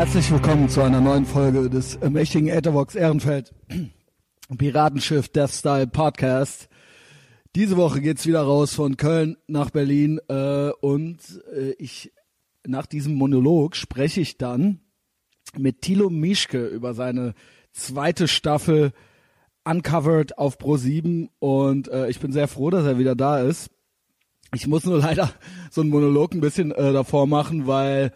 Herzlich willkommen zu einer neuen Folge des mächtigen Ethervox Ehrenfeld Piratenschiff Death Style Podcast. Diese Woche geht's wieder raus von Köln nach Berlin äh, und äh, ich nach diesem Monolog spreche ich dann mit Thilo Mischke über seine zweite Staffel Uncovered auf Pro 7 und äh, ich bin sehr froh, dass er wieder da ist. Ich muss nur leider so einen Monolog ein bisschen äh, davor machen, weil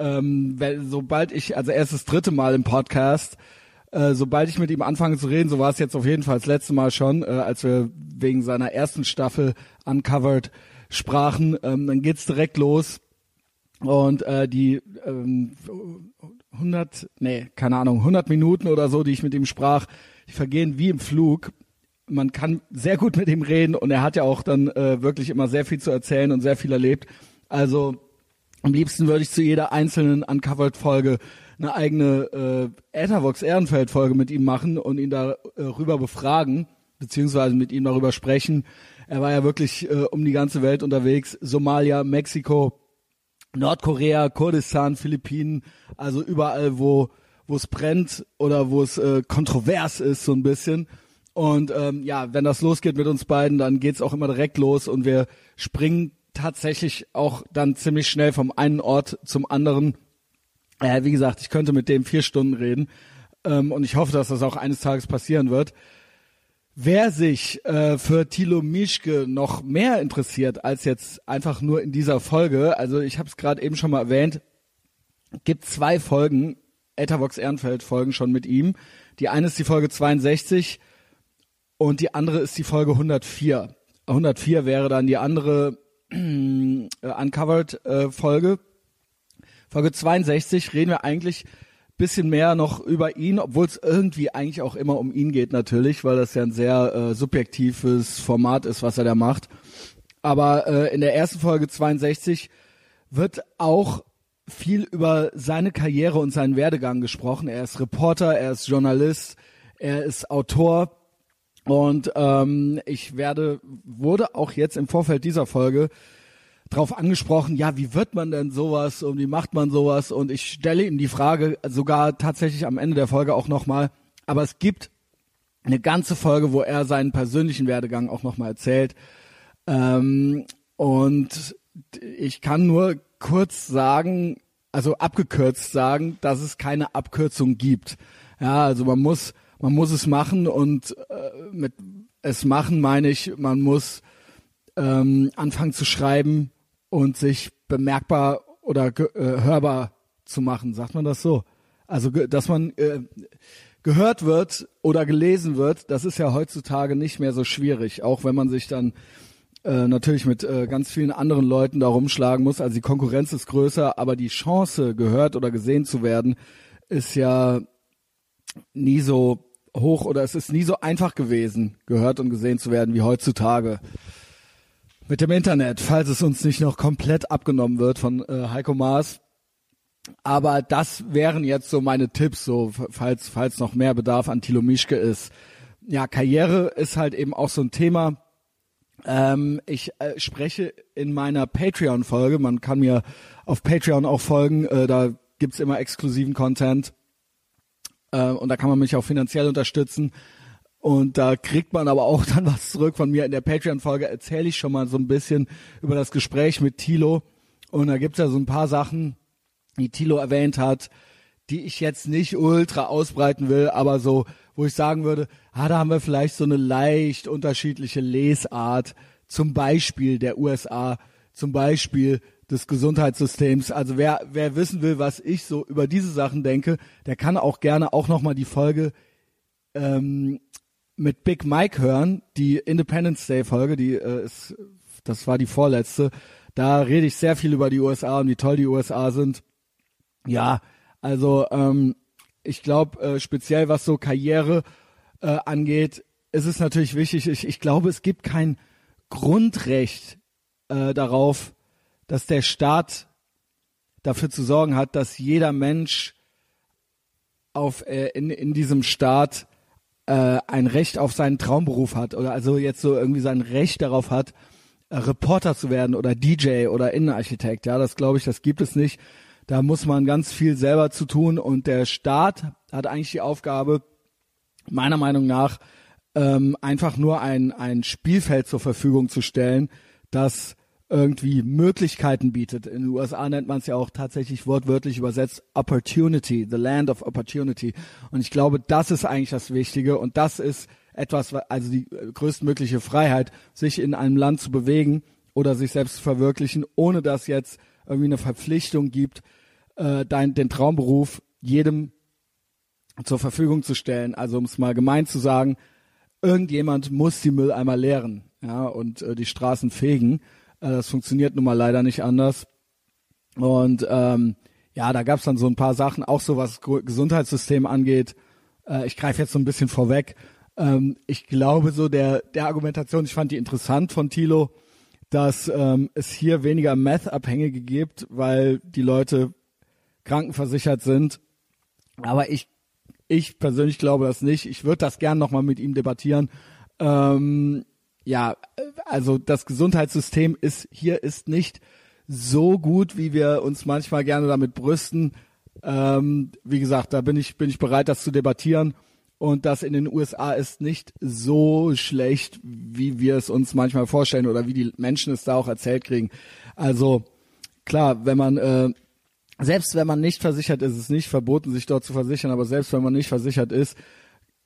ähm, sobald ich, also er ist das dritte Mal im Podcast, äh, sobald ich mit ihm anfange zu reden, so war es jetzt auf jeden Fall das letzte Mal schon, äh, als wir wegen seiner ersten Staffel Uncovered sprachen, ähm, dann geht's direkt los und äh, die ähm, 100, nee, keine Ahnung, 100 Minuten oder so, die ich mit ihm sprach, die vergehen wie im Flug. Man kann sehr gut mit ihm reden und er hat ja auch dann äh, wirklich immer sehr viel zu erzählen und sehr viel erlebt. Also am liebsten würde ich zu jeder einzelnen Uncovered-Folge eine eigene äh, Ethervox Ehrenfeld-Folge mit ihm machen und ihn darüber äh, befragen, beziehungsweise mit ihm darüber sprechen. Er war ja wirklich äh, um die ganze Welt unterwegs. Somalia, Mexiko, Nordkorea, Kurdistan, Philippinen, also überall, wo wo es brennt oder wo es äh, kontrovers ist, so ein bisschen. Und ähm, ja, wenn das losgeht mit uns beiden, dann geht's auch immer direkt los und wir springen tatsächlich auch dann ziemlich schnell vom einen Ort zum anderen. Äh, wie gesagt, ich könnte mit dem vier Stunden reden ähm, und ich hoffe, dass das auch eines Tages passieren wird. Wer sich äh, für Thilo Mischke noch mehr interessiert als jetzt einfach nur in dieser Folge, also ich habe es gerade eben schon mal erwähnt, gibt zwei Folgen, Ethervox Ehrenfeld Folgen schon mit ihm. Die eine ist die Folge 62 und die andere ist die Folge 104. 104 wäre dann die andere äh, Uncovered äh, Folge. Folge 62 reden wir eigentlich bisschen mehr noch über ihn, obwohl es irgendwie eigentlich auch immer um ihn geht natürlich, weil das ja ein sehr äh, subjektives Format ist, was er da macht. Aber äh, in der ersten Folge 62 wird auch viel über seine Karriere und seinen Werdegang gesprochen. Er ist Reporter, er ist Journalist, er ist Autor und ähm, ich werde, wurde auch jetzt im Vorfeld dieser Folge drauf angesprochen, ja, wie wird man denn sowas und wie macht man sowas? Und ich stelle ihm die Frage sogar tatsächlich am Ende der Folge auch nochmal, aber es gibt eine ganze Folge, wo er seinen persönlichen Werdegang auch nochmal erzählt. Ähm, und ich kann nur kurz sagen, also abgekürzt sagen, dass es keine Abkürzung gibt. Ja, also man muss man muss es machen und äh, mit es machen meine ich, man muss ähm, anfangen zu schreiben und sich bemerkbar oder äh, hörbar zu machen, sagt man das so? Also dass man äh, gehört wird oder gelesen wird, das ist ja heutzutage nicht mehr so schwierig, auch wenn man sich dann äh, natürlich mit äh, ganz vielen anderen Leuten da rumschlagen muss. Also die Konkurrenz ist größer, aber die Chance, gehört oder gesehen zu werden, ist ja nie so hoch oder es ist nie so einfach gewesen, gehört und gesehen zu werden wie heutzutage. Mit dem Internet, falls es uns nicht noch komplett abgenommen wird von äh, Heiko Maas. Aber das wären jetzt so meine Tipps, so falls falls noch mehr Bedarf an Thilo Mischke ist. Ja, Karriere ist halt eben auch so ein Thema. Ähm, ich äh, spreche in meiner Patreon-Folge, man kann mir auf Patreon auch folgen, äh, da gibt's immer exklusiven Content äh, und da kann man mich auch finanziell unterstützen. Und da kriegt man aber auch dann was zurück von mir. In der Patreon-Folge erzähle ich schon mal so ein bisschen über das Gespräch mit Tilo. Und da gibt's ja so ein paar Sachen, die Tilo erwähnt hat, die ich jetzt nicht ultra ausbreiten will, aber so, wo ich sagen würde, ah, da haben wir vielleicht so eine leicht unterschiedliche Lesart, zum Beispiel der USA, zum Beispiel des Gesundheitssystems. Also wer, wer wissen will, was ich so über diese Sachen denke, der kann auch gerne auch nochmal die Folge ähm, mit Big Mike hören, die Independence Day Folge, die äh, ist, das war die vorletzte. Da rede ich sehr viel über die USA und wie toll die USA sind. Ja, also ähm, ich glaube, äh, speziell was so Karriere äh, angeht, ist es natürlich wichtig. Ich, ich glaube, es gibt kein Grundrecht äh, darauf, dass der Staat dafür zu sorgen hat, dass jeder Mensch auf äh, in, in diesem Staat äh, ein Recht auf seinen Traumberuf hat oder also jetzt so irgendwie sein Recht darauf hat, äh, Reporter zu werden oder DJ oder Innenarchitekt. Ja, das glaube ich, das gibt es nicht. Da muss man ganz viel selber zu tun und der Staat hat eigentlich die Aufgabe, meiner Meinung nach, ähm, einfach nur ein, ein Spielfeld zur Verfügung zu stellen, das irgendwie Möglichkeiten bietet. In den USA nennt man es ja auch tatsächlich wortwörtlich übersetzt Opportunity, the land of opportunity. Und ich glaube, das ist eigentlich das Wichtige und das ist etwas, also die größtmögliche Freiheit, sich in einem Land zu bewegen oder sich selbst zu verwirklichen, ohne dass jetzt irgendwie eine Verpflichtung gibt, äh, dein, den Traumberuf jedem zur Verfügung zu stellen. Also um es mal gemein zu sagen, irgendjemand muss die Mülleimer leeren ja, und äh, die Straßen fegen. Äh, das funktioniert nun mal leider nicht anders. Und ähm, ja, da gab's dann so ein paar Sachen, auch so was Gesundheitssystem angeht. Äh, ich greife jetzt so ein bisschen vorweg. Ähm, ich glaube so der, der Argumentation, ich fand die interessant von Thilo, dass ähm, es hier weniger Meth-Abhängige gibt, weil die Leute krankenversichert sind. Aber ich, ich persönlich glaube das nicht. Ich würde das gern nochmal mit ihm debattieren. Ähm, ja, also das Gesundheitssystem ist hier ist nicht so gut, wie wir uns manchmal gerne damit brüsten. Ähm, wie gesagt, da bin ich bin ich bereit, das zu debattieren. Und das in den USA ist nicht so schlecht, wie wir es uns manchmal vorstellen oder wie die Menschen es da auch erzählt kriegen. Also klar, wenn man äh, selbst wenn man nicht versichert ist, ist es nicht verboten, sich dort zu versichern, aber selbst wenn man nicht versichert ist,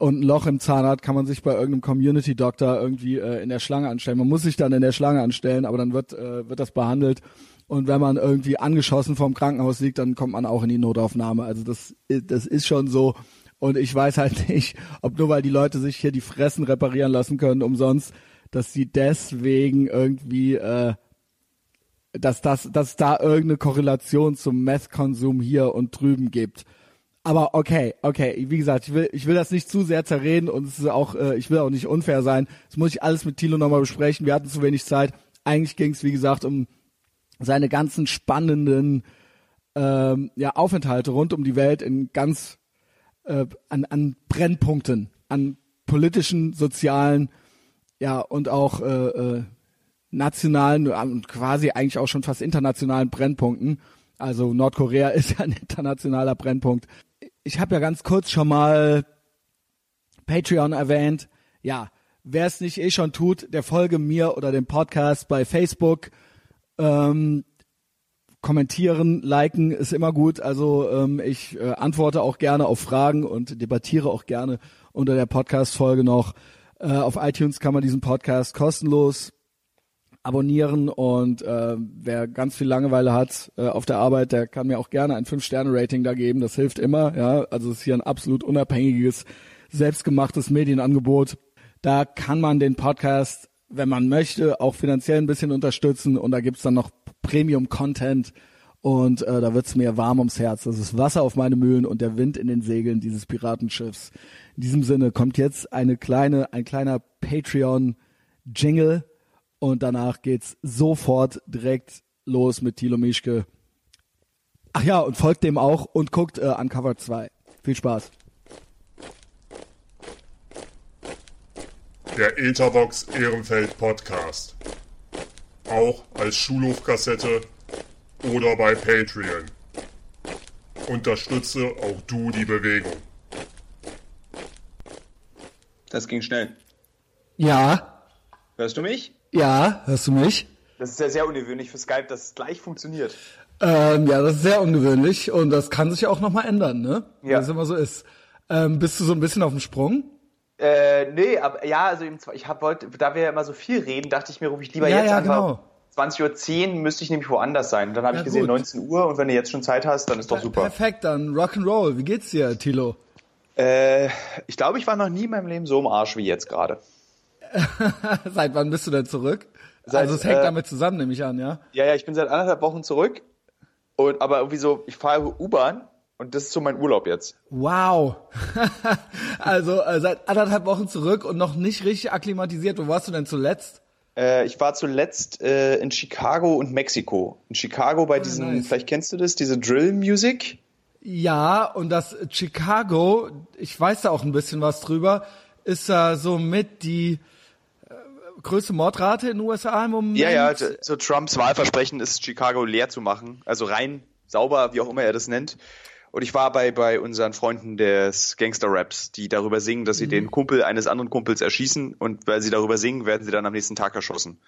und ein Loch im Zahn hat, kann man sich bei irgendeinem Community Doctor irgendwie äh, in der Schlange anstellen. Man muss sich dann in der Schlange anstellen, aber dann wird äh, wird das behandelt. Und wenn man irgendwie angeschossen vorm Krankenhaus liegt, dann kommt man auch in die Notaufnahme. Also das das ist schon so. Und ich weiß halt nicht, ob nur weil die Leute sich hier die Fressen reparieren lassen können umsonst, dass sie deswegen irgendwie äh, dass das dass da irgendeine Korrelation zum Meth-Konsum hier und drüben gibt. Aber okay, okay, wie gesagt, ich will, ich will das nicht zu sehr zerreden und es ist auch, äh, ich will auch nicht unfair sein. Das muss ich alles mit Thilo nochmal besprechen. Wir hatten zu wenig Zeit. Eigentlich ging es, wie gesagt, um seine ganzen spannenden ähm, ja, Aufenthalte rund um die Welt in ganz äh, an, an Brennpunkten, an politischen, sozialen, ja und auch äh, äh, nationalen und quasi eigentlich auch schon fast internationalen Brennpunkten. Also Nordkorea ist ein internationaler Brennpunkt ich habe ja ganz kurz schon mal Patreon erwähnt. Ja, wer es nicht eh schon tut, der folge mir oder dem Podcast bei Facebook. Ähm, kommentieren, liken ist immer gut. Also ähm, ich äh, antworte auch gerne auf Fragen und debattiere auch gerne unter der Podcast-Folge noch. Äh, auf iTunes kann man diesen Podcast kostenlos abonnieren und äh, wer ganz viel Langeweile hat äh, auf der Arbeit, der kann mir auch gerne ein 5-Sterne-Rating da geben. Das hilft immer. Ja, also es ist hier ein absolut unabhängiges, selbstgemachtes Medienangebot. Da kann man den Podcast, wenn man möchte, auch finanziell ein bisschen unterstützen und da gibt's dann noch Premium-Content und äh, da wird's mir warm ums Herz. Das ist Wasser auf meine Mühlen und der Wind in den Segeln dieses Piratenschiffs. In diesem Sinne kommt jetzt eine kleine, ein kleiner Patreon-Jingle und danach geht's sofort direkt los mit Thilo Mischke. Ach ja, und folgt dem auch und guckt äh, Uncover 2. Viel Spaß. Der Etherbox Ehrenfeld Podcast. Auch als Schulhofkassette oder bei Patreon. Unterstütze auch du die Bewegung. Das ging schnell. Ja. Hörst du mich? Ja, hörst du mich? Das ist ja sehr ungewöhnlich für Skype, dass es gleich funktioniert. Ähm, ja, das ist sehr ungewöhnlich und das kann sich ja auch nochmal ändern, ne? Ja. Wie es immer so ist. Ähm, bist du so ein bisschen auf dem Sprung? Äh, nee, aber ja, also ich hab wollte, da wir ja immer so viel reden, dachte ich mir, rufe ich lieber ja, jetzt ja, einfach. Genau. 20.10 Uhr müsste ich nämlich woanders sein. Dann habe Ja, ich gesehen gut. 19 Uhr und wenn du jetzt schon Zeit hast, dann ist doch super. Perfekt, dann Rock'n'Roll. Wie geht's dir, Tilo? Äh, ich glaube, ich war noch nie in meinem Leben so im Arsch wie jetzt gerade. Seit wann bist du denn zurück? Seit, also es hängt äh, damit zusammen, nehme ich an, ja? Ja, ja, ich bin seit anderthalb Wochen zurück. Und, aber irgendwie so, ich fahre U-Bahn und das ist so mein Urlaub jetzt. Wow. also äh, seit anderthalb Wochen zurück und noch nicht richtig akklimatisiert. Wo warst du denn zuletzt? Äh, ich war zuletzt äh, in Chicago und Mexiko. In Chicago bei diesen, Ah, nice. vielleicht kennst du das, diese Drill Music. Ja, und das Chicago, ich weiß da auch ein bisschen was drüber, ist da so mit die größte Mordrate in den USA im Moment. Ja, ja, d- so Trumps Wahlversprechen ist, Chicago leer zu machen, also rein sauber, wie auch immer er das nennt. Und ich war bei, bei unseren Freunden des Gangster-Raps, die darüber singen, dass sie mhm. den Kumpel eines anderen Kumpels erschießen und weil sie darüber singen, werden sie dann am nächsten Tag erschossen.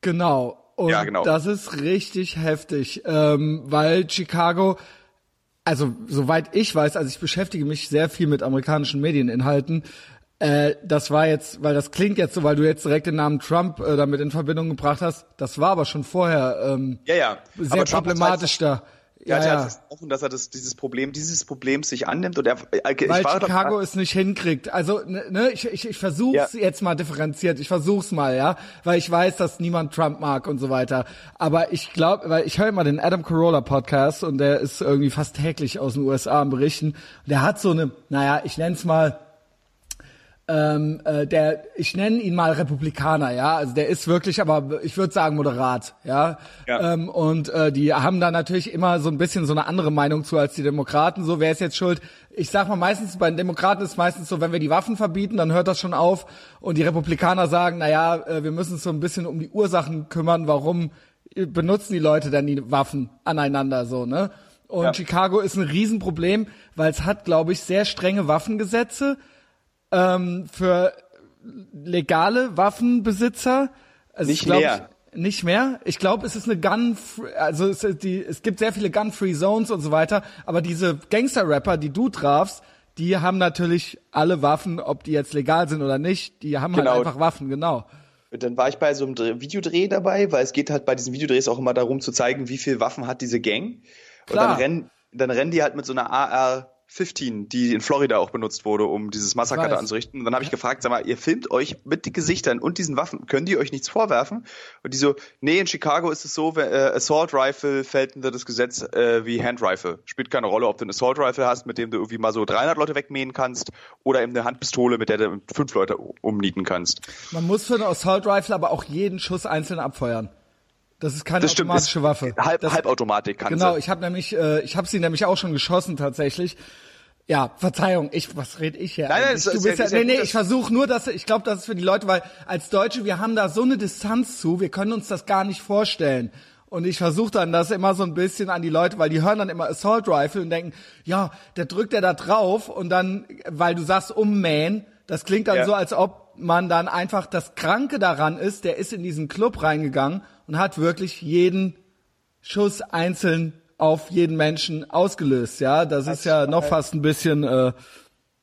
Genau. Und ja, genau. das ist richtig heftig, ähm, weil Chicago, also soweit ich weiß, also ich beschäftige mich sehr viel mit amerikanischen Medieninhalten, äh, das war jetzt, weil das klingt jetzt so, weil du jetzt direkt den Namen Trump äh, damit in Verbindung gebracht hast. Das war aber schon vorher ähm, ja, ja. sehr aber problematisch da. Ja, ja, ja. offen, dass er das, dieses Problem, dieses Problems sich annimmt und er, äh, weil Chicago es nicht hinkriegt. Also ne, ne ich, ich, ich versuch's ja. jetzt mal differenziert. Ich versuch's mal, ja, weil ich weiß, dass niemand Trump mag und so weiter. Aber ich glaube, weil ich höre immer den Adam Carolla Podcast und der ist irgendwie fast täglich aus den USA am Berichten. Der hat so eine, naja, ich nenn's mal ähm, äh, der, ich nenne ihn mal Republikaner, ja, also der ist wirklich, aber ich würde sagen moderat, ja, ja. Ähm, und äh, die haben da natürlich immer so ein bisschen so eine andere Meinung zu als die Demokraten. So, wer ist jetzt schuld? Ich sag mal meistens bei den Demokraten ist meistens so, wenn wir die Waffen verbieten, dann hört das schon auf und die Republikaner sagen, na ja, äh, wir müssen uns so ein bisschen um die Ursachen kümmern, warum benutzen die Leute denn die Waffen aneinander so, ne? Und ja. Chicago ist ein Riesenproblem, weil es hat, glaube ich, sehr strenge Waffengesetze ähm, für legale Waffenbesitzer. Also nicht glaub, mehr. Nicht mehr. Ich glaube, es ist eine Gun, also es, die, es gibt sehr viele Gun-Free Zones und so weiter. Aber diese Gangster-Rapper, die du trafst, die haben natürlich alle Waffen, ob die jetzt legal sind oder nicht. Die haben halt genau. halt einfach Waffen, genau. Dann war ich bei so einem Videodreh dabei, weil es geht halt bei diesen Videodrehs auch immer darum zu zeigen, wie viel Waffen hat diese Gang. Klar. Und dann rennen, dann rennen die halt mit so einer AR 15, die in Florida auch benutzt wurde, um dieses Massaker da anzurichten. Und dann habe ich gefragt, sag mal, ihr filmt euch mit den Gesichtern und diesen Waffen, können die euch nichts vorwerfen? Und die so, nee, in Chicago ist es so, äh, Assault Rifle fällt unter das Gesetz äh, wie Hand Rifle. Spielt keine Rolle, ob du ein Assault Rifle hast, mit dem du irgendwie mal so 300 Leute wegmähen kannst, oder eben eine Handpistole, mit der du fünf Leute umnieten kannst. Man muss für ein Assault Rifle aber auch jeden Schuss einzeln abfeuern. Das ist keine das automatische stimmt, Waffe. Halb, das, Halbautomatik kann Genau, sie. ich habe nämlich, äh, ich habe sie nämlich auch schon geschossen tatsächlich. Ja, Verzeihung, ich, was red ich hier? Nein, nein, du bist ja, ja, nee, nee, ich versuche nur, dass ich glaube, das ist für die Leute, weil als Deutsche, wir haben da so eine Distanz zu, wir können uns das gar nicht vorstellen. Und ich versuche dann das immer so ein bisschen an die Leute, weil die hören dann immer Assault Rifle und denken, ja, der drückt er da drauf und dann, weil du sagst ummähen, das klingt dann ja. so, als ob man dann einfach das Kranke daran ist, der ist in diesen Club reingegangen und hat wirklich jeden Schuss einzeln auf jeden Menschen ausgelöst. Ja, das, das ist ja noch fast ein bisschen. Äh,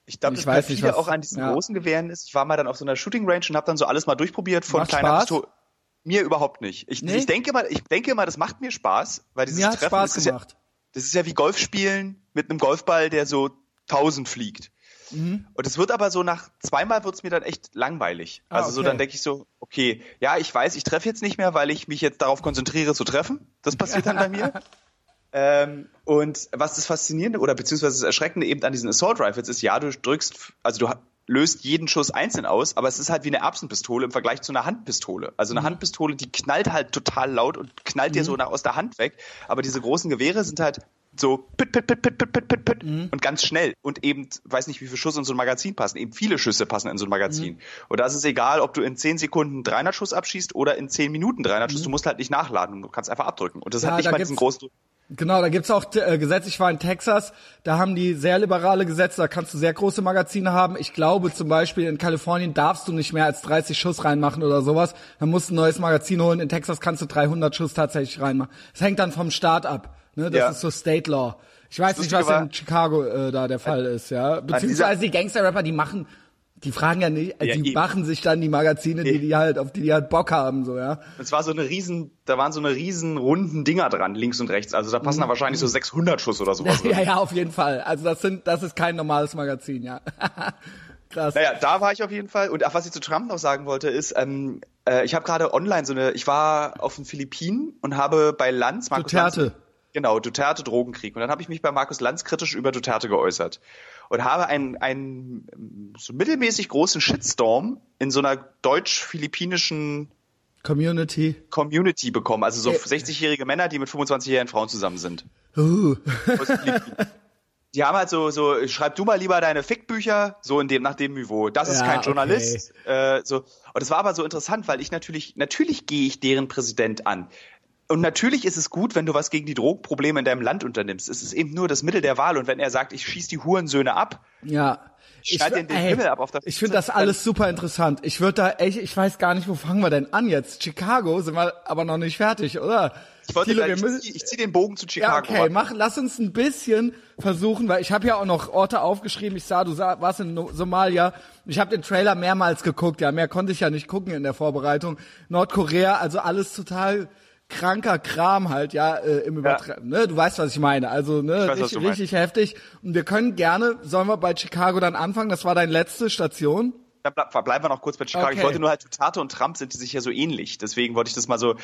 ich glaube, das weiß nicht, was, auch an diesen ja. großen Gewehren ist. Ich war mal dann auf so einer Shooting Range und habe dann so alles mal durchprobiert von Macht kleiner Pistole. Mir überhaupt nicht. Ich, nee? ich denke mal, ich denke mal, das macht mir Spaß, weil dieses mir Treffen Spaß das gemacht. Ja, das ist ja wie Golf spielen mit einem Golfball, der so tausend fliegt. Mhm. Und es wird aber so nach zweimal wird's mir dann echt langweilig. Ah, also okay. so dann denke ich so, okay, ja, ich weiß, ich treffe jetzt nicht mehr, weil ich mich jetzt darauf konzentriere zu treffen. Das passiert dann bei mir. Ähm, und was das Faszinierende oder beziehungsweise das Erschreckende eben an diesen Assault Rifles ist, ja, du drückst, also du löst jeden Schuss einzeln aus, aber es ist halt wie eine Erbsenpistole im Vergleich zu einer Handpistole. Also eine mhm. Handpistole, die knallt halt total laut und knallt mhm. dir so nach, aus der Hand weg. Aber diese großen Gewehre sind halt so pit, pit, pit, pit, pit, pit, pit, pit mhm. und ganz schnell und eben, weiß nicht, wie viele Schuss in so ein Magazin passen. Eben viele Schüsse passen in so ein Magazin. Mhm. Und da ist es egal, ob du in 10 Sekunden 300 Schuss abschießt oder in 10 Minuten 300 Schuss. Mhm. Du musst halt nicht nachladen. Du kannst einfach abdrücken. Und das ja, hat nicht mal diesen großen Genau, da gibt's auch äh, Gesetze. Ich war in Texas, da haben die sehr liberale Gesetze, da kannst du sehr große Magazine haben. Ich glaube zum Beispiel in Kalifornien darfst du nicht mehr als 30 Schuss reinmachen oder sowas. Dann musst du ein neues Magazin holen. In Texas kannst du 300 Schuss tatsächlich reinmachen. Das hängt dann vom Staat ab. Ne? Das ja. ist so State Law. Ich weiß nicht, was in Chicago äh, da der Fall ist, ja. Beziehungsweise die Gangster-Rapper, die machen die fragen ja nicht, ja, die eben. machen sich dann die Magazine, die die halt, auf die die halt Bock haben, so, ja. Es war so eine riesen, da waren so eine riesen runden Dinger dran, links und rechts. Also da passen da mhm. wahrscheinlich so 600 Schuss oder sowas. ja, ja, auf jeden Fall. Also das sind, das ist kein normales Magazin, ja. Krass. Naja, da war ich auf jeden Fall. Und ach, was ich zu Trump noch sagen wollte, ist, ähm, äh, ich habe gerade online so eine, ich war auf den Philippinen und habe bei Lanz, Markus Duterte. Lanz, genau, Duterte Drogenkrieg. Und dann habe ich mich bei Markus Lanz kritisch über Duterte geäußert und habe einen, einen so mittelmäßig großen Shitstorm in so einer deutsch-philippinischen Community. Community bekommen. Also so 60-jährige Männer, die mit 25-jährigen Frauen zusammen sind. Uh. die haben halt so, so, schreib du mal lieber deine Fickbücher, so in dem, nach dem Niveau. Das ist ja, kein Journalist. Okay. Äh, so. Und es war aber so interessant, weil ich natürlich, natürlich gehe ich deren Präsident an. Und natürlich ist es gut, wenn du was gegen die Drogenprobleme in deinem Land unternimmst. Es ist eben nur das Mittel der Wahl. Und wenn er sagt, ich schieße die Hurensöhne ab, ja. Ich, den, den ey, ab auf der ich finde das alles super interessant. Ich würde da echt, ich weiß gar nicht, wo fangen wir denn an jetzt? Chicago sind wir aber noch nicht fertig, oder? Ich wollte Thilo, gleich, ich, zieh, ich zieh den Bogen zu Chicago. Ja, okay, mach, lass uns ein bisschen versuchen, weil ich habe ja auch noch Orte aufgeschrieben. Ich sah, du sah, warst in Somalia. Ich habe den Trailer mehrmals geguckt. Ja, mehr konnte ich ja nicht gucken in der Vorbereitung. Nordkorea, also alles total kranker Kram halt, ja, äh, im Übertreffen. Ja. Ne? Du weißt, was ich meine. Also, ne, weiß, richtig, richtig heftig. Und wir können gerne, sollen wir bei Chicago dann anfangen? Das war deine letzte Station? Dann bleiben wir noch kurz bei Chicago. Okay. Ich wollte nur halt, Duterte und Trump sind sich ja so ähnlich. Deswegen wollte ich das mal so,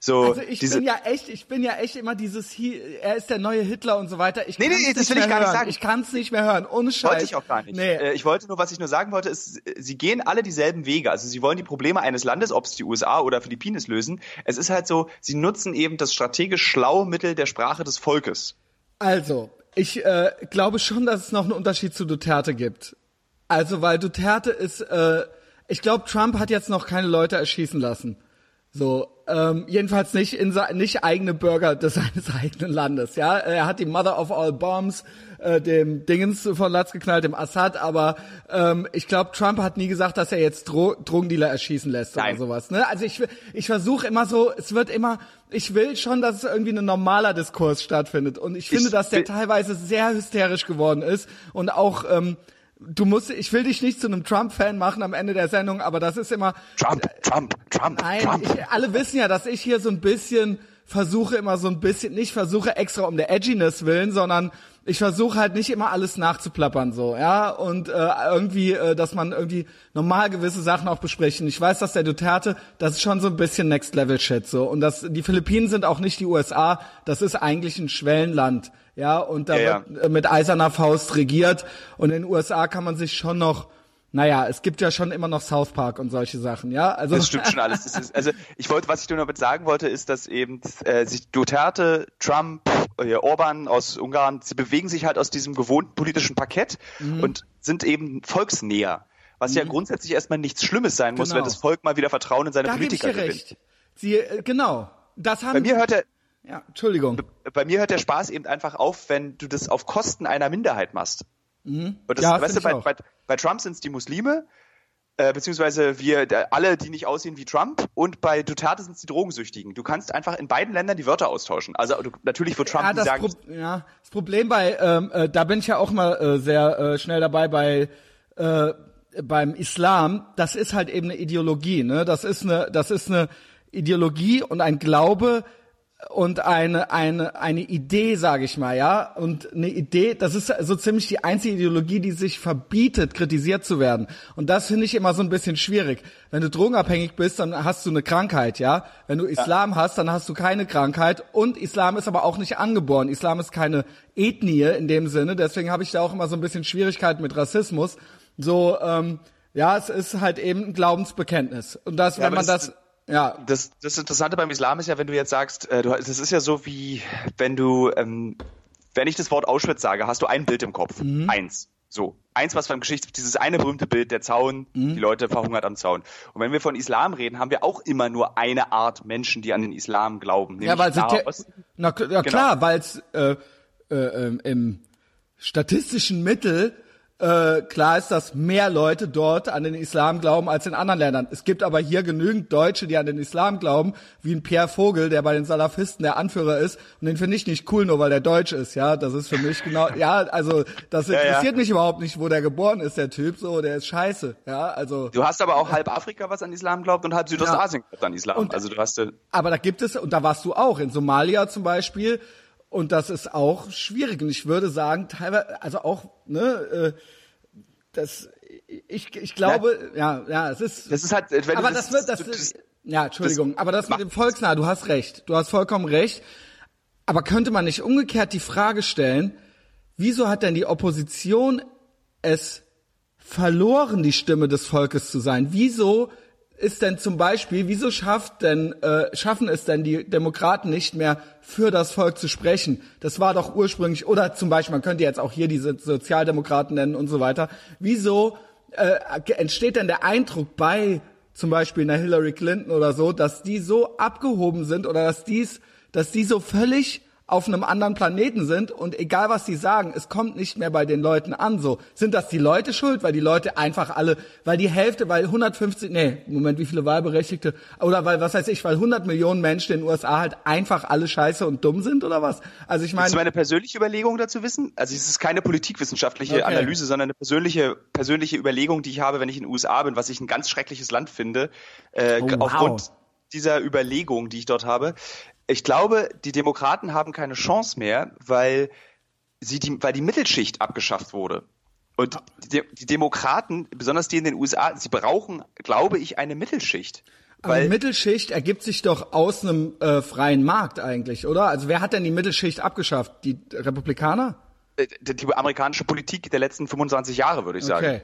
so. Also ich bin ja echt, ich bin ja echt immer dieses, er ist der neue Hitler und so weiter. Ich nee, nee, das will ich gar hören. nicht sagen. Ich kann es nicht mehr hören. Ohne Scheiß. Wollte ich auch gar nicht. Nee. Äh, ich wollte nur, was ich nur sagen wollte, ist, sie gehen alle dieselben Wege. Also sie wollen die Probleme eines Landes, ob es die USA oder Philippinen ist, lösen. Es ist halt so, sie nutzen eben das strategisch schlaue Mittel der Sprache des Volkes. Also, ich äh, glaube schon, dass es noch einen Unterschied zu Duterte gibt. Also, weil Duterte ist, äh, ich glaube, Trump hat jetzt noch keine Leute erschießen lassen. So, ähm, jedenfalls nicht in nicht eigene Bürger des seines eigenen Landes. Ja, er hat die Mother of all Bombs äh, dem Dingens von Latz geknallt, dem Assad. Aber ähm, ich glaube, Trump hat nie gesagt, dass er jetzt Dro Drogendealer erschießen lässt Nein. oder sowas. Ne? Also ich ich versuche immer so, es wird immer, ich will schon, dass es irgendwie ein normaler Diskurs stattfindet. Und ich finde, ich dass der teilweise sehr hysterisch geworden ist und auch ähm, du musst, ich will dich nicht zu einem Trump-Fan machen am Ende der Sendung, aber das ist immer. Trump, Trump, Trump, nein, Trump. Ich, alle wissen ja, dass ich hier so ein bisschen versuche immer so ein bisschen, nicht versuche extra um der Edginess willen, sondern ich versuche halt nicht immer alles nachzuplappern so, ja, und äh, irgendwie, äh, dass man irgendwie normal gewisse Sachen auch besprechen. Ich weiß, dass der Duterte, das ist schon so ein bisschen Next Level Shit so und das die Philippinen sind auch nicht die USA, das ist eigentlich ein Schwellenland, ja, und da ja, wird ja. mit eiserner Faust regiert und in den USA kann man sich schon noch naja, es gibt ja schon immer noch South Park und solche Sachen, ja. Also das stimmt schon alles. Ist, also ich wollte, was ich nur damit sagen wollte, ist, dass eben äh, sich Duterte, Trump, äh, Orban aus Ungarn, sie bewegen sich halt aus diesem gewohnten politischen Parkett mhm. und sind eben volksnäher. Was mhm. ja grundsätzlich erstmal nichts Schlimmes sein muss, genau. wenn das Volk mal wieder Vertrauen in seine da Politiker gewinnt. Recht. Sie, äh, genau. Das haben Bei mir hört der, ja, Entschuldigung. Bei mir hört der Spaß eben einfach auf, wenn du das auf Kosten einer Minderheit machst. Mhm. Und das, ja, weißt du, bei, bei, bei, Trump sind es die Muslime, äh, beziehungsweise wir alle, die nicht aussehen wie Trump, und bei Duterte sind es die Drogensüchtigen. Du kannst einfach in beiden Ländern die Wörter austauschen. Also du, natürlich wird Trump ja, das sagen. Pro ja, das Problem bei, ähm, äh, da bin ich ja auch mal äh, sehr äh, schnell dabei bei äh, beim Islam. Das ist halt eben eine Ideologie. Ne, das ist eine, das ist eine Ideologie und ein Glaube, und eine eine eine Idee, sage ich mal, ja, und eine Idee, das ist so ziemlich die einzige Ideologie, die sich verbietet, kritisiert zu werden. Und das finde ich immer so ein bisschen schwierig. Wenn du drogenabhängig bist, dann hast du eine Krankheit, ja. Wenn du Islam ja. hast, dann hast du keine Krankheit. Und Islam ist aber auch nicht angeboren. Islam ist keine Ethnie in dem Sinne. Deswegen habe ich da auch immer so ein bisschen Schwierigkeiten mit Rassismus. So, ähm, ja, es ist halt eben ein Glaubensbekenntnis. Und das, ja, wenn man das ja. Das, das Interessante beim Islam ist ja, wenn du jetzt sagst, äh, du, das ist ja so wie, wenn du, ähm, wenn ich das Wort Auschwitz sage, hast du ein Bild im Kopf. Mhm. Eins. So. Eins, was von Geschichte, dieses eine berühmte Bild, der Zaun, mhm. die Leute verhungert am Zaun. Und wenn wir von Islam reden, haben wir auch immer nur eine Art Menschen, die an den Islam glauben. Ja, weil ja, na, ja genau. klar, weil es äh, äh, äh, im statistischen Mittel äh, klar ist, dass mehr Leute dort an den Islam glauben als in anderen Ländern. Es gibt aber hier genügend Deutsche, die an den Islam glauben, wie ein Pierre Vogel, der bei den Salafisten der Anführer ist. Und den finde ich nicht cool, nur weil der Deutsch ist. Ja, das ist für mich genau. Ja, also das interessiert ja, ja. mich überhaupt nicht, wo der geboren ist, der Typ. So, der ist scheiße. Ja, also. Du hast aber auch halb Afrika, was an Islam glaubt, und halb Südostasien ja. glaubt an Islam. Und, also du hast. Äh aber da gibt es und da warst du auch in Somalia zum Beispiel und das ist auch schwierig. Und ich würde sagen, teilweise, also auch, ne, äh, das, ich, ich glaube, ja, ja, ja es ist. Das ist halt, wenn aber das, das wird, das, ja, Entschuldigung, das aber das mit dem Volksnah, du hast recht, du hast vollkommen recht. Aber könnte man nicht umgekehrt die Frage stellen, wieso hat denn die Opposition es verloren, die Stimme des Volkes zu sein? Wieso ist denn zum Beispiel, wieso schafft denn, äh, schaffen es denn die Demokraten nicht mehr, für das Volk zu sprechen? Das war doch ursprünglich, oder zum Beispiel, man könnte jetzt auch hier diese Sozialdemokraten nennen und so weiter. Wieso äh, entsteht denn der Eindruck bei zum Beispiel einer Hillary Clinton oder so, dass die so abgehoben sind oder dass dies, dass die so völlig auf einem anderen Planeten sind und egal was sie sagen, es kommt nicht mehr bei den Leuten an. So sind das die Leute schuld, weil die Leute einfach alle, weil die Hälfte, weil 150, nee, Moment, wie viele Wahlberechtigte oder weil was weiß ich, weil 100 Millionen Menschen in den USA halt einfach alle Scheiße und dumm sind oder was? Also ich meine, ist meine persönliche Überlegung dazu wissen. Also es ist keine politikwissenschaftliche okay. Analyse, sondern eine persönliche persönliche Überlegung, die ich habe, wenn ich in den USA bin, was ich ein ganz schreckliches Land finde, äh, oh, wow. aufgrund dieser Überlegung, die ich dort habe ich glaube, die Demokraten haben keine Chance mehr, weil sie die, weil die Mittelschicht abgeschafft wurde. Und die, die Demokraten, besonders die in den USA, sie brauchen, glaube ich, eine Mittelschicht. Aber die Mittelschicht ergibt sich doch aus einem äh, freien Markt eigentlich, oder? Also wer hat denn die Mittelschicht abgeschafft? Die Republikaner? Äh, die, die amerikanische Politik der letzten 25 Jahre, würde ich sagen. Okay.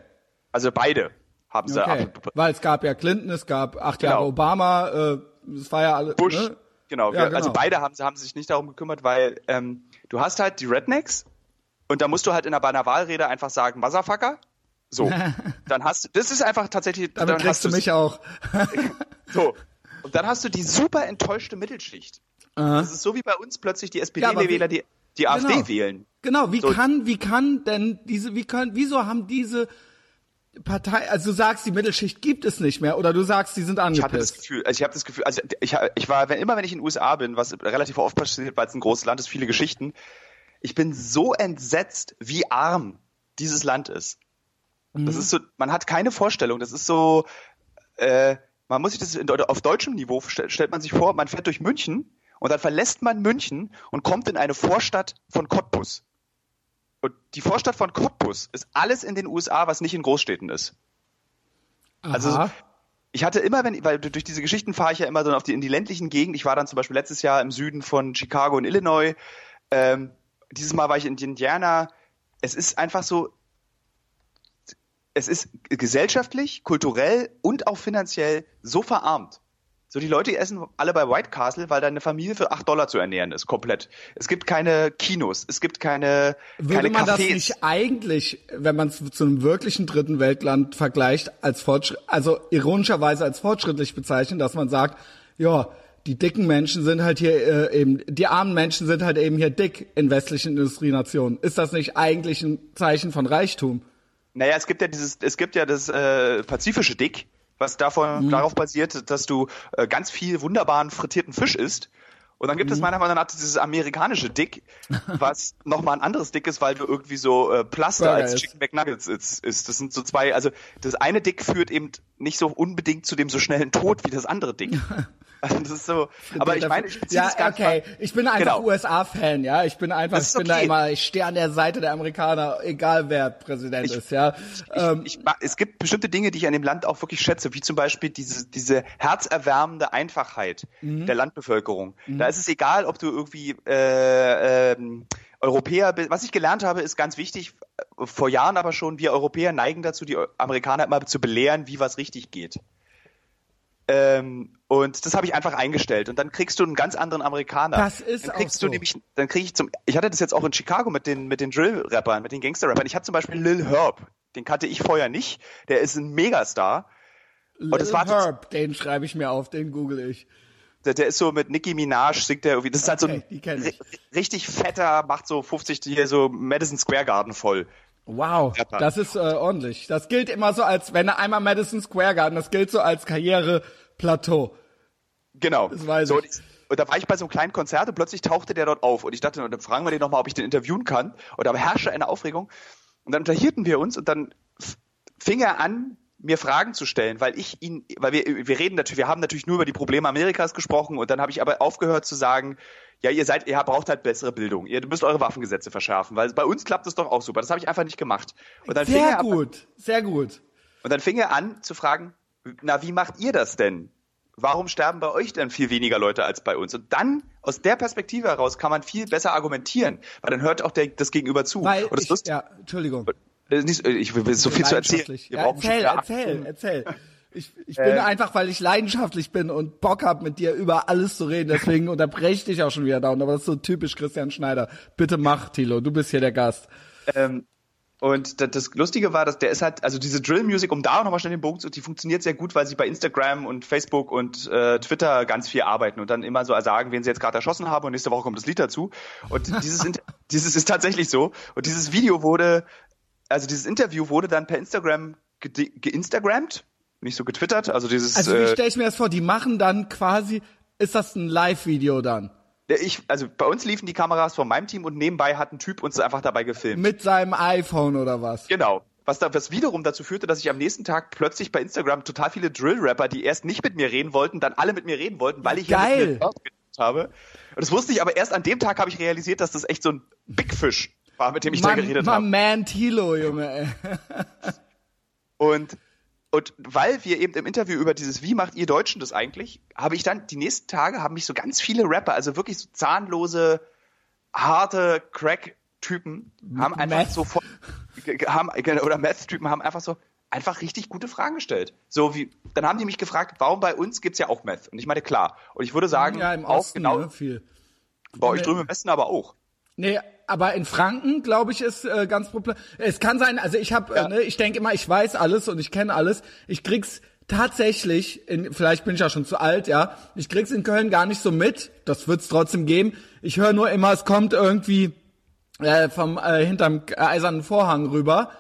Also beide haben sie okay. ab. Weil es gab ja Clinton, es gab acht genau. Jahre Obama, äh, es war ja alles. Bush. Ne? Genau, ja, also genau. also beide haben, haben sich nicht darum gekümmert, weil ähm, du hast halt die Rednecks und da musst du halt in einer, bei einer Wahlrede einfach sagen, Motherfucker. So, dann hast du, das ist einfach tatsächlich. Damit dann hast du mich auch. so, und dann hast du die super enttäuschte Mittelschicht. -huh. Das ist so wie bei uns plötzlich die SPD-Wähler, die die genau. AfD wählen. Genau, wie so. kann, wie kann denn diese, wie können, wieso haben diese Partei, also du sagst, die Mittelschicht gibt es nicht mehr oder du sagst, die sind angepisst. Ich habe das Gefühl, also ich habe das Gefühl, also ich, ich war, wenn, immer wenn ich in den USA bin, was relativ oft passiert, weil es ein großes Land ist, viele Geschichten, ich bin so entsetzt, wie arm dieses Land ist. Mhm. Das ist so, man hat keine Vorstellung, das ist so, äh, man muss sich das auf deutschem Niveau stellt man sich vor, man fährt durch München und dann verlässt man München und kommt in eine Vorstadt von Cottbus. Und die Vorstadt von Cottbus ist alles in den USA, was nicht in Großstädten ist. Also Aha. Also ich hatte immer, wenn, weil durch diese Geschichten fahre ich ja immer so auf die, in die ländlichen Gegend. Ich war dann zum Beispiel letztes Jahr im Süden von Chicago in Illinois. Ähm, dieses Mal war ich in Indiana. Es ist einfach so, es ist gesellschaftlich, kulturell und auch finanziell so verarmt. So, die Leute essen alle bei White Castle, weil da eine Familie für 8 Dollar zu ernähren ist, komplett. Es gibt keine Kinos, es gibt keine, Würde keine man Cafés. das nicht eigentlich, wenn man es zu einem wirklichen dritten Weltland vergleicht, als Fortschritt, also ironischerweise als fortschrittlich bezeichnen, dass man sagt, ja, die dicken Menschen sind halt hier äh, eben, die armen Menschen sind halt eben hier dick in westlichen Industrienationen. Ist das nicht eigentlich ein Zeichen von Reichtum? Naja, es gibt ja dieses, es gibt ja das äh, pazifische Dick, was davon, mhm. darauf basiert, dass du äh, ganz viel wunderbaren frittierten Fisch isst. Und dann gibt mhm. es meiner Meinung nach dieses amerikanische Dick, was nochmal ein anderes Dick ist, weil du irgendwie so äh, Plaster Burger als Chicken McNuggets ist, ist. Das sind so zwei, also das eine Dick führt eben nicht so unbedingt zu dem so schnellen Tod wie das andere Dick. Also das ist so, aber ich meine, ich ja, das gar okay. Ich bin einfach genau. USA-Fan, ja. Ich bin einfach, ich bin okay. da immer, ich stehe an der Seite der Amerikaner, egal wer Präsident ich, ist, ja. Ich, ähm, ich, es gibt bestimmte Dinge, die ich an dem Land auch wirklich schätze, wie zum Beispiel diese, diese herzerwärmende Einfachheit mhm. der Landbevölkerung. Mhm. Da ist es egal, ob du irgendwie äh, ähm, Europäer, was ich gelernt habe, ist ganz wichtig, vor Jahren aber schon, wir Europäer neigen dazu, die Amerikaner immer zu belehren, wie was richtig geht. Ähm, und das habe ich einfach eingestellt. Und dann kriegst du einen ganz anderen Amerikaner. Das ist dann kriegst auch so. du nämlich, dann kriege ich zum, ich hatte das jetzt auch in Chicago mit den, mit den Drill-Rappern, mit den Gangster-Rappern. Ich hatte zum Beispiel Lil Herb. Den kannte ich vorher nicht. Der ist ein Megastar. Lil und das war Herb, den schreibe ich mir auf, den google ich. Der, der, ist so mit Nicki Minaj, singt der irgendwie. Das ist halt okay, so ein richtig fetter, macht so 50 hier so Madison Square Garden voll. Wow, das ist äh, ordentlich. Das gilt immer so als, wenn er einmal Madison Square Garden, das gilt so als Karriereplateau. Genau. Das weiß so, ich. Und da war ich bei so einem kleinen Konzert und plötzlich tauchte der dort auf. Und ich dachte, dann fragen wir den nochmal, ob ich den interviewen kann. Und da herrschte eine Aufregung. Und dann unterhielten wir uns und dann fing er an, mir Fragen zu stellen, weil ich ihn, weil wir, wir reden natürlich, wir haben natürlich nur über die Probleme Amerikas gesprochen und dann habe ich aber aufgehört zu sagen, ja, ihr seid, ihr braucht halt bessere Bildung, ihr müsst eure Waffengesetze verschärfen, weil bei uns klappt es doch auch super. Das habe ich einfach nicht gemacht. Und dann sehr fing er gut, an, sehr gut. Und dann fing er an zu fragen, na, wie macht ihr das denn? Warum sterben bei euch denn viel weniger Leute als bei uns? Und dann aus der Perspektive heraus kann man viel besser argumentieren, weil dann hört auch der, das Gegenüber zu. Weil ich, ja, Entschuldigung. Äh, ich will so viel zu erzählen. Ja, erzähl, erzähl, erzähl. Ich, ich bin äh, einfach, weil ich leidenschaftlich bin und Bock hab, mit dir über alles zu reden. Deswegen unterbreche ich dich auch schon wieder da. Aber das ist so typisch Christian Schneider. Bitte mach, Tilo. Du bist hier der Gast. Ähm, Und das Lustige war, dass der ist halt, also diese Drill Music, um da auch nochmal schnell den Bogen zu, die funktioniert sehr gut, weil sie bei Instagram und Facebook und äh, Twitter ganz viel arbeiten und dann immer so sagen, wen sie jetzt gerade erschossen haben und nächste Woche kommt das Lied dazu. Und dieses, dieses ist tatsächlich so. Und dieses Video wurde, also dieses Interview wurde dann per Instagram geinstagrammt, nicht so getwittert, also dieses. Also wie äh, stelle ich mir das vor? Die machen dann quasi, ist das ein Live-Video dann? Ich, also bei uns liefen die Kameras von meinem Team und nebenbei hat ein Typ uns einfach dabei gefilmt. Mit seinem iPhone oder was? Genau. Was, da, was wiederum dazu führte, dass ich am nächsten Tag plötzlich bei Instagram total viele Drill-Rapper, die erst nicht mit mir reden wollten, dann alle mit mir reden wollten, weil ich Geil. ja mit habe. Und das wusste ich, aber erst an dem Tag habe ich realisiert, dass das echt so ein Big Fish war, mit dem ich man, da geredet habe. Man Tilo, Junge. und und weil wir eben im Interview über dieses Wie macht ihr Deutschen das eigentlich, habe ich dann die nächsten Tage haben mich so ganz viele Rapper, also wirklich so zahnlose, harte Crack-Typen, haben einfach Meth. so haben oder Meth-Typen haben einfach so einfach richtig gute Fragen gestellt. So wie dann haben die mich gefragt, warum bei uns gibt's ja auch Meth? Und ich meine klar. Und ich würde sagen, ja, im Osten, auch genau ne, viel. Bei euch drüben im Westen aber auch. Nee, aber in Franken, glaube ich, ist äh, ganz problem. Es kann sein, also ich habe, ja. äh, ne, ich denke immer, ich weiß alles und ich kenne alles. Ich krieg's tatsächlich, in, vielleicht bin ich ja schon zu alt, ja, ich krieg's in Köln gar nicht so mit. Das wird's trotzdem geben. Ich höre nur immer, es kommt irgendwie äh, vom äh, hinterm eisernen Vorhang rüber.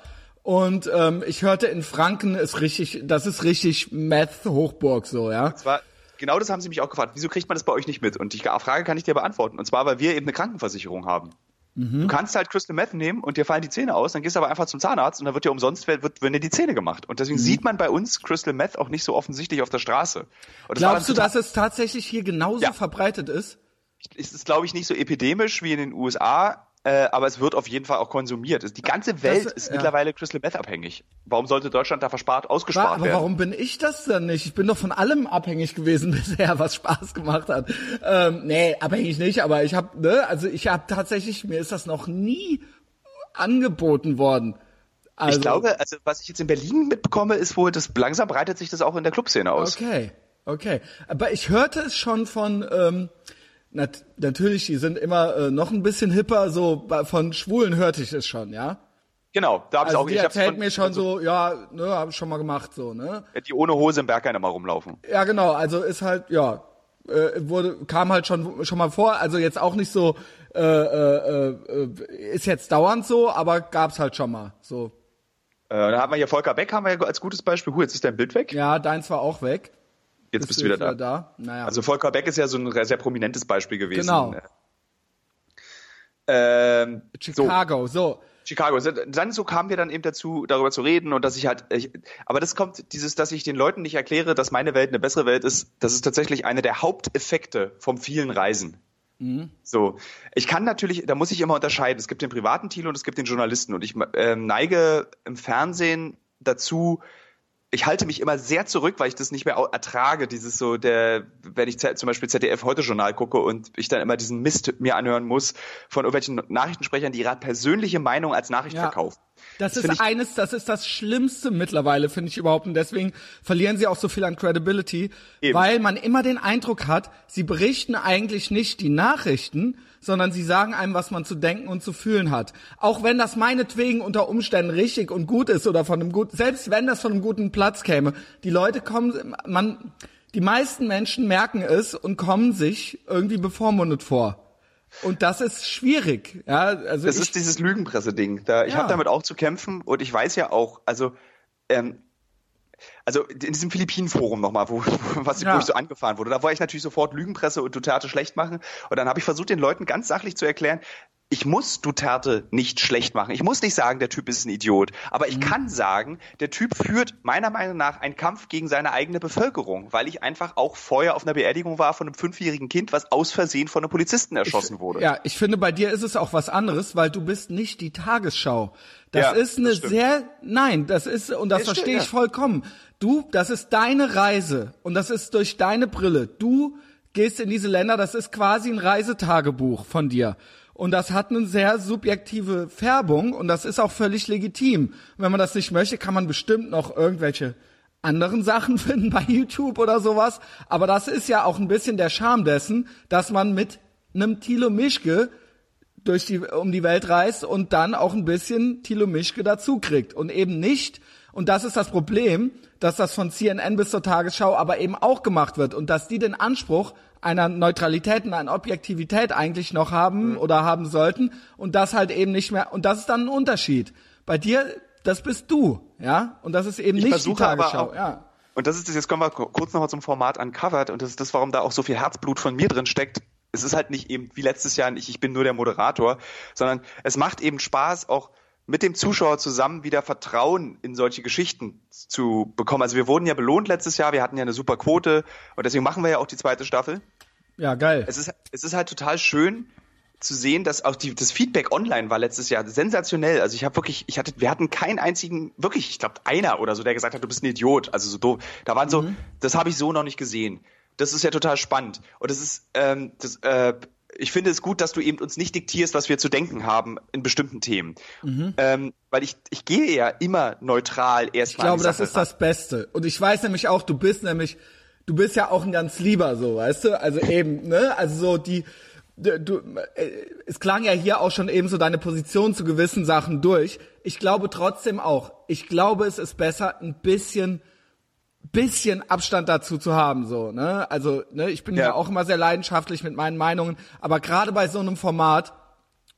Und ähm, ich hörte in Franken ist richtig, das ist richtig Meth Hochburg so, ja. Zwar genau das haben sie mich auch gefragt. Wieso kriegt man das bei euch nicht mit? Und die Frage kann ich dir beantworten. Und zwar, weil wir eben eine Krankenversicherung haben. Mhm. Du kannst halt Crystal Meth nehmen und dir fallen die Zähne aus, dann gehst du aber einfach zum Zahnarzt und dann wird dir umsonst wird, werden dir die Zähne gemacht. Und deswegen mhm. sieht man bei uns Crystal Meth auch nicht so offensichtlich auf der Straße. Glaubst du, dass es tatsächlich hier genauso ja. verbreitet ist? Es ist, glaube ich, nicht so epidemisch wie in den USA, äh, aber es wird auf jeden Fall auch konsumiert. Die ganze Welt das, ist ja. mittlerweile Crystal Meth abhängig. Warum sollte Deutschland da verspart, ausgespart aber werden? Aber warum bin ich das denn nicht? Ich bin doch von allem abhängig gewesen bisher, was Spaß gemacht hat. Ähm, nee, abhängig nicht, aber ich habe, ne, also ich habe tatsächlich, mir ist das noch nie angeboten worden. Also, ich glaube, also was ich jetzt in Berlin mitbekomme, ist wohl, das langsam breitet sich das auch in der Clubszene aus. Okay, okay. Aber ich hörte es schon von ähm, nat natürlich, die sind immer äh, noch ein bisschen hipper, so von Schwulen hörte ich es schon, ja. Genau, da habe also ich auch. Die ich erzählt von, mir schon also, so, ja, ne, habe ich schon mal gemacht, so, ne. Die ohne Hose im Berg mal rumlaufen. Ja, genau, also ist halt, ja, äh, wurde, kam halt schon schon mal vor, also jetzt auch nicht so, äh, äh, äh, ist jetzt dauernd so, aber gab's halt schon mal, so. Äh, da haben wir hier Volker Beck, haben wir ja als gutes Beispiel. Huh, jetzt ist dein Bild weg. Ja, deins war auch weg. Jetzt bist, bist du wieder, wieder da. da. Naja. Also Volker Beck ist ja so ein sehr prominentes Beispiel gewesen. Genau. Ähm, Chicago, so. so. Chicago. Dann so kamen wir dann eben dazu, darüber zu reden und dass ich halt, ich, aber das kommt, dieses, dass ich den Leuten nicht erkläre, dass meine Welt eine bessere Welt ist, das ist tatsächlich einer der Haupteffekte vom vielen Reisen. Mhm. So, ich kann natürlich, da muss ich immer unterscheiden. Es gibt den privaten Thilo und es gibt den Journalisten und ich äh, neige im Fernsehen dazu, ich halte mich immer sehr zurück, weil ich das nicht mehr ertrage, dieses so der, wenn ich zum Beispiel ZDF heute Journal gucke und ich dann immer diesen Mist mir anhören muss von irgendwelchen Nachrichtensprechern, die ihre persönliche Meinung als Nachricht ja. verkaufen. Das, das ist eines, das ist das Schlimmste mittlerweile, finde ich überhaupt. Und deswegen verlieren sie auch so viel an Credibility, Eben. weil man immer den Eindruck hat, sie berichten eigentlich nicht die Nachrichten, sondern sie sagen einem, was man zu denken und zu fühlen hat. Auch wenn das meinetwegen unter Umständen richtig und gut ist oder von einem guten, selbst wenn das von einem guten Platz käme, die Leute kommen, man, die meisten Menschen merken es und kommen sich irgendwie bevormundet vor. Und das ist schwierig. Ja, also das ist dieses Lügenpresse-Ding. Da, ich ja. habe damit auch zu kämpfen und ich weiß ja auch, also ähm, also in diesem Philippinen-Forum nochmal, wo, was, ja. wo ich so angefahren wurde, da war ich natürlich sofort Lügenpresse und Duterte schlecht machen. Und dann habe ich versucht, den Leuten ganz sachlich zu erklären, ich muss Duterte nicht schlecht machen. Ich muss nicht sagen, der Typ ist ein Idiot. Aber ich mhm. kann sagen, der Typ führt meiner Meinung nach einen Kampf gegen seine eigene Bevölkerung, weil ich einfach auch vorher auf einer Beerdigung war von einem fünfjährigen Kind, was aus Versehen von einem Polizisten erschossen ich, wurde. Ja, ich finde, bei dir ist es auch was anderes, weil du bist nicht die Tagesschau. Das ja, ist eine das sehr, nein, das ist, und das, das verstehe ich ja. vollkommen. Du, das ist deine Reise und das ist durch deine Brille. Du gehst in diese Länder, das ist quasi ein Reisetagebuch von dir. Und das hat eine sehr subjektive Färbung und das ist auch völlig legitim. Wenn man das nicht möchte, kann man bestimmt noch irgendwelche anderen Sachen finden bei YouTube oder sowas. Aber das ist ja auch ein bisschen der Charme dessen, dass man mit einem Thilo Mischke durch die, um die Welt reist und dann auch ein bisschen Thilo Mischke dazu kriegt und eben nicht, und das ist das Problem, dass das von CNN bis zur Tagesschau aber eben auch gemacht wird und dass die den Anspruch einer Neutralität und einer Objektivität eigentlich noch haben mhm. oder haben sollten und das halt eben nicht mehr, und das ist dann ein Unterschied. Bei dir, das bist du, ja, und das ist eben ich nicht die Tagesschau, auch, ja. Und das ist das, jetzt kommen wir kurz nochmal zum Format Uncovered und das ist das, warum da auch so viel Herzblut von mir drin steckt. Es ist halt nicht eben wie letztes Jahr ich, ich bin nur der Moderator, sondern es macht eben Spaß, auch mit dem Zuschauer zusammen wieder Vertrauen in solche Geschichten zu bekommen. Also wir wurden ja belohnt letztes Jahr, wir hatten ja eine super Quote und deswegen machen wir ja auch die zweite Staffel. Ja, geil. Es ist, es ist halt total schön zu sehen, dass auch die, das Feedback online war letztes Jahr sensationell. Also ich habe wirklich, ich hatte, wir hatten keinen einzigen, wirklich, ich glaube einer oder so, der gesagt hat, du bist ein Idiot. Also so doof. Da waren so, mhm. das habe ich so noch nicht gesehen. Das ist ja total spannend. Und das ist, ähm, das, äh, ich finde es gut, dass du eben uns nicht diktierst, was wir zu denken haben in bestimmten Themen. Mhm. Ähm, weil ich, ich gehe ja immer neutral erstmal. Ich glaube, das ist das Beste. Und ich weiß nämlich auch, du bist nämlich, du bist ja auch ein ganz lieber so, weißt du? Also eben, ne? Also so die, du, äh, es klang ja hier auch schon eben so deine Position zu gewissen Sachen durch. Ich glaube trotzdem auch, ich glaube, es ist besser, ein bisschen, bisschen Abstand dazu zu haben, so, ne? Also, ne, ich bin ja, ja auch immer sehr leidenschaftlich mit meinen Meinungen, aber gerade bei so einem Format,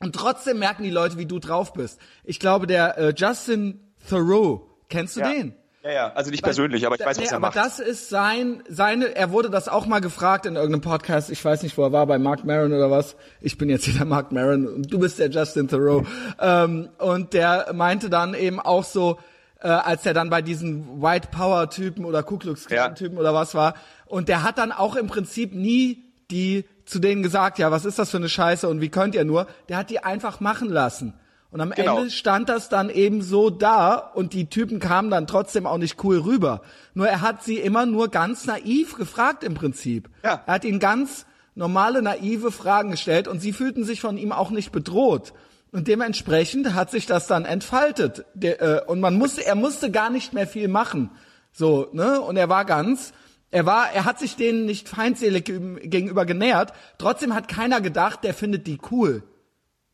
und trotzdem merken die Leute, wie du drauf bist. Ich glaube, der äh, Justin Thoreau, kennst du ja. den? Ja, ja, also nicht persönlich, aber ich weiß, was nee, er macht. Aber das ist sein, seine, er wurde das auch mal gefragt in irgendeinem Podcast, ich weiß nicht, wo er war, bei Mark Maron oder was. Ich bin jetzt hier der Mark Maron und du bist der Justin Thoreau. ähm, und der meinte dann eben auch so, äh, als er dann bei diesen White Power Typen oder Ku Klux Klan Typen ja. oder was war. Und der hat dann auch im Prinzip nie die zu denen gesagt, ja, was ist das für eine Scheiße und wie könnt ihr nur? Der hat die einfach machen lassen. Und am genau. Ende stand das dann eben so da und die Typen kamen dann trotzdem auch nicht cool rüber. Nur er hat sie immer nur ganz naiv gefragt im Prinzip. Ja. Er hat ihnen ganz normale, naive Fragen gestellt und sie fühlten sich von ihm auch nicht bedroht. Und dementsprechend hat sich das dann entfaltet. Der, äh, und man musste, er musste gar nicht mehr viel machen. So, ne? Und er war ganz, er war, er hat sich denen nicht feindselig gegenüber genähert. Trotzdem hat keiner gedacht, der findet die cool.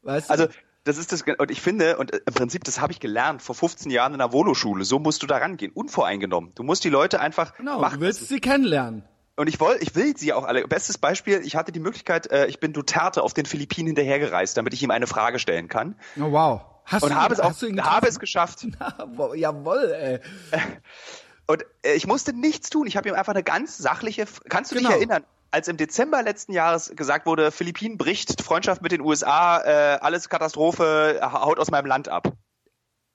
Weißt du? Also das ist das, und ich finde, und im Prinzip, das habe ich gelernt vor 15 Jahren in der Volo-Schule. So musst du da rangehen, unvoreingenommen. Du musst die Leute einfach genau, machen. Du willst sie kennenlernen. Und ich wollte, ich will sie auch alle. Bestes Beispiel, ich hatte die Möglichkeit, äh, ich bin Duterte auf den Philippinen hinterhergereist, damit ich ihm eine Frage stellen kann. Oh wow. Hast und du, habe es auch, habe es geschafft. Na, jawohl, ey. Und äh, ich musste nichts tun. Ich habe ihm einfach eine ganz sachliche. Kannst du genau. dich erinnern? Als im Dezember letzten Jahres gesagt wurde, Philippinen bricht Freundschaft mit den USA, äh, alles Katastrophe, haut aus meinem Land ab.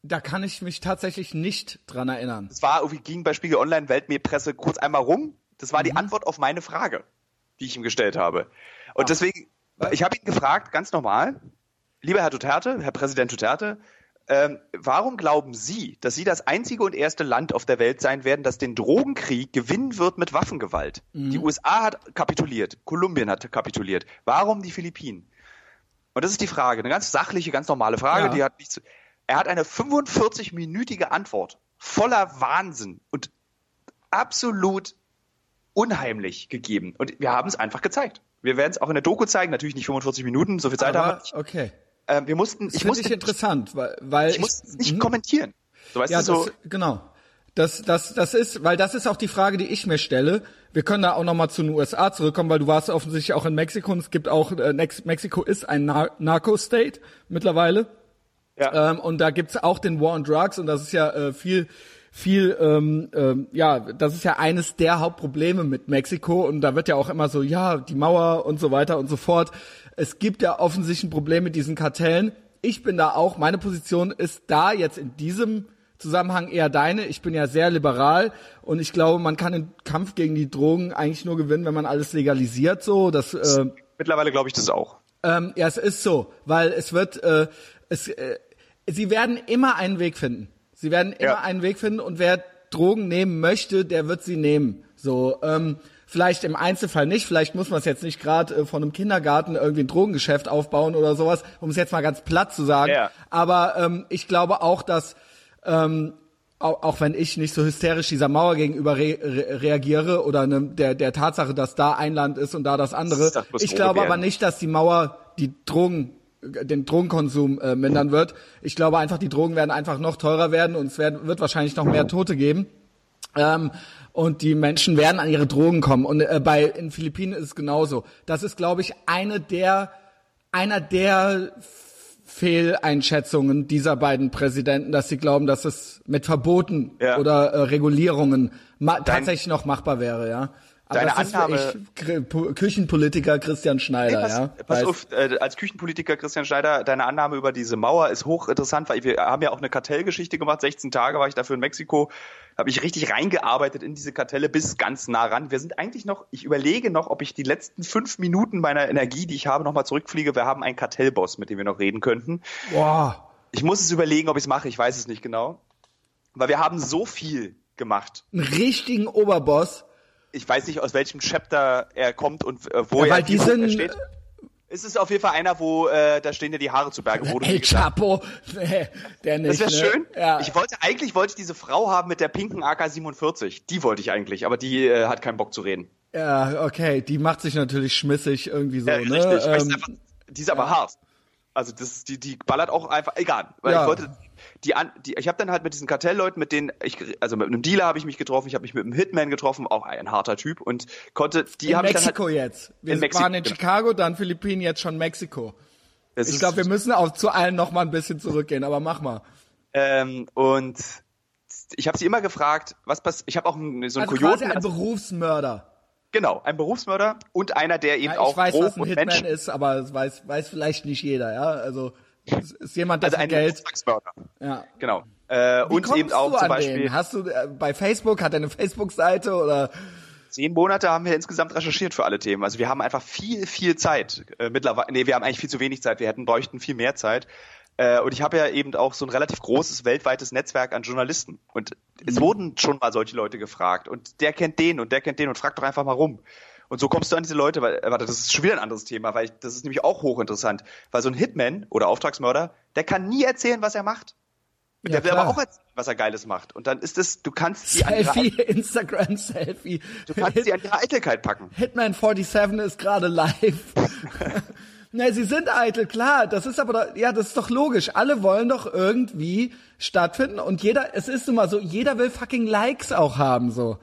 Da kann ich mich tatsächlich nicht dran erinnern. Es war irgendwie ging bei Spiegel Online Weltmeerpresse kurz einmal rum. Das war die mhm. Antwort auf meine Frage, die ich ihm gestellt habe. Und Ach. deswegen, ich habe ihn gefragt, ganz normal, lieber Herr Duterte, Herr Präsident Duterte, ähm, warum glauben Sie, dass Sie das einzige und erste Land auf der Welt sein werden, das den Drogenkrieg gewinnen wird mit Waffengewalt? Mhm. Die USA hat kapituliert, Kolumbien hat kapituliert. Warum die Philippinen? Und das ist die Frage, eine ganz sachliche, ganz normale Frage, ja. die hat nichts. Er hat eine 45-minütige Antwort voller Wahnsinn und absolut unheimlich gegeben. Und wir haben es einfach gezeigt. Wir werden es auch in der Doku zeigen, natürlich nicht 45 Minuten, so viel Zeit Aber, haben wir nicht. Okay. Äh, wir mussten, das ich musste, ich interessant, weil, weil ich, ich musste nicht mh. kommentieren. So, weißt ja, du, so. Das, genau. Das, das, das ist, weil das ist auch die Frage, die ich mir stelle. Wir können da auch nochmal zu den USA zurückkommen, weil du warst offensichtlich auch in Mexiko und es gibt auch, äh, Mexiko ist ein Nar Narco-State mittlerweile. Ja. Ähm, und da gibt's auch den War on Drugs und das ist ja äh, viel, viel, ähm, ähm, ja, das ist ja eines der Hauptprobleme mit Mexiko und da wird ja auch immer so, ja, die Mauer und so weiter und so fort. Es gibt ja offensichtlich ein Problem mit diesen Kartellen. Ich bin da auch, meine Position ist da jetzt in diesem Zusammenhang eher deine. Ich bin ja sehr liberal und ich glaube, man kann den Kampf gegen die Drogen eigentlich nur gewinnen, wenn man alles legalisiert. So, das, äh, mittlerweile glaube ich das auch. Ähm, ja, es ist so, weil es wird, äh, es, äh, sie werden immer einen Weg finden. Sie werden immer ja. einen Weg finden und wer Drogen nehmen möchte, der wird sie nehmen. So, ähm, Vielleicht im Einzelfall nicht, vielleicht muss man es jetzt nicht gerade äh, von einem Kindergarten irgendwie ein Drogengeschäft aufbauen oder sowas, um es jetzt mal ganz platt zu sagen. Ja. Aber ähm, ich glaube auch, dass ähm, auch, auch wenn ich nicht so hysterisch dieser Mauer gegenüber re re reagiere oder ne, der, der Tatsache, dass da ein Land ist und da das andere. Das ich glaube aber nicht, dass die Mauer die Drogen den Drogenkonsum äh, mindern wird. Ich glaube einfach, die Drogen werden einfach noch teurer werden und es werden, wird wahrscheinlich noch mehr Tote geben. Ähm, und die Menschen werden an ihre Drogen kommen. Und äh, bei in Philippinen ist es genauso. Das ist, glaube ich, eine der einer der Fehleinschätzungen dieser beiden Präsidenten, dass sie glauben, dass es mit Verboten ja. oder äh, Regulierungen tatsächlich noch machbar wäre, ja. Aber Deine Annahme, ich, Küchenpolitiker Christian Schneider, nee, pass, ja. Pass auf, äh, als Küchenpolitiker Christian Schneider, deine Annahme über diese Mauer ist hochinteressant, weil wir haben ja auch eine Kartellgeschichte gemacht. 16 Tage war ich dafür in Mexiko, habe ich richtig reingearbeitet in diese Kartelle bis ganz nah ran. Wir sind eigentlich noch, ich überlege noch, ob ich die letzten fünf Minuten meiner Energie, die ich habe, nochmal zurückfliege. Wir haben einen Kartellboss, mit dem wir noch reden könnten. Boah. Ich muss es überlegen, ob ich es mache, ich weiß es nicht genau. Weil wir haben so viel gemacht. Einen richtigen Oberboss ich weiß nicht, aus welchem Chapter er kommt und äh, wo ja, weil er, die sind, steht. Es ist auf jeden Fall einer, wo äh, da stehen dir die Haare zu Berge. Wo El Chapo, nee, der nicht. Das wäre ne? schön. Ja. Ich wollte eigentlich wollte ich diese Frau haben mit der pinken AK-47. Die wollte ich eigentlich, aber die äh, hat keinen Bock zu reden. Ja, okay, die macht sich natürlich schmissig irgendwie so. Ja, ne? richtig. Ähm, einfach, die ist aber hart. Also das, die, die ballert auch einfach, egal. Weil ja. ich wollte, die, die ich habe dann halt mit diesen Kartellleuten, mit denen ich, also mit einem Dealer habe ich mich getroffen, ich habe mich mit einem Hitman getroffen, auch ein harter Typ und konnte, die habe ich dann halt, jetzt. Wir in Mexiko, waren in genau. Chicago, dann Philippinen, jetzt schon Mexiko. Das ich glaube, wir müssen auch zu allen noch mal ein bisschen zurückgehen, aber mach mal. Ähm, und ich habe sie immer gefragt, was passiert. Ich habe auch so einen also Kojoten. Quasi ein also, Berufsmörder. Genau, ein Berufsmörder und einer, der eben ja, ich auch Ich weiß, was ein Hitman Menschen ist, aber das weiß, weiß vielleicht nicht jeder, ja. Also es ist jemand, der also ein Geld. Ja. Genau. Äh, Wie und eben auch zum Beispiel. Den? Hast du äh, bei Facebook, hat er eine Facebook-Seite oder? Zehn Monate haben wir insgesamt recherchiert für alle Themen. Also wir haben einfach viel, viel Zeit. Äh, mittlerweile, nee, wir haben eigentlich viel zu wenig Zeit. Wir hätten bräuchten viel mehr Zeit. Äh, und ich habe ja eben auch so ein relativ großes weltweites Netzwerk an Journalisten. Und es mhm. wurden schon mal solche Leute gefragt. Und der kennt den und der kennt den und fragt doch einfach mal rum. Und so kommst du an diese Leute, weil, äh, warte, das ist schon wieder ein anderes Thema, weil ich, das ist nämlich auch hochinteressant. Weil so ein Hitman oder Auftragsmörder, der kann nie erzählen, was er macht. Ja, der will aber auch erzählen, was er Geiles macht. Und dann ist es, du kannst sie Selfie, an Instagram Selfie. Du kannst Hit, sie an ihre Eitelkeit packen. Hitman 47 ist gerade live. Na, sie sind eitel, klar. Das ist aber, doch, ja, das ist doch logisch. Alle wollen doch irgendwie stattfinden und jeder, es ist immer so, jeder will fucking Likes auch haben, so.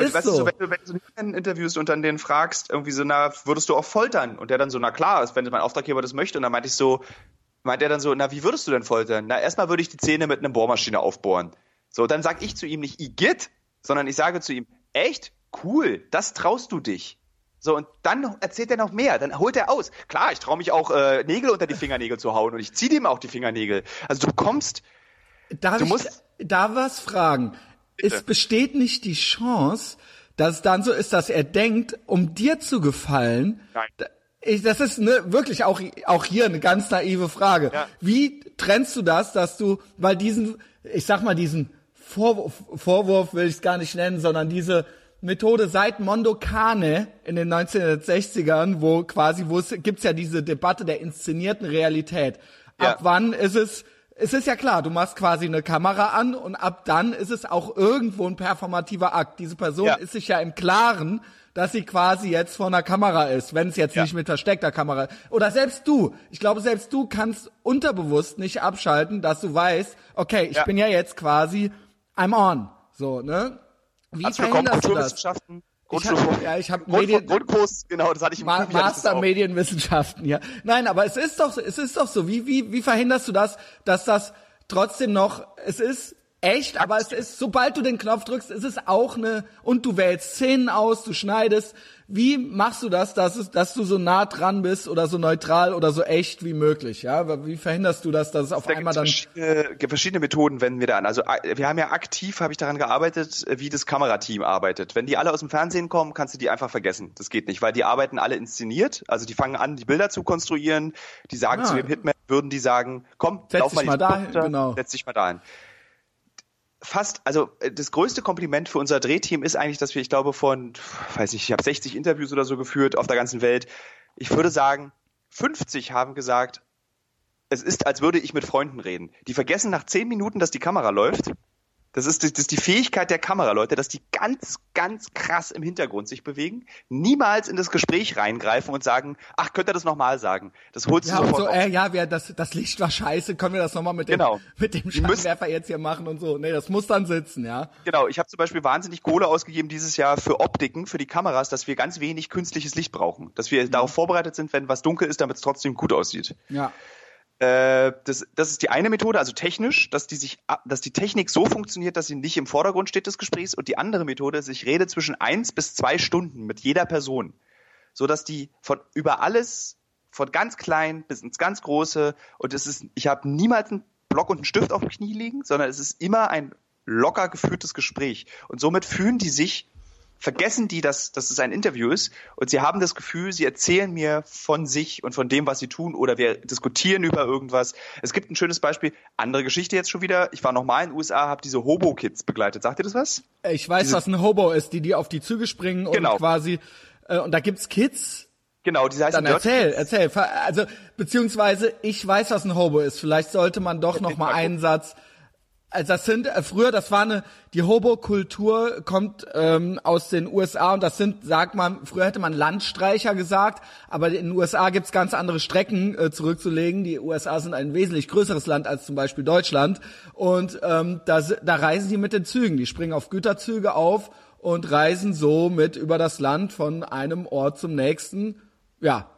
Ja. ist weißt so. so. wenn du, wenn du einen interviewst und dann den fragst, irgendwie so, na, würdest du auch foltern? Und der dann so, na klar, wenn mein Auftraggeber das möchte. Und dann meinte ich so, meint er dann so, na, wie würdest du denn foltern? Na, erstmal würde ich die Zähne mit einer Bohrmaschine aufbohren. So, dann sag ich zu ihm nicht, Igitt, sondern ich sage zu ihm, echt? Cool, das traust du dich. So, und dann erzählt er noch mehr, dann holt er aus. Klar, ich traue mich auch, äh, Nägel unter die Fingernägel zu hauen und ich ziehe dem auch die Fingernägel. Also du kommst. Darf du ich musst, da was fragen? Bitte. Es besteht nicht die Chance, dass es dann so ist, dass er denkt, um dir zu gefallen. Nein. Ich, das ist ne, wirklich auch, auch hier eine ganz naive Frage. Ja. Wie trennst du das, dass du, weil diesen, ich sag mal, diesen Vorwurf, Vorwurf will ich es gar nicht nennen, sondern diese Methode seit Mondo Cane in den 1960ern, wo quasi, wo es gibt's ja diese Debatte der inszenierten Realität. Ja. Ab wann ist es, es ist ja klar, du machst quasi eine Kamera an und ab dann ist es auch irgendwo ein performativer Akt. Diese Person ja. ist sich ja im Klaren, dass sie quasi jetzt vor einer Kamera ist, wenn es jetzt ja. nicht mit versteckter Kamera ist. Oder selbst du. Ich glaube, selbst du kannst unterbewusst nicht abschalten, dass du weißt, okay, ich ja. bin ja jetzt quasi I'm on. So, ne? Wie Herzlich willkommen, Kulturwissenschaften. Grundschule, ich hab, ja, ich habe Medien Grundkurs, genau, das hatte ich im Ma Master Medienwissenschaften, ja. Nein, aber es ist doch so, es ist doch so. Wie wie wie verhinderst du das, dass das trotzdem noch es ist echt, aber es ist sobald du den Knopf drückst, ist es auch eine und du wählst Szenen aus, du schneidest, wie machst du das, dass, es, dass du so nah dran bist oder so neutral oder so echt wie möglich? Ja, wie verhinderst du das, dass es auf da einmal dann verschiedene, verschiedene Methoden wenden wir da an. Also äh, wir haben ja aktiv, habe ich daran gearbeitet, wie das Kamerateam arbeitet. Wenn die alle aus dem Fernsehen kommen, kannst du die einfach vergessen. Das geht nicht, weil die arbeiten alle inszeniert. Also die fangen an, die Bilder zu konstruieren. Die sagen ah. zu dem Hitman, würden die sagen, komm, setz lauf mal, mal dahin, genau. setz dich mal dahin fast, also äh, das größte Kompliment für unser Drehteam ist eigentlich, dass wir, ich glaube, von, weiß nicht, ich habe 60 Interviews oder so geführt auf der ganzen Welt. Ich würde sagen, 50 haben gesagt, es ist, als würde ich mit Freunden reden. Die vergessen nach 10 Minuten, dass die Kamera läuft Das ist, das ist die Fähigkeit der Kameraleute, dass die ganz, ganz krass im Hintergrund sich bewegen, niemals in das Gespräch reingreifen und sagen, ach, könnt ihr das nochmal sagen? Das holst ja, du sofort so, äh, ja, wir, das, das Licht war scheiße, können wir das nochmal mit dem, genau. mit dem Scheinwerfer jetzt hier machen und so. Nee, das muss dann sitzen, ja. Genau, ich habe zum Beispiel wahnsinnig Kohle ausgegeben dieses Jahr für Optiken, für die Kameras, dass wir ganz wenig künstliches Licht brauchen. Dass wir mhm. darauf vorbereitet sind, wenn was dunkel ist, damit es trotzdem gut aussieht. Ja. Äh, das, das ist die eine Methode, also technisch, dass die sich, dass die Technik so funktioniert, dass sie nicht im Vordergrund steht des Gesprächs. Und die andere Methode ist, ich rede zwischen eins bis zwei Stunden mit jeder Person, so dass die von über alles, von ganz klein bis ins ganz große, und es ist, ich habe niemals einen Block und einen Stift auf dem Knie liegen, sondern es ist immer ein locker geführtes Gespräch. Und somit fühlen die sich vergessen die, dass, dass es ein Interview ist und sie haben das Gefühl, sie erzählen mir von sich und von dem, was sie tun oder wir diskutieren über irgendwas. Es gibt ein schönes Beispiel, andere Geschichte jetzt schon wieder. Ich war nochmal in den USA, habe diese Hobo-Kids begleitet. Sagt ihr das was? Ich weiß, diese, was ein Hobo ist, die die auf die Züge springen und genau. quasi äh, und da gibt's Kids, Genau, die heißen Dann erzähl, erzähl. Also beziehungsweise ich weiß, was ein Hobo ist. Vielleicht sollte man doch noch mal einen Satz also das sind äh, früher, das war eine, die Hobo-Kultur kommt ähm, aus den USA und das sind, sagt man, früher hätte man Landstreicher gesagt, aber in den USA gibt's ganz andere Strecken äh, zurückzulegen. Die USA sind ein wesentlich größeres Land als zum Beispiel Deutschland und ähm, da, da reisen die mit den Zügen, die springen auf Güterzüge auf und reisen so mit über das Land von einem Ort zum nächsten. Ja,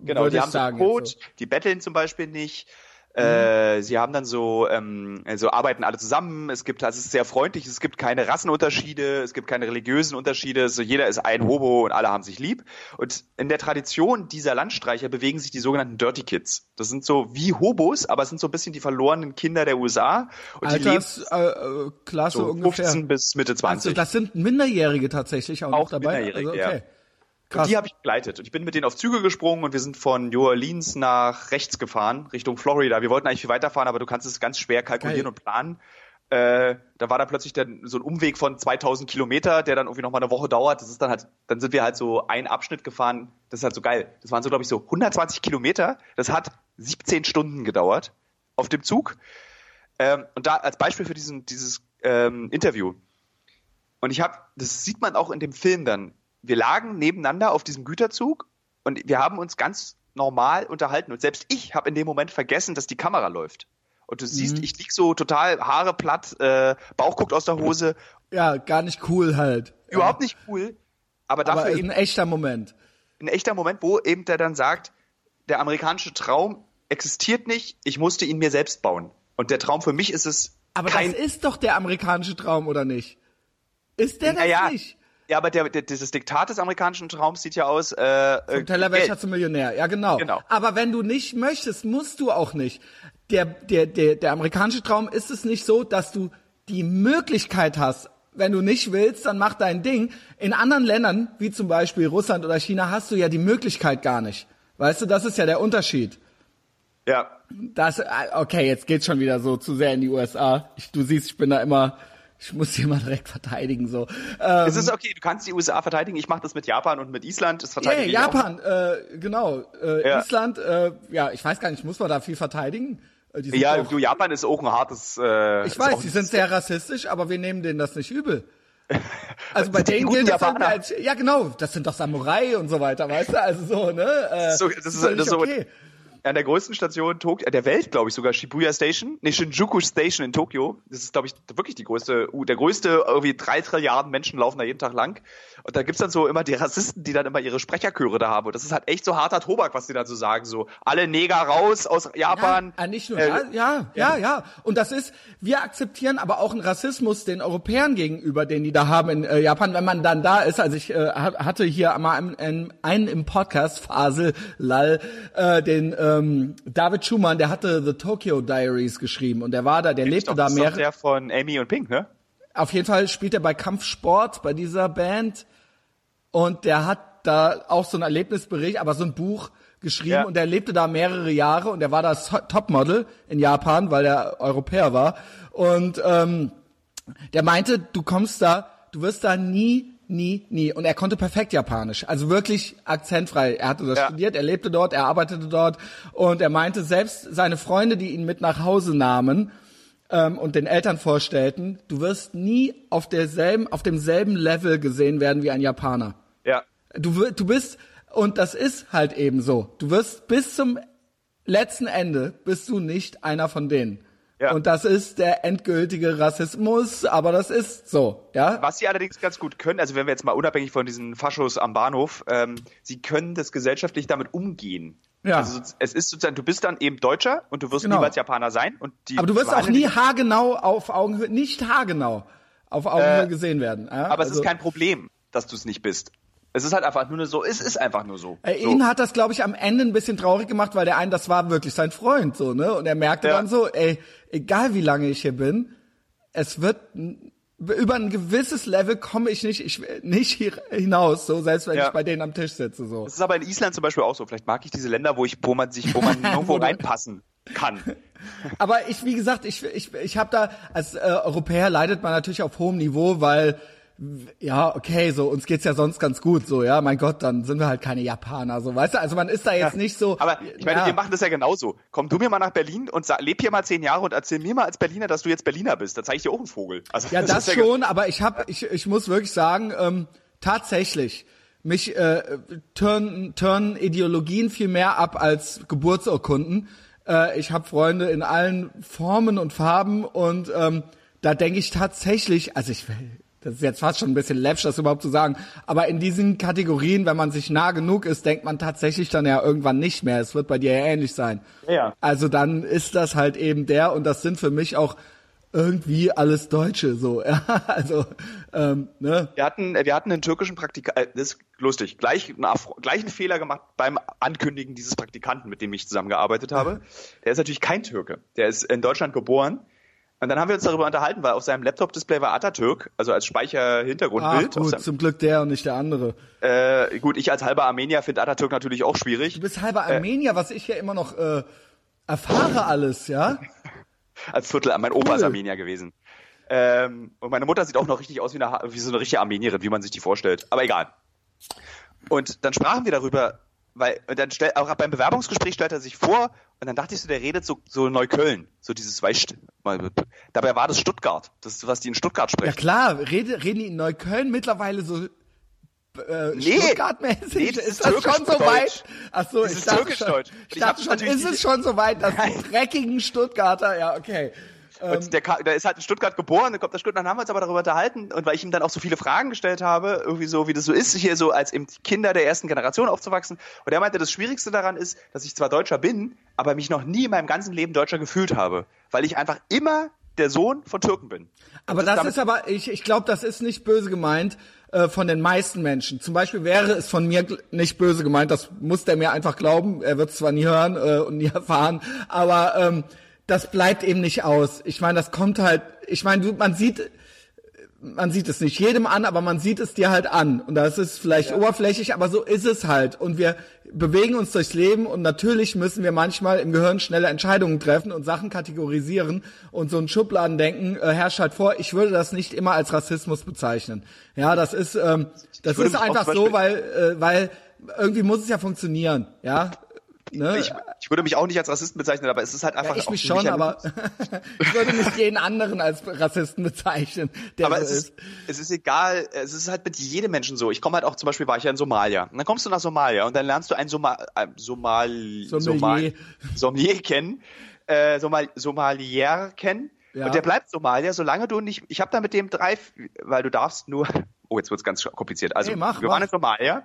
genau. Die haben sagen, so Code, so. die betteln zum Beispiel nicht. Äh, sie haben dann so, ähm, also arbeiten alle zusammen. Es gibt, also es ist sehr freundlich. Es gibt keine Rassenunterschiede, es gibt keine religiösen Unterschiede. So jeder ist ein Hobo und alle haben sich lieb. Und in der Tradition dieser Landstreicher bewegen sich die sogenannten Dirty Kids. Das sind so wie Hobos, aber es sind so ein bisschen die verlorenen Kinder der USA. Und Altersklasse die äh, so ungefähr. 15 bis Mitte 20. Also das sind Minderjährige tatsächlich auch, auch noch dabei. Minderjährige, also, okay. ja. Krass. Und die habe ich begleitet. Und ich bin mit denen auf Züge gesprungen und wir sind von New Orleans nach rechts gefahren, Richtung Florida. Wir wollten eigentlich viel weiterfahren, aber du kannst es ganz schwer kalkulieren Geil. und planen. Äh, da war dann plötzlich dann so ein Umweg von 2000 Kilometer, der dann irgendwie noch mal eine Woche dauert. Das ist dann halt, dann sind wir halt so einen Abschnitt gefahren. Das ist halt so geil. Das waren so, glaube ich, so 120 Kilometer. Das hat 17 Stunden gedauert auf dem Zug. Ähm, und da als Beispiel für diesen, dieses ähm, Interview. Und ich habe, das sieht man auch in dem Film dann wir lagen nebeneinander auf diesem Güterzug und wir haben uns ganz normal unterhalten. Und selbst ich habe in dem Moment vergessen, dass die Kamera läuft. Und du siehst, mhm. ich lieg so total Haare platt, äh, Bauch guckt aus der Hose. Ja, gar nicht cool halt. Überhaupt nicht cool. Aber dafür aber ein echter Moment. Ein echter Moment, wo eben der dann sagt, der amerikanische Traum existiert nicht, ich musste ihn mir selbst bauen. Und der Traum für mich ist es. Aber kein das ist doch der amerikanische Traum, oder nicht? Ist der das naja, nicht? Ja, aber der, der, dieses Diktat des amerikanischen Traums sieht ja aus. Äh, Vom äh, Tellerwäscher zum Millionär. Ja, genau. genau. Aber wenn du nicht möchtest, musst du auch nicht. Der, der, der, der amerikanische Traum ist es nicht so, dass du die Möglichkeit hast, wenn du nicht willst, dann mach dein Ding. In anderen Ländern, wie zum Beispiel Russland oder China, hast du ja die Möglichkeit gar nicht. Weißt du, das ist ja der Unterschied. Ja. Das, äh, okay, jetzt geht's schon wieder so zu sehr in die USA. Ich, du siehst, ich bin da immer ich muss sie mal direkt verteidigen so. Ähm, es ist okay, du kannst die USA verteidigen. Ich mache das mit Japan und mit Island. Das verteidige yeah, Japan, äh, genau. Äh, ja. Island, äh, ja, ich weiß gar nicht, muss man da viel verteidigen? Äh, ja, auch, du, Japan ist auch ein hartes. Äh, ich weiß, die sind sehr rassistisch, aber wir nehmen denen das nicht übel. Also bei denen gilt das halt als, ja genau, das sind doch Samurai und so weiter, weißt du, also so, ne? Äh, so, das ist, das ist okay. So, an der größten Station Tok der Welt, glaube ich sogar, Shibuya Station, nee, Shinjuku Station in Tokio. Das ist, glaube ich, wirklich die größte, der größte, irgendwie drei Trilliarden Menschen laufen da jeden Tag lang. Und da gibt's dann so immer die Rassisten, die dann immer ihre Sprecherchöre da haben. Und das ist halt echt so harter Tobak, was die da so sagen. So, alle Neger raus aus Japan. Ja, nicht nur, äh, ja, ja, ja, ja. Und das ist, wir akzeptieren aber auch einen Rassismus den Europäern gegenüber, den die da haben in äh, Japan, wenn man dann da ist. Also ich äh, hatte hier mal einen, einen im Podcast, Fasel Lal, äh, den ähm, David Schumann, der hatte The Tokyo Diaries geschrieben und der war da, der lebte doch, da mehr. Das ist der von Amy und Pink, ne? Auf jeden Fall spielt er bei Kampfsport bei dieser Band und der hat da auch so ein Erlebnisbericht, aber so ein Buch geschrieben ja. und er lebte da mehrere Jahre und er war das Topmodel in Japan, weil er Europäer war und ähm, der meinte, du kommst da, du wirst da nie, nie, nie und er konnte perfekt Japanisch, also wirklich akzentfrei. Er hatte das ja. studiert, er lebte dort, er arbeitete dort und er meinte selbst seine Freunde, die ihn mit nach Hause nahmen, ähm, und den Eltern vorstellten, du wirst nie auf derselben, auf demselben Level gesehen werden wie ein Japaner. Ja. Du, du bist, und das ist halt eben so. Du wirst bis zum letzten Ende bist du nicht einer von denen. Ja. Und das ist der endgültige Rassismus, aber das ist so, ja. Was sie allerdings ganz gut können, also wenn wir jetzt mal unabhängig von diesen Faschos am Bahnhof, ähm, sie können das gesellschaftlich damit umgehen. Ja. Also es ist sozusagen, du bist dann eben Deutscher und du wirst Genau. niemals Japaner sein. Und die Aber du wirst auch nie haargenau auf Augenhöhe, nicht haargenau auf Augenhöhe Äh, gesehen werden. Ja? Aber es Also, ist kein Problem, dass du es nicht bist. Es ist halt einfach nur so, es ist einfach nur so. äh, so. ihn hat das, glaube ich, am Ende ein bisschen traurig gemacht, weil der einen, das war wirklich sein Freund, so, ne? Und er merkte Ja. dann so, ey, egal wie lange ich hier bin, es wird über ein gewisses Level komme ich nicht, ich nicht hier hinaus, so selbst wenn Ja. ich bei denen am Tisch sitze, so. Das ist aber in Island zum Beispiel auch so. Vielleicht mag ich diese Länder, wo ich, wo man sich, wo man irgendwo Wo du- reinpassen kann. Aber ich, wie gesagt, ich, ich, ich habe da, als äh, Europäer leidet man natürlich auf hohem Niveau, weil, ja, okay, so, uns geht's ja sonst ganz gut, so, ja, mein Gott, dann sind wir halt keine Japaner, so, weißt du, also man ist da jetzt nicht so. Aber ich meine, ja. wir machen das ja genauso. Komm du mir mal nach Berlin und sag, leb hier mal zehn Jahre und erzähl mir mal als Berliner, dass du jetzt Berliner bist. Da zeige ich dir auch einen Vogel. Also, Ja, das, ja schon, aber ich hab, ich, ich muss wirklich sagen, ähm, tatsächlich, mich äh, turnen, turnen Ideologien viel mehr ab als Geburtsurkunden. Äh, ich habe Freunde in allen Formen und Farben und ähm, da denke ich tatsächlich, also ich das ist jetzt fast schon ein bisschen läppisch, das überhaupt zu sagen, aber in diesen Kategorien, wenn man sich nah genug ist, denkt man tatsächlich dann ja irgendwann nicht mehr. Es wird bei dir ja ähnlich sein. Ja. Also dann ist das halt eben der und das sind für mich auch irgendwie alles Deutsche so. Ja, also ähm, ne? Wir hatten, wir hatten einen türkischen Praktikanten, äh, das ist lustig, gleich einen Fehler gemacht beim Ankündigen dieses Praktikanten, mit dem ich zusammengearbeitet habe. Der ist natürlich kein Türke. Der ist in Deutschland geboren. Und dann haben wir uns darüber unterhalten, weil auf seinem Laptop-Display war Atatürk, also als Speicherhintergrundbild. auf gut, zum Glück der und nicht der andere. äh, gut, ich als halber Armenier finde Atatürk natürlich auch schwierig. Du bist halber Armenier, was ich ja immer noch äh, erfahre alles, ja? als Viertel, mein Opa ist. Armenier gewesen. Ähm, und meine Mutter sieht auch noch richtig aus wie, eine, wie so eine richtige Armenierin, wie man sich die vorstellt. Aber egal. Und dann sprachen wir darüber, weil, und dann stell, auch beim Bewerbungsgespräch stellte er sich vor, und dann dachte ich so, der redet so, so Neukölln, so dieses Weißt, mal- dabei war das Stuttgart, das was die in Stuttgart Ja sprechen. klar, rede, reden die in Neukölln mittlerweile so äh, Nee. Stuttgart-mäßig? Nee, das ist das schon so weit? Ach so, Das ich ist dachte schon, ich dachte schon, ist es schon so weit, dass die dreckigen Stuttgarter, ja, okay. Und der, ka- der ist halt in Stuttgart geboren, dann kommt der Stuttgart, dann haben wir uns aber darüber unterhalten und weil ich ihm dann auch so viele Fragen gestellt habe, irgendwie so, wie das so ist, hier so als eben Kinder der ersten Generation aufzuwachsen. Und er meinte, das Schwierigste daran ist, dass ich zwar Deutscher bin, aber mich noch nie in meinem ganzen Leben Deutscher gefühlt habe, weil ich einfach immer der Sohn von Türken bin. Aber das ist aber, ich, ich glaube, das ist nicht böse gemeint äh, von den meisten Menschen. Zum Beispiel wäre es von mir nicht böse gemeint, das muss der mir einfach glauben. Er wird es zwar nie hören äh, und nie erfahren, aber ähm, das bleibt eben nicht aus. Ich meine, das kommt halt, ich meine, du- man sieht, man sieht es nicht jedem an, aber man sieht es dir halt an. Und das ist vielleicht oberflächlich, aber so ist es halt. Und wir bewegen uns durchs Leben und natürlich müssen wir manchmal im Gehirn schnelle Entscheidungen treffen und Sachen kategorisieren und so ein Schubladendenken äh, herrscht halt vor. Ich würde das nicht immer als Rassismus bezeichnen. Ja, das ist, ähm, das ist einfach so, weil, äh, weil irgendwie muss es ja funktionieren. Ja. Ne? Ich, ich würde mich auch nicht als Rassisten bezeichnen, aber es ist halt einfach ja, ich mich schon, aber ich würde nicht jeden anderen als Rassisten bezeichnen, der Aber so es ist. es ist egal, es ist halt mit jedem Menschen so. Ich komme halt auch zum Beispiel, war ich ja in Somalia. Und dann kommst du nach Somalia und dann lernst du einen Soma äh, Somal Sommelier. Somal Sommelier kennen, äh, Somal Somalier kennen. Ja. Und der bleibt Somalier, solange du nicht, ich habe da mit dem drei, weil du darfst nur, oh, jetzt wird's ganz kompliziert. Also, Nee, mach, wir mach. waren in Somalia.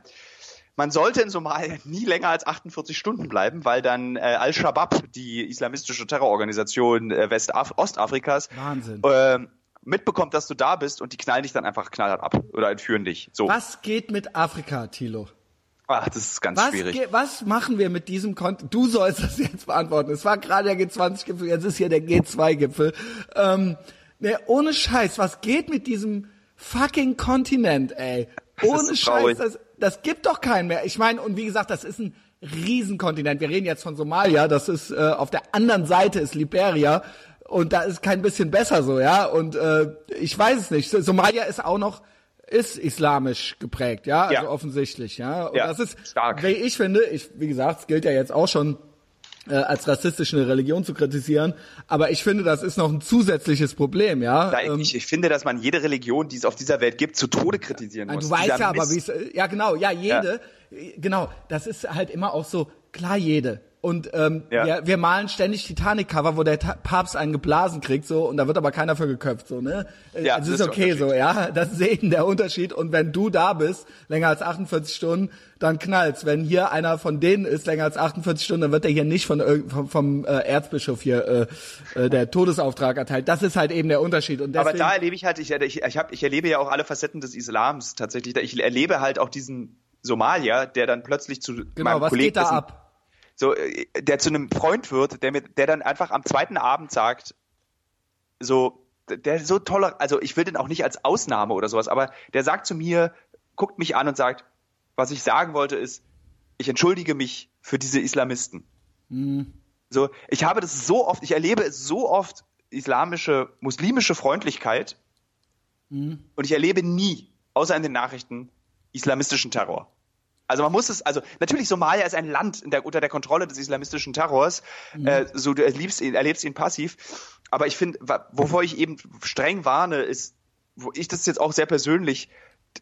Man sollte in Somalia nie länger als 48 Stunden bleiben, weil dann äh, Al-Shabaab, die islamistische Terrororganisation äh, Westaf Ostafrikas, Wahnsinn. ähm, mitbekommt, dass du da bist und die knallen dich dann einfach knallhart ab oder entführen dich. So. Was geht mit Afrika, Thilo? Ach, das ist ganz Was, schwierig. was machen wir mit diesem Content? Du sollst das jetzt beantworten. Es war gerade der G20-Gipfel, jetzt ist hier der G2-Gipfel. Ähm, ne, ohne Scheiß, was geht mit diesem fucking Kontinent, ey? Ohne Scheiß, das, das gibt doch keinen mehr. Ich meine, und wie gesagt, das ist ein Riesenkontinent. Wir reden jetzt von Somalia, das ist äh, auf der anderen Seite ist Liberia und da ist kein bisschen besser so, ja. Und äh, ich weiß es nicht. Somalia ist auch noch ist islamisch geprägt, ja, also Ja. offensichtlich, ja. Und Ja, das ist, stark. wie ich finde, ich, wie gesagt, es gilt ja jetzt auch schon äh, als rassistische Religion zu kritisieren. Aber ich finde, das ist noch ein zusätzliches Problem, ja. Ähm, ich, ich, finde, dass man jede Religion, die es auf dieser Welt gibt, zu Tode kritisieren muss. Du weißt ja aber, wie es, ja genau, ja, jede, ja. genau, das ist halt immer auch so, klar jede. Und ähm, ja. wir, wir malen ständig Titanic-Cover, wo der Ta Papst einen geblasen kriegt, so, und da wird aber keiner für geköpft, so, ne? Äh, ja, das, das ist okay, so, ja. Das ist eben der Unterschied. Und wenn du da bist, länger als 48 Stunden, dann knallt's. Wenn hier einer von denen ist, länger als 48 Stunden, dann wird der hier nicht von, vom, vom äh, Erzbischof hier äh, äh, der Todesauftrag erteilt. Das ist halt eben der Unterschied. Und deswegen, aber da erlebe ich halt, ich, ich, ich, hab, ich erlebe ja auch alle Facetten des Islams tatsächlich. Ich erlebe halt auch diesen Somalier, der dann plötzlich zu genau, meinem was Kollegen geht da ab? So, äh, der zu einem Freund wird, der mit, der dann einfach am zweiten Abend sagt, so, der so toller, also ich will den auch nicht als Ausnahme oder sowas, aber der sagt zu mir, guckt mich an und sagt, was ich sagen wollte ist, ich entschuldige mich für diese Islamisten. Mhm. So, ich habe das so oft, ich erlebe es so oft, islamische, muslimische Freundlichkeit mhm. und ich erlebe nie, außer in den Nachrichten, islamistischen Terror. Also man muss es, also natürlich Somalia ist ein Land der, unter der Kontrolle des islamistischen Terrors. Mhm. Äh, so du erlebst ihn, erlebst ihn passiv. Aber ich finde, wovor ich eben streng warne, ist, wo ich das jetzt auch sehr persönlich,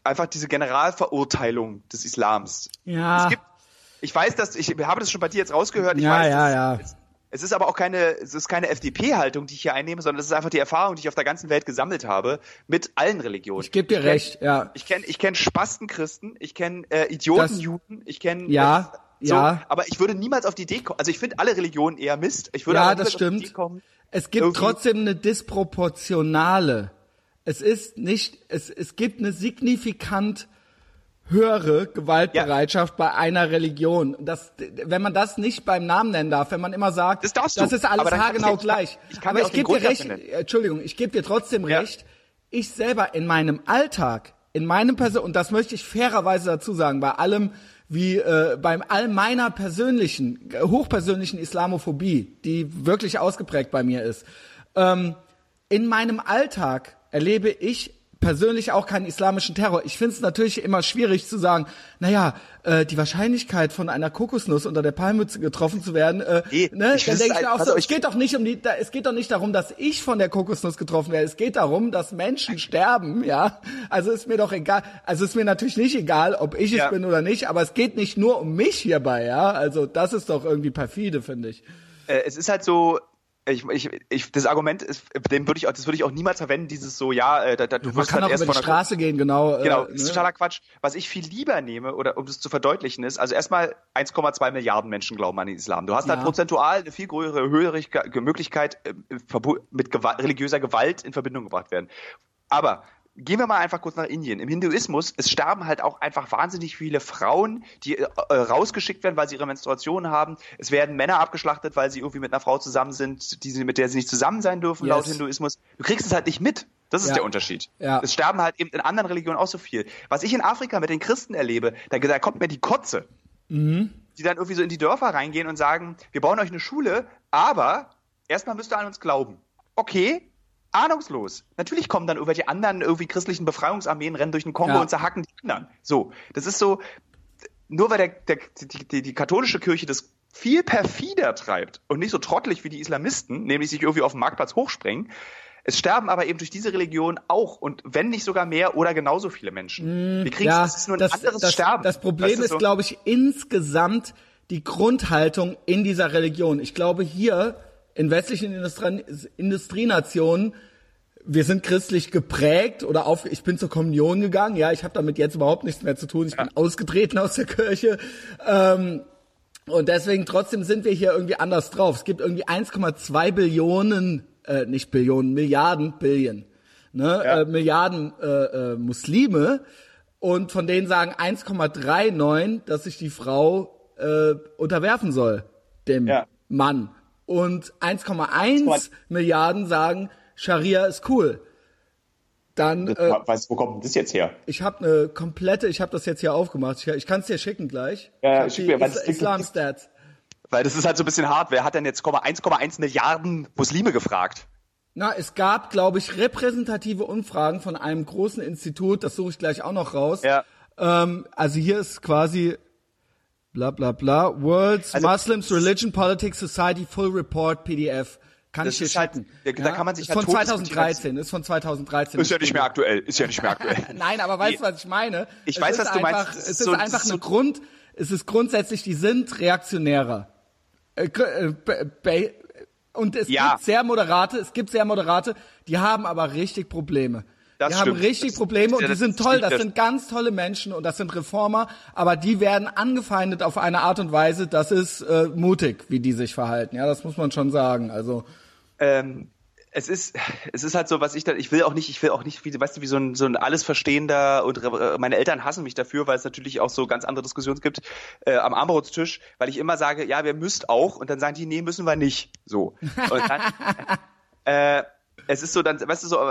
einfach diese Generalverurteilung des Islams. Ja. Es gibt, ich weiß, dass ich habe das schon bei dir jetzt rausgehört. Ich ja, weiß, ja, ja. Es, es ist aber auch keine, es ist keine FDP-Haltung, die ich hier einnehme, sondern es ist einfach die Erfahrung, die ich auf der ganzen Welt gesammelt habe mit allen Religionen. Ich gebe dir ich recht, kenn, ja. Ich kenne ich kenn Spastenchristen, ich kenne äh, Idiotenjuden, ich kenne ja, äh, so, ja. aber ich würde niemals auf die Idee kommen. Also ich finde alle Religionen eher Mist. Ich würde ja, das stimmt. Kommen, es gibt trotzdem eine disproportionale. Es ist nicht, es, es gibt eine signifikant höhere Gewaltbereitschaft ja. bei einer Religion. Das, wenn man das nicht beim Namen nennen darf, wenn man immer sagt, das, darfst das ist alles haargenau gleich. Ich kann Aber ich gebe dir recht, nennen. Entschuldigung, ich gebe dir trotzdem ja. recht. Ich selber in meinem Alltag, in meinem Person, und das möchte ich fairerweise dazu sagen, bei allem, wie äh, beim all meiner persönlichen, hochpersönlichen Islamophobie, die wirklich ausgeprägt bei mir ist, ähm, in meinem Alltag erlebe ich persönlich auch keinen islamischen Terror. Ich finde es natürlich immer schwierig zu sagen, naja, äh, die Wahrscheinlichkeit von einer Kokosnuss unter der Palmmütze getroffen zu werden, äh, nee, ne, ich dann denke ich mir auch also so, es geht doch nicht um die, da, es geht doch nicht darum, dass ich von der Kokosnuss getroffen werde. Es geht darum, dass Menschen sterben, ja. Also ist mir doch egal, also ist mir natürlich nicht egal, ob ich ja. es bin oder nicht, aber es geht nicht nur um mich hierbei, ja. Also das ist doch irgendwie perfide, finde ich. Äh, es ist halt so, ich, ich, ich, das Argument ist, dem würde ich auch, das würde ich auch niemals verwenden, dieses so, ja, äh, da, da, du Man wirst kann halt auch erst über die Straße gehen, genau. Genau, äh, ist ne? totaler Quatsch. Was ich viel lieber nehme, oder um das zu verdeutlichen, ist, also erstmal 1,2 Milliarden Menschen glauben an den Islam. Du hast ja. halt prozentual eine viel größere, höhere Möglichkeit, äh, mit Gewalt, religiöser Gewalt in Verbindung gebracht werden. Aber Gehen wir mal einfach kurz nach Indien. Im Hinduismus, es sterben halt auch einfach wahnsinnig viele Frauen, die äh, rausgeschickt werden, weil sie ihre Menstruation haben. Es werden Männer abgeschlachtet, weil sie irgendwie mit einer Frau zusammen sind, die sie, mit der sie nicht zusammen sein dürfen, yes. laut Hinduismus. Du kriegst es halt nicht mit. Das ist ja. der Unterschied. Ja. Es sterben halt eben in anderen Religionen auch so viel. Was ich in Afrika mit den Christen erlebe, da, da kommt mir die Kotze. Mhm. Die dann irgendwie so in die Dörfer reingehen und sagen, wir bauen euch eine Schule, aber erstmal müsst ihr an uns glauben. Okay, ahnungslos. Natürlich kommen dann irgendwelche anderen irgendwie christlichen Befreiungsarmeen, rennen durch den Kongo Ja. und zerhacken die anderen. So, das ist so, nur weil der, der, die, die, die katholische Kirche das viel perfider treibt und nicht so trottelig wie die Islamisten, nämlich sich irgendwie auf dem Marktplatz hochsprengen, es sterben aber eben durch diese Religion auch und wenn nicht sogar mehr oder genauso viele Menschen. Wir kriegen ja, das ist nur ein das, anderes das, Sterben. Das Problem Weißt du, ist, so? glaube ich, insgesamt die Grundhaltung in dieser Religion. Ich glaube, hier in westlichen Industrie Industrienationen, wir sind christlich geprägt oder auf, ich bin zur Kommunion gegangen, ja, ich habe damit jetzt überhaupt nichts mehr zu tun, ich bin ausgetreten aus der Kirche. Ähm, und deswegen trotzdem sind wir hier irgendwie anders drauf. Es gibt irgendwie 1,2 Billionen, äh, nicht Billionen, Milliarden, Billion, ne, Ja. äh, Milliarden äh, äh, Muslime und von denen sagen 1,39, dass sich die Frau äh, unterwerfen soll dem Ja. Mann und 1,1 Milliarden sagen Scharia ist cool. Dann äh, Weißt, wo kommt denn das jetzt her? ich habe eine komplette, ich habe das jetzt hier aufgemacht. Ich, ich kann es dir schicken gleich. Ja, Ich schick die mir, weil Is Islam Stats. Weil das ist halt so ein bisschen hart. Wer hat denn jetzt 1,1 Milliarden Muslime gefragt? Na, es gab, glaube ich, repräsentative Umfragen von einem großen Institut, das suche ich gleich auch noch raus. Ja. Ähm, also hier ist quasi bla bla bla. World's also, Muslims Religion Politics Society Full Report PDF. Kann ich dir schicken. Halt, da kann man sich ist halt von 2013, ist von 2013. Ist ja nicht mehr aktuell, ist ja nicht mehr aktuell. Nein, aber weißt du, was ich meine? Ich es weiß, was du einfach, meinst. Es ist so, einfach eine so Grund, es ist grundsätzlich, die sind reaktionärer. Äh, äh, und es ja. gibt sehr moderate, es gibt sehr moderate, die haben aber richtig Probleme. Das die stimmt. haben richtig das, Probleme und die sind toll, das sind ganz tolle Menschen und das sind Reformer, aber die werden angefeindet auf eine Art und Weise, das ist äh, mutig, wie die sich verhalten. Ja, das muss man schon sagen. Also ähm, es ist, es ist halt so, was ich da, ich will auch nicht, ich will auch nicht, wie, weißt du, wie so ein, so ein alles Verstehender und meine Eltern hassen mich dafür, weil es natürlich auch so ganz andere Diskussionen gibt äh, am Armbrotstisch, weil ich immer sage, ja, wir müsst auch und dann sagen die, nee, müssen wir nicht. So. Und dann, äh, es ist so, dann, weißt du, so,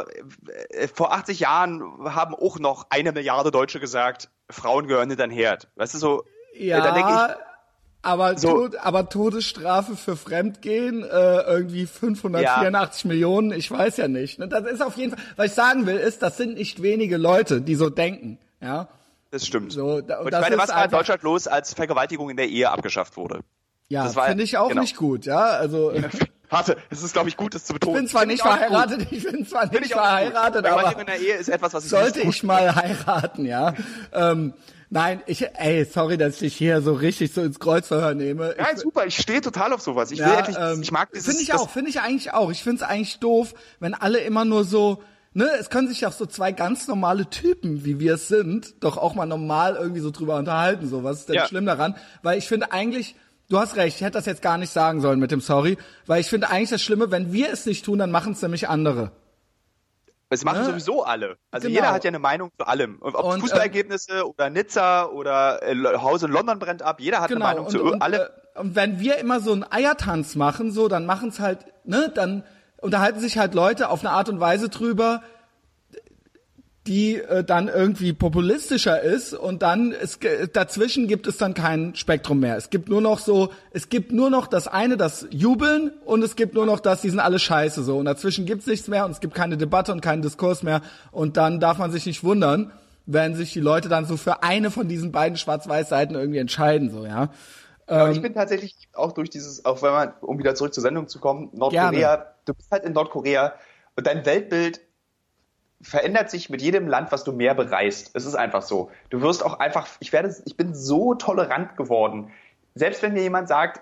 äh, vor 80 Jahren haben auch noch eine Milliarde Deutsche gesagt, Frauen gehören in dein Herd. Weißt du, so, ja, da denke ich, aber, so. Tod, aber Todesstrafe für Fremdgehen, äh, irgendwie 584 ja. Millionen, ich weiß ja nicht. Ne, das ist auf jeden Fall, was ich sagen will, ist, das sind nicht wenige Leute, die so denken, ja. Das stimmt. So, da, und, und ich meine, was war in Deutschland los, als Vergewaltigung in der Ehe abgeschafft wurde? Ja, finde ich auch genau. nicht gut, ja. Also Warte, es ist, glaube ich, gut, das zu betonen. Ich bin zwar nicht verheiratet, ich bin zwar nicht verheiratet, aber in der Ehe ist etwas, was ich sollte ich mal heiraten, ja. ähm, Nein, ich, ey, sorry, dass ich dich hier so richtig so ins Kreuzverhör nehme. Ja, ich, super, ich stehe total auf sowas. Ich ja, will endlich, ähm, ich mag dieses. Finde ich auch, finde ich eigentlich auch. Ich finde es eigentlich doof, wenn alle immer nur so, ne, es können sich auch so zwei ganz normale Typen, wie wir es sind, doch auch mal normal irgendwie so drüber unterhalten, so. Was ist denn ja. schlimm daran? Weil ich finde eigentlich, Du hast recht, ich hätte das jetzt gar nicht sagen sollen mit dem Sorry, weil ich finde eigentlich das Schlimme, wenn wir es nicht tun, dann machen es nämlich andere. Es machen ne? sowieso alle. Also genau. jeder hat ja eine Meinung zu allem. Ob und, Fußballergebnisse äh, oder Nizza oder äh, Haus in London brennt ab, jeder hat genau. eine Meinung und, zu allem. Äh, und wenn wir immer so einen Eiertanz machen, so, dann machen es halt, ne, dann unterhalten sich halt Leute auf eine Art und Weise drüber, die äh, dann irgendwie populistischer ist und dann es, dazwischen gibt es dann kein Spektrum mehr. Es gibt nur noch so, es gibt nur noch das eine, das Jubeln und es gibt nur noch das, die sind alle scheiße so und dazwischen gibt's nichts mehr und es gibt keine Debatte und keinen Diskurs mehr und dann darf man sich nicht wundern, wenn sich die Leute dann so für eine von diesen beiden Schwarz-Weiß-Seiten irgendwie entscheiden so, ja. Ja, ich ähm, bin tatsächlich auch durch dieses, auch wenn man, um wieder zurück zur Sendung zu kommen, Nordkorea, du bist halt in Nordkorea und dein Weltbild verändert sich mit jedem Land, was du mehr bereist. Es ist einfach so. Du wirst auch einfach, ich werde, ich bin so tolerant geworden. Selbst wenn mir jemand sagt,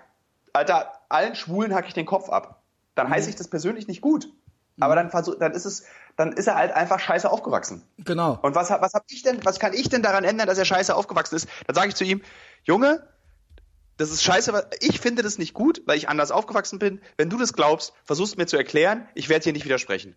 Alter, allen Schwulen hacke ich den Kopf ab, dann mhm. heiße ich das persönlich nicht gut. Mhm. Aber dann, dann ist es, dann ist er halt einfach scheiße aufgewachsen. Genau. Und was, was hab ich denn, was kann ich denn daran ändern, dass er scheiße aufgewachsen ist? Dann sage ich zu ihm, Junge, das ist scheiße, ich finde das nicht gut, weil ich anders aufgewachsen bin. Wenn du das glaubst, versuchst mir zu erklären, ich werde dir nicht widersprechen.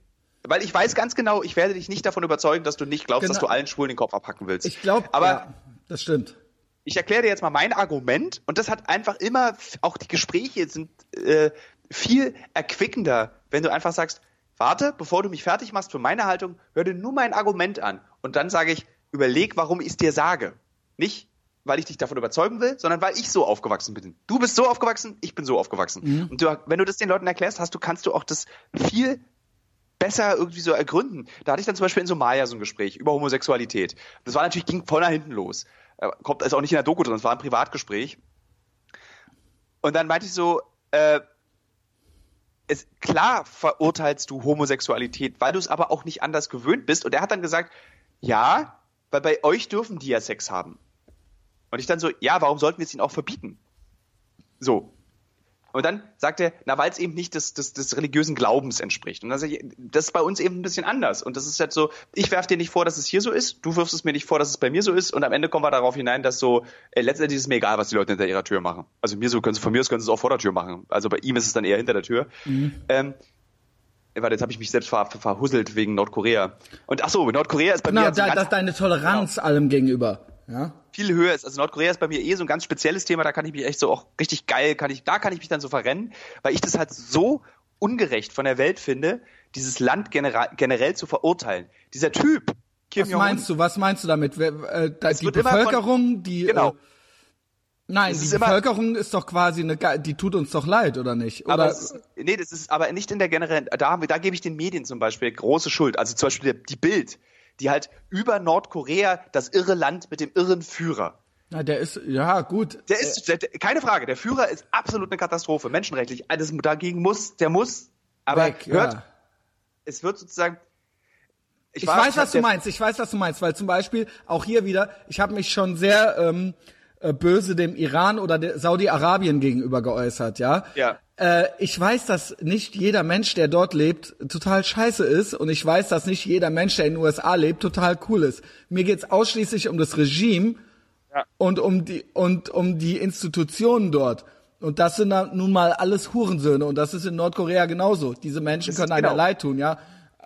Weil ich weiß ganz genau, ich werde dich nicht davon überzeugen, dass du nicht glaubst, genau. dass du allen Schwulen den Kopf abhacken willst. Ich glaube, aber ja, das stimmt. Ich erkläre dir jetzt mal mein Argument und das hat einfach immer, auch die Gespräche sind äh, viel erquickender, wenn du einfach sagst, warte, bevor du mich fertig machst für meine Haltung, hör dir nur mein Argument an und dann sage ich, überleg, warum ich es dir sage. Nicht, weil ich dich davon überzeugen will, sondern weil ich so aufgewachsen bin. Du bist so aufgewachsen, ich bin so aufgewachsen. Mhm. Und du, wenn du das den Leuten erklärst, hast du, kannst du auch das viel besser irgendwie so ergründen. Da hatte ich dann zum Beispiel in Somalia so ein Gespräch über Homosexualität. Das war natürlich, ging voll nach hinten los. Äh, kommt also auch nicht in der Doku drin, es war ein Privatgespräch. Und dann meinte ich so, äh, es, klar verurteilst du Homosexualität, weil du es aber auch nicht anders gewöhnt bist. Und er hat dann gesagt, ja, weil bei euch dürfen die ja Sex haben. Und ich dann so, ja, warum sollten wir es ihnen auch verbieten? So. Und dann sagt er, na, weil es eben nicht des, des, des religiösen Glaubens entspricht. Und dann sage ich, das ist bei uns eben ein bisschen anders. Und das ist halt so, ich werfe dir nicht vor, dass es hier so ist, du wirfst es mir nicht vor, dass es bei mir so ist. Und am Ende kommen wir darauf hinein, dass so, äh, letztendlich ist es mir egal, was die Leute hinter ihrer Tür machen. Also mir so können sie, von mir aus können sie es auch vor der Tür machen. Also bei ihm ist es dann eher hinter der Tür. Mhm. Ähm, warte, jetzt habe ich mich selbst ver ver verhusselt wegen Nordkorea. Und ach so, Nordkorea ist bei genau, mir. Genau, da, das ist deine Toleranz genau. allem gegenüber ja? viel höher ist. Also Nordkorea ist bei mir eh so ein ganz spezielles Thema, da kann ich mich echt so auch richtig geil, kann ich, da kann ich mich dann so verrennen, weil ich das halt so ungerecht von der Welt finde, dieses Land generell, generell zu verurteilen. Dieser Typ, Kim Was meinst du, was meinst du damit? Äh, die Bevölkerung, von, die, genau. Äh, Nein, das die ist Bevölkerung ist doch quasi eine, die tut uns doch leid, oder nicht? Oder? Aber ist, nee, das ist aber nicht in der generellen, da, haben wir, da gebe ich den Medien zum Beispiel große Schuld. Also zum Beispiel die Bild die halt über Nordkorea das irre Land mit dem irren Führer. Na, der ist, ja, gut. Der ist, der, keine Frage, der Führer ist absolut eine Katastrophe, menschenrechtlich. Das, dagegen muss, der muss, aber Weg, hört, ja. es wird sozusagen, Ich, war- weiß, was du der- meinst. Ich weiß, was du meinst, weil zum Beispiel auch hier wieder, ich habe mich schon sehr ähm, äh, böse dem Iran oder der Saudi-Arabien gegenüber geäußert, ja. Ja. Äh, ich weiß, dass nicht jeder Mensch, der dort lebt, total scheiße ist und ich weiß, dass nicht jeder Mensch, der in den USA lebt, total cool ist. Mir geht's ausschließlich um das Regime Ja. und um die und um die Institutionen dort. Und das sind dann nun mal alles Hurensöhne und das ist in Nordkorea genauso. Diese Menschen können ist einem genau. leid tun, ja.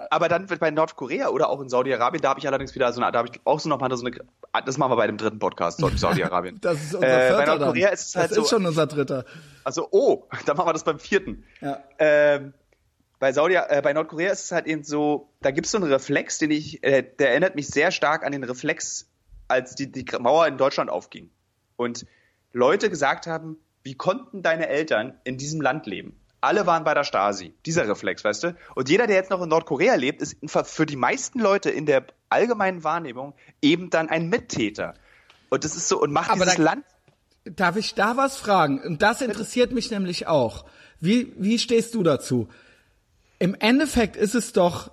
Aber dann wird bei Nordkorea oder auch in Saudi-Arabien, da habe ich allerdings wieder so eine, da habe ich auch so noch mal so eine, das machen wir bei dem dritten Podcast, Saudi-Arabien. Das ist unser äh, vierter Bei Nordkorea dann. ist es halt das so, ist schon unser dritter. also oh, dann machen wir das beim vierten. Ja. Ähm, bei Saudi, äh, bei Nordkorea ist es halt eben so, da gibt es so einen Reflex, den ich, äh, der erinnert mich sehr stark an den Reflex, als die, die Mauer in Deutschland aufging. Und Leute gesagt haben, wie konnten deine Eltern in diesem Land leben? Alle waren bei der Stasi. Dieser Reflex, weißt du? Und jeder, der jetzt noch in Nordkorea lebt, ist für die meisten Leute in der allgemeinen Wahrnehmung eben dann ein Mittäter. Und das ist so, und macht Aber dieses da- Land Darf ich da was fragen? Und das interessiert mich nämlich auch. Wie, wie stehst du dazu? Im Endeffekt ist es doch,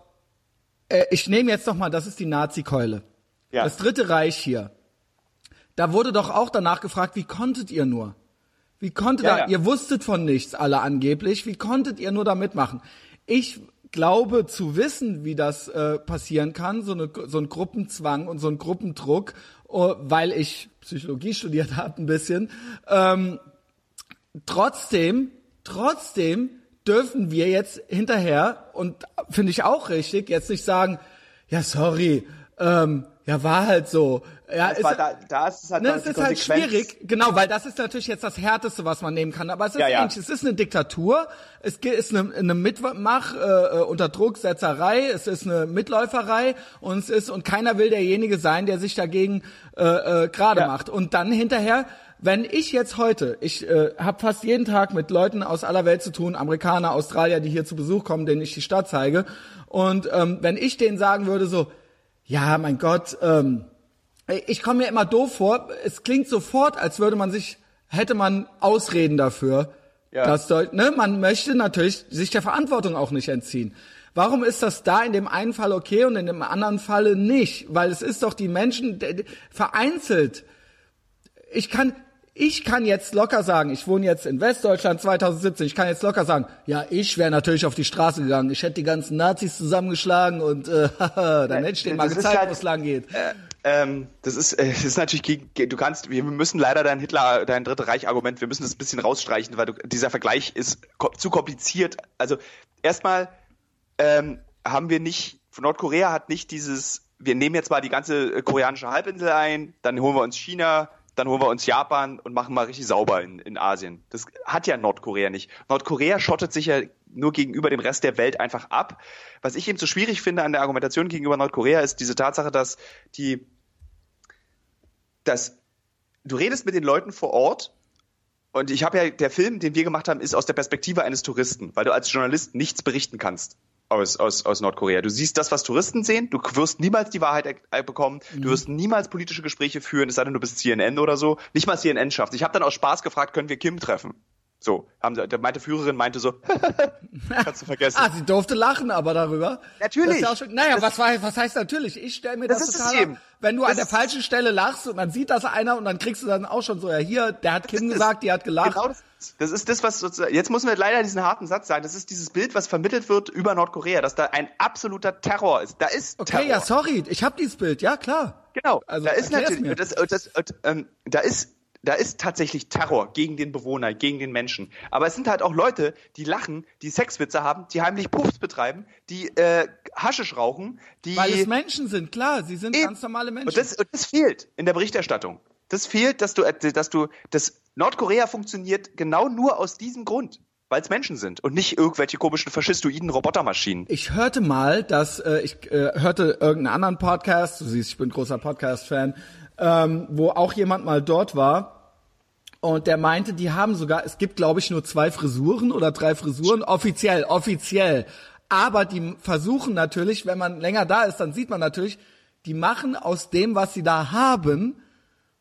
äh, ich nehme jetzt noch mal, das ist die Nazi-Keule. Ja. Das Dritte Reich hier. Da wurde doch auch danach gefragt, wie konntet ihr nur? Wie konntet Ja, ihr, ja. ihr wusstet von nichts, alle angeblich, wie konntet ihr nur da mitmachen? Ich glaube zu wissen, wie das äh, passieren kann, so, eine, so ein Gruppenzwang und so ein Gruppendruck, oh, weil ich Psychologie studiert habe ein bisschen. Ähm, trotzdem, trotzdem dürfen wir jetzt hinterher, und finde ich auch richtig, jetzt nicht sagen, ja sorry, ähm, ja war halt so. Ja, Das ist, war da, da ist es halt, ne, es ist halt schwierig, genau, weil das ist natürlich jetzt das Härteste, was man nehmen kann. Aber es ist Ja, ja. ähnlich. Es ist eine Diktatur, es ist eine, eine Mitmach äh, äh, unter Drucksetzerei, es ist eine Mitläuferei und es ist und keiner will derjenige sein, der sich dagegen äh, äh, gerade Ja. macht. Und dann hinterher, wenn ich jetzt heute, ich äh, habe fast jeden Tag mit Leuten aus aller Welt zu tun, Amerikaner, Australier, die hier zu Besuch kommen, denen ich die Stadt zeige. Und ähm, wenn ich denen sagen würde so, ja, mein Gott, ähm, ich komme mir immer doof vor. Es klingt sofort, als würde man sich, hätte man Ausreden dafür. Ja. Dass ne, man möchte natürlich sich der Verantwortung auch nicht entziehen. Warum ist das da in dem einen Fall okay und in dem anderen Falle nicht? Weil es ist doch die Menschen vereinzelt. Ich kann, ich kann jetzt locker sagen, ich wohne jetzt in Westdeutschland 2017, ich kann jetzt locker sagen, ja, ich wäre natürlich auf die Straße gegangen, ich hätte die ganzen Nazis zusammengeschlagen und äh, dann hätte ich denen mal das ist gezeigt, halt- wo es lang geht. Äh, ähm, das ist, äh, das ist natürlich gegen, ge- du kannst, wir müssen leider dein Hitler, dein Dritte Reich-Argument, wir müssen das ein bisschen rausstreichen, weil du, dieser Vergleich ist ko zu kompliziert. Also erstmal ähm, haben wir nicht, Nordkorea hat nicht dieses, wir nehmen jetzt mal die ganze äh, koreanische Halbinsel ein, dann holen wir uns China, dann holen wir uns Japan und machen mal richtig sauber in, in Asien. Das hat ja Nordkorea nicht. Nordkorea schottet sich ja nur gegenüber dem Rest der Welt einfach ab. Was ich eben so schwierig finde an der Argumentation gegenüber Nordkorea ist diese Tatsache, dass die, dass du redest mit den Leuten vor Ort und ich habe ja, der Film, den wir gemacht haben, ist aus der Perspektive eines Touristen, weil du als Journalist nichts berichten kannst aus, aus, aus Nordkorea. Du siehst das, was Touristen sehen, du wirst niemals die Wahrheit er- bekommen, du wirst niemals politische Gespräche führen, es sei denn, du bist CNN oder so. Nicht mal CNN schafft. Ich habe dann aus Spaß gefragt, können wir Kim treffen? So, haben, sie- der meinte Führerin meinte so, kannst du vergessen. Ah, sie durfte lachen, aber darüber. Natürlich. Das ja schon, naja, was, war, was heißt natürlich? Ich stelle mir das, Das total ab. Wenn du Das an der falschen Stelle lachst und dann sieht das einer und dann kriegst du dann auch schon so, ja hier, der hat Kim gesagt, die hat gelacht. Genau das, das ist das, was sozusagen, jetzt müssen wir leider diesen harten Satz sagen, das ist dieses Bild, was vermittelt wird über Nordkorea, dass da ein absoluter Terror ist. Da ist Okay, Terror. ja, sorry, ich habe dieses Bild, ja klar. Genau. Also, da ist natürlich, das, das, ähm, da ist da ist tatsächlich Terror gegen den Bewohner, gegen den Menschen. Aber es sind halt auch Leute, die lachen, die Sexwitze haben, die heimlich Puffs betreiben, die äh, Haschisch rauchen, die Weil es Menschen sind, klar, sie sind Eben. ganz normale Menschen. Und das, und das fehlt in der Berichterstattung. Das fehlt, dass du, dass du, das Nordkorea funktioniert genau nur aus diesem Grund, weil es Menschen sind und nicht irgendwelche komischen faschistoiden Robotermaschinen. Ich hörte mal, dass äh, ich äh, hörte irgendeinen anderen Podcast, du siehst, ich bin großer Podcast-Fan, ähm, wo auch jemand mal dort war und der meinte, die haben sogar, es gibt glaube ich nur zwei Frisuren oder drei Frisuren, offiziell, offiziell. Aber die versuchen natürlich, wenn man länger da ist, dann sieht man natürlich, die machen aus dem, was sie da haben,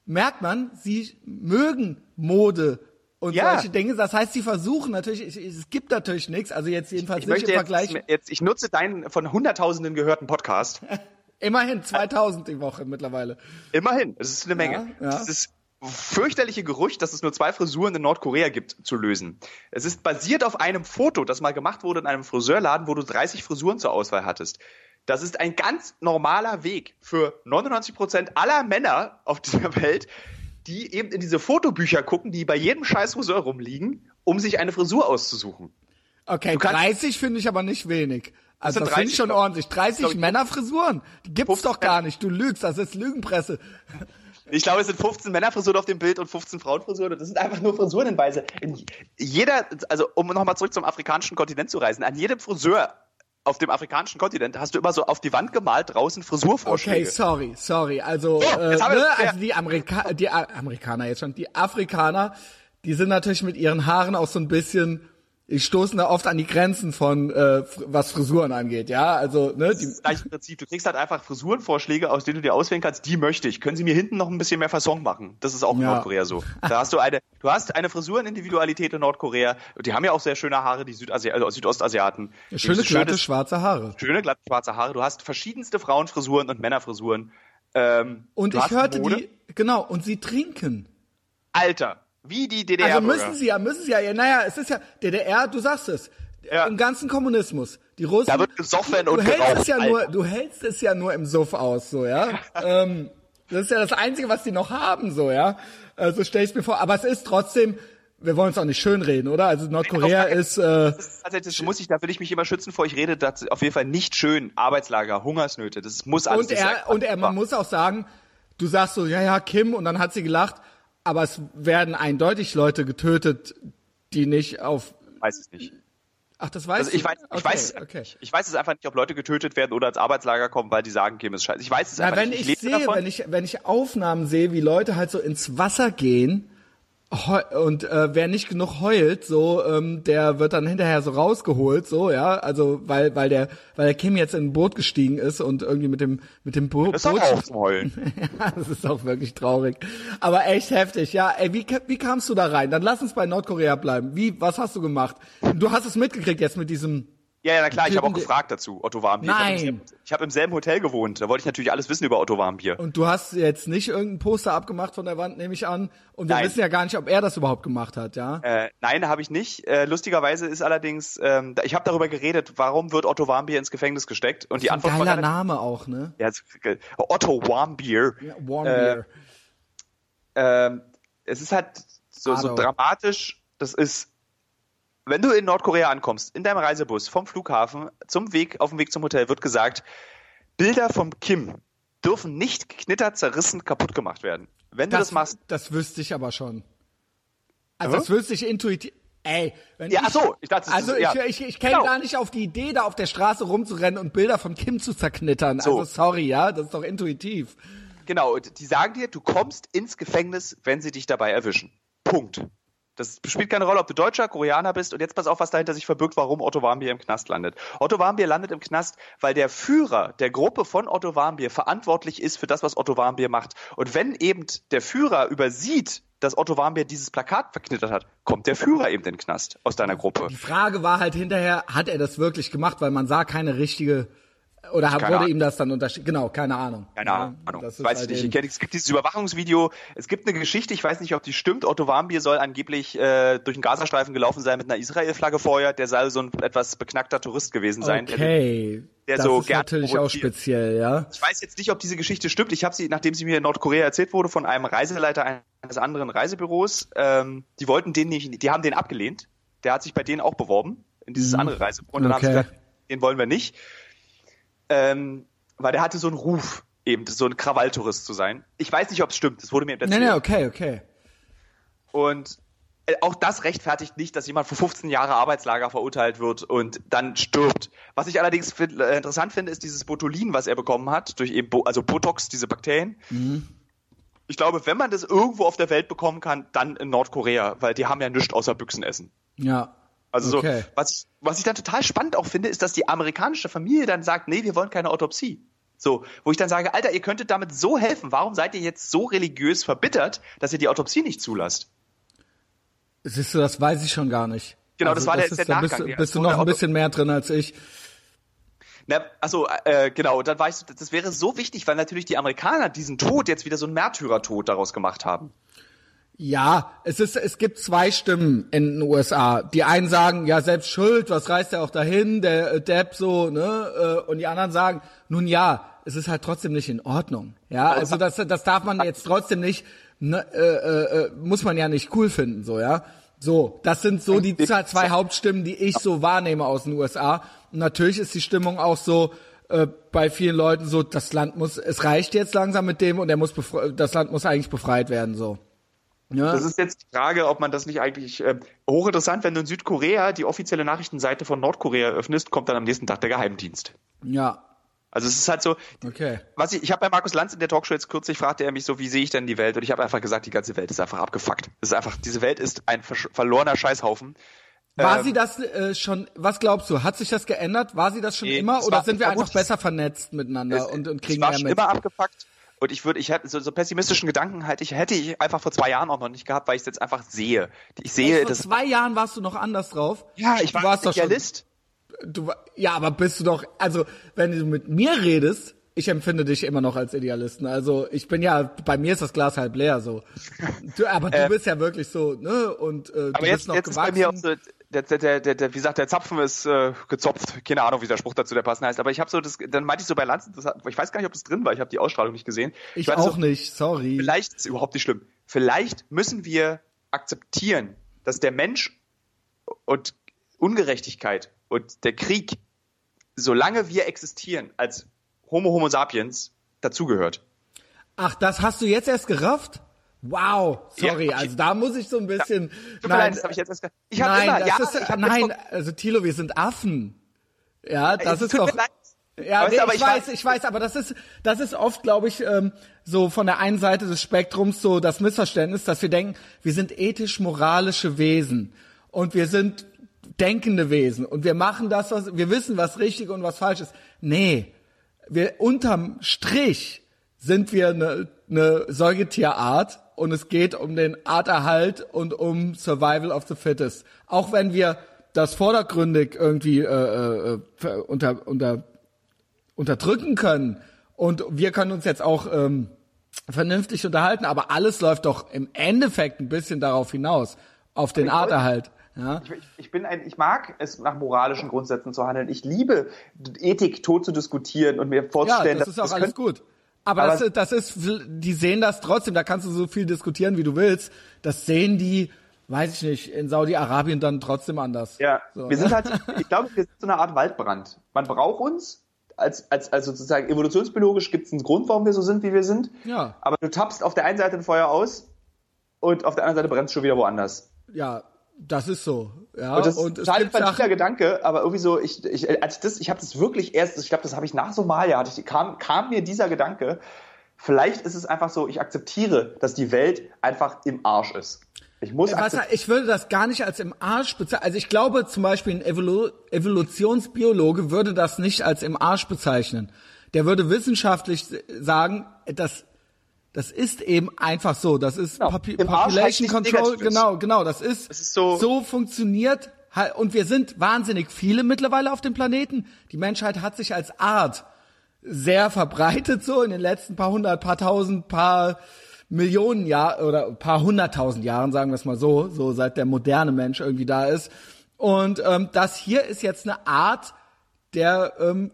merkt man, sie mögen Mode und Ja. solche Dinge. Das heißt, sie versuchen natürlich, es- gibt natürlich nichts, also jetzt jedenfalls Ich nicht im jetzt, Vergleich. jetzt, ich nutze deinen von Hunderttausenden gehörten Podcast. Immerhin 2000 die Woche mittlerweile. Immerhin, es ist eine Menge. Ja, ja. Dieses fürchterliche Gerücht, dass es nur zwei Frisuren in Nordkorea gibt, zu lösen. Es ist basiert auf einem Foto, das mal gemacht wurde in einem Friseurladen, wo du 30 Frisuren zur Auswahl hattest. Das ist ein ganz normaler Weg für 99 Prozent aller Männer auf dieser Welt, die eben in diese Fotobücher gucken, die bei jedem scheiß Friseur rumliegen, um sich eine Frisur auszusuchen. Okay, kannst- 30 finde ich aber nicht wenig. Also das finde ich 30, schon ordentlich. 30 glaub Männerfrisuren? Die gibt's 15 doch gar nicht. Du lügst, das ist Lügenpresse. Ich glaube, es sind 15 Männerfrisuren auf dem Bild und 15 Frauenfrisuren. Und das sind einfach nur Frisurenhinweise. In jeder, also um nochmal zurück zum afrikanischen Kontinent zu reisen, an jedem Friseur auf dem afrikanischen Kontinent hast du immer so auf die Wand gemalt draußen Okay, Frisurvorschläge. sorry, sorry. Also, So, äh, haben wir ne, also die, Amerika die A Amerikaner jetzt schon, die Afrikaner, die sind natürlich mit ihren Haaren auch so ein bisschen, die stoßen da oft an die Grenzen von, äh, was Frisuren angeht, ja. Also, ne, Das das gleiche Prinzip. Du kriegst halt einfach Frisurenvorschläge, aus denen du dir auswählen kannst, die möchte ich. Können sie mir hinten noch ein bisschen mehr Fasson machen? Das ist auch in Ja. Nordkorea so. Da hast du eine, du hast eine Frisurenindividualität in Nordkorea. Die haben ja auch sehr schöne Haare, die Südasi also Südostasiaten. schöne, Die glatte, schönes- schwarze Haare. schöne, glatte, schwarze Haare. Du hast verschiedenste Frauenfrisuren und Männerfrisuren. Ähm, Und ich hörte Mode. die, genau, und sie trinken. Alter, wie die DDR. Also müssen sie ja, müssen sie ja, ja, naja, es ist ja, DDR, du sagst es, Ja. im ganzen Kommunismus, die Russen. Da wird gesoffen du und hältst geraucht, es ja nur, du hältst es ja nur im Suff aus, so, ja. ähm, das ist ja das Einzige, was die noch haben, so, ja. Also stell ich mir vor, aber es ist trotzdem, wir wollen es auch nicht schönreden, oder? Also Nordkorea ist, äh, Das, ist tatsächlich- das muss ich, da will ich mich immer schützen vor. Ich rede das auf jeden Fall nicht schön. Arbeitslager, Hungersnöte, das muss alles und er, und er, man muss auch sagen, du sagst so, ja, ja, Kim, und dann hat sie gelacht, aber es werden eindeutig Leute getötet, die nicht auf, weiß es nicht. ach, das weiß Also ich weiß, ich Okay, weiß es einfach okay. nicht. Ich weiß es einfach nicht, ob Leute getötet werden oder ins Arbeitslager kommen, weil die sagen, Kim ist scheiße. Ich weiß es Na, einfach wenn nicht. ich, lebe sehe, davon. wenn ich, wenn ich Aufnahmen sehe, wie Leute halt so ins Wasser gehen und äh, wer nicht genug heult, so, ähm, der wird dann hinterher so rausgeholt, so, ja, also weil, weil der, weil der Kim jetzt in ein Boot gestiegen ist und irgendwie mit dem, mit dem Bo das Boot. auch zum Heulen. ja, das ist auch wirklich traurig. Aber echt heftig, ja. Ey, wie, wie kamst du da rein? Dann lass uns bei Nordkorea bleiben. Wie, was hast du gemacht? Du hast es mitgekriegt jetzt mit diesem, Ja, ja, na klar, ich habe auch die- gefragt dazu, Otto Warmbier. Nein. Ich habe im selben Hotel gewohnt, da wollte ich natürlich alles wissen über Otto Warmbier. und du hast jetzt nicht irgendein Poster abgemacht von der Wand, nehme ich an. Und wir Nein. wissen ja gar nicht, ob er das überhaupt gemacht hat, ja. Äh, nein, habe ich nicht. Äh, lustigerweise ist allerdings, ähm, ich habe darüber geredet, warum wird Otto Warmbier ins Gefängnis gesteckt? Und die Ein Antwort war geiler relativ- Name auch, ne? Ja, äh, Otto Warmbier. Warm Äh, Beer. ähm, es ist halt so, so dramatisch. Das ist, wenn du in Nordkorea ankommst, in deinem Reisebus vom Flughafen zum Weg, auf dem Weg zum Hotel wird gesagt, Bilder vom Kim dürfen nicht geknittert, zerrissen, kaputt gemacht werden. Wenn du das, machst, das wüsste ich aber schon. Also Hä? das wüsste ich intuitiv. Ey, wenn Ja, ich, ach so, ich dachte, das also ist- ich, ja. ich, ich käme Genau. gar nicht auf die Idee, da auf der Straße rumzurennen und Bilder von Kim zu zerknittern. So. Also sorry, ja, das ist doch intuitiv. Genau, die sagen dir, du kommst ins Gefängnis, wenn sie dich dabei erwischen. Punkt. Das spielt keine Rolle, ob du Deutscher, Koreaner bist. Und jetzt pass auf, was dahinter sich verbirgt, warum Otto Warmbier im Knast landet. Otto Warmbier landet im Knast, weil der Führer der Gruppe von Otto Warmbier verantwortlich ist für das, was Otto Warmbier macht. Und wenn eben der Führer übersieht, dass Otto Warmbier dieses Plakat verknittert hat, kommt der Führer eben in den Knast aus deiner Gruppe. Die Frage war halt hinterher, hat er das wirklich gemacht, weil man sah keine richtige oder Keine wurde Ahnung. ihm das dann unterschieden? Genau, keine Ahnung. Keine Ja, Ahnung. das ist weiß halt ich nicht. es gibt dieses Überwachungsvideo. Es gibt eine Geschichte, ich weiß nicht, ob die stimmt. Otto Warmbier soll angeblich äh, durch den Gazastreifen gelaufen sein mit einer Israel-Flagge vorher. Der soll so ein etwas beknackter Tourist gewesen sein. Der- Okay, der das so ist natürlich auch speziell, ja. Ich weiß jetzt nicht, ob diese Geschichte stimmt. Ich habe sie, nachdem sie mir in Nordkorea erzählt wurde, von einem Reiseleiter eines anderen Reisebüros. Ähm, die wollten den nicht, die haben den abgelehnt. Der hat sich bei denen auch beworben in dieses Mhm. andere Reisebüro. Und dann haben sie Okay. gesagt, den wollen wir nicht. Ähm, weil der hatte so einen Ruf, eben so ein Krawalltourist zu sein. Ich weiß nicht, ob es stimmt. Das wurde mir Nee, erzählt. nee, okay, okay. Und äh, auch das rechtfertigt nicht, dass jemand für 15 Jahre Arbeitslager verurteilt wird und dann stirbt. Was ich allerdings äh, interessant finde, ist dieses Botulin, was er bekommen hat, durch eben Bo also Botox, diese Bakterien. Ich glaube, wenn man das irgendwo auf der Welt bekommen kann, dann in Nordkorea, weil die haben ja nichts außer Büchsen essen. Ja. Also Okay. so, was ich, was ich dann total spannend auch finde, ist, dass die amerikanische Familie dann sagt, nee, wir wollen keine Autopsie. So, wo ich dann sage, Alter, ihr könntet damit so helfen. Warum seid ihr jetzt so religiös verbittert, dass ihr die Autopsie nicht zulasst? Siehst du, das weiß ich schon gar nicht. Genau, also, das war das der, ist, der Nachgang. Bist, bist du noch ein bisschen mehr drin als ich. Na, also äh, genau, dann weißt du, das wäre so wichtig, weil natürlich die Amerikaner diesen Tod jetzt wieder so einen Märtyrertod daraus gemacht haben. Ja, es ist, es gibt zwei Stimmen in den USA. Die einen sagen, ja, selbst schuld, was reißt er auch dahin, der äh, Depp so, ne? Äh, und die anderen sagen, nun ja, es ist halt trotzdem nicht in Ordnung. Ja, also das, das darf man jetzt trotzdem nicht, ne, äh, äh, äh muss man ja nicht cool finden, so, ja. So, das sind so die zwei Hauptstimmen, die ich so wahrnehme aus den USA. Und natürlich ist die Stimmung auch so äh, bei vielen Leuten so, das Land muss, es reicht jetzt langsam mit dem und er muss das Land muss eigentlich befreit werden so. Ja. Das ist jetzt die Frage, ob man das nicht eigentlich äh, hochinteressant, wenn du in Südkorea die offizielle Nachrichtenseite von Nordkorea öffnest, kommt dann am nächsten Tag der Geheimdienst. Ja. Also es ist halt so, okay. was ich, ich habe bei Markus Lanz in der Talkshow jetzt kürzlich fragte er mich so, wie sehe ich denn die Welt? Und ich habe einfach gesagt, die ganze Welt ist einfach abgefuckt. Es ist einfach, diese Welt ist ein verlorener Scheißhaufen. War ähm, sie das äh, schon, was glaubst du, hat sich das geändert? War sie das schon nee, immer oder sind wir einfach besser vernetzt miteinander es, und, und kriegen es war mehr mit? immer abgefuckt. Und ich würde, ich hätte so, so pessimistischen Gedanken halt, ich hätte ich einfach vor zwei Jahren auch noch nicht gehabt, weil ich es jetzt einfach sehe. Ich sehe vor das. Vor zwei Jahren warst du noch anders drauf. Ja, ich war warst Idealist. Du, ja, aber bist du doch, also wenn du mit mir redest, ich empfinde dich immer noch als Idealisten. Also ich bin ja, bei mir ist das Glas halb leer so. Du, aber du äh, bist ja wirklich so, ne? Und äh, aber du jetzt, bist noch jetzt gewachsen. Ist bei mir auch so, der, der, der, der, wie gesagt, der Zapfen ist äh, gezopft. Keine Ahnung, wie der Spruch dazu der passend heißt. Aber ich habe so das, dann meinte ich so bei Lanzen, das, ich weiß gar nicht, ob das drin war. Ich habe die Ausstrahlung nicht gesehen. Ich, ich auch so, nicht. Sorry. Vielleicht ist überhaupt nicht schlimm. Vielleicht müssen wir akzeptieren, dass der Mensch und Ungerechtigkeit und der Krieg, solange wir existieren als Homo Homo sapiens, dazugehört. Ach, das hast du jetzt erst gerafft? Wow, sorry, ja, also da muss ich so ein bisschen. Ja, nein, das habe ich jetzt erst. Ich habe nein, immer, das ja, ist, ich nein, also Tilo, wir sind Affen. Ja, das es ist doch. Ja, nee, aber ich, weiß, ich weiß, aber das ist, das ist oft, glaube ich, ähm, so von der einen Seite des Spektrums so das Missverständnis, dass wir denken, wir sind ethisch-moralische Wesen und wir sind denkende Wesen und wir machen das, was wir wissen, was richtig und was falsch ist. Nee, wir unterm Strich sind wir eine, eine Säugetierart und es geht um den Arterhalt und um Survival of the Fittest. Auch wenn wir das vordergründig irgendwie äh, äh, unter, unter, unterdrücken können und wir können uns jetzt auch ähm, vernünftig unterhalten, aber alles läuft doch im Endeffekt ein bisschen darauf hinaus, auf den Arterhalt. Ja. Ich, ich, bin ein, ich mag es nach moralischen Grundsätzen zu handeln. Ich liebe Ethik tot zu diskutieren und mir vorzustellen, ja, das ist auch alles gut. Aber, aber das, das ist, die sehen das trotzdem, da kannst du so viel diskutieren, wie du willst. Das sehen die, weiß ich nicht, in Saudi-Arabien dann trotzdem anders. Ja, so, wir ne? sind halt, ich glaube, wir sind so eine Art Waldbrand. Man braucht uns, als, als, als sozusagen evolutionsbiologisch gibt es einen Grund, warum wir so sind, wie wir sind. Ja. Aber du tappst auf der einen Seite ein Feuer aus und auf der anderen Seite brennst du schon wieder woanders. Ja, das ist so, ja. Und das und ist total ein Gedanke, aber irgendwie so, ich, ich, als das, ich habe das wirklich erst, ich glaube, das habe ich nach Somalia, hatte ich, kam, kam mir dieser Gedanke, vielleicht ist es einfach so, ich akzeptiere, dass die Welt einfach im Arsch ist. Ich muss Was, ich würde das gar nicht als im Arsch bezeichnen. Also ich glaube zum Beispiel ein Evolu Evolutionsbiologe würde das nicht als im Arsch bezeichnen. Der würde wissenschaftlich sagen, dass das ist eben einfach so. Das ist genau. Popu Population Control. Genau, genau. Das ist, ist so, so funktioniert. Und wir sind wahnsinnig viele mittlerweile auf dem Planeten. Die Menschheit hat sich als Art sehr verbreitet so in den letzten paar hundert, paar tausend, paar Millionen Jahren oder paar hunderttausend Jahren, sagen wir es mal so, so seit der moderne Mensch irgendwie da ist. Und ähm, das hier ist jetzt eine Art der ähm,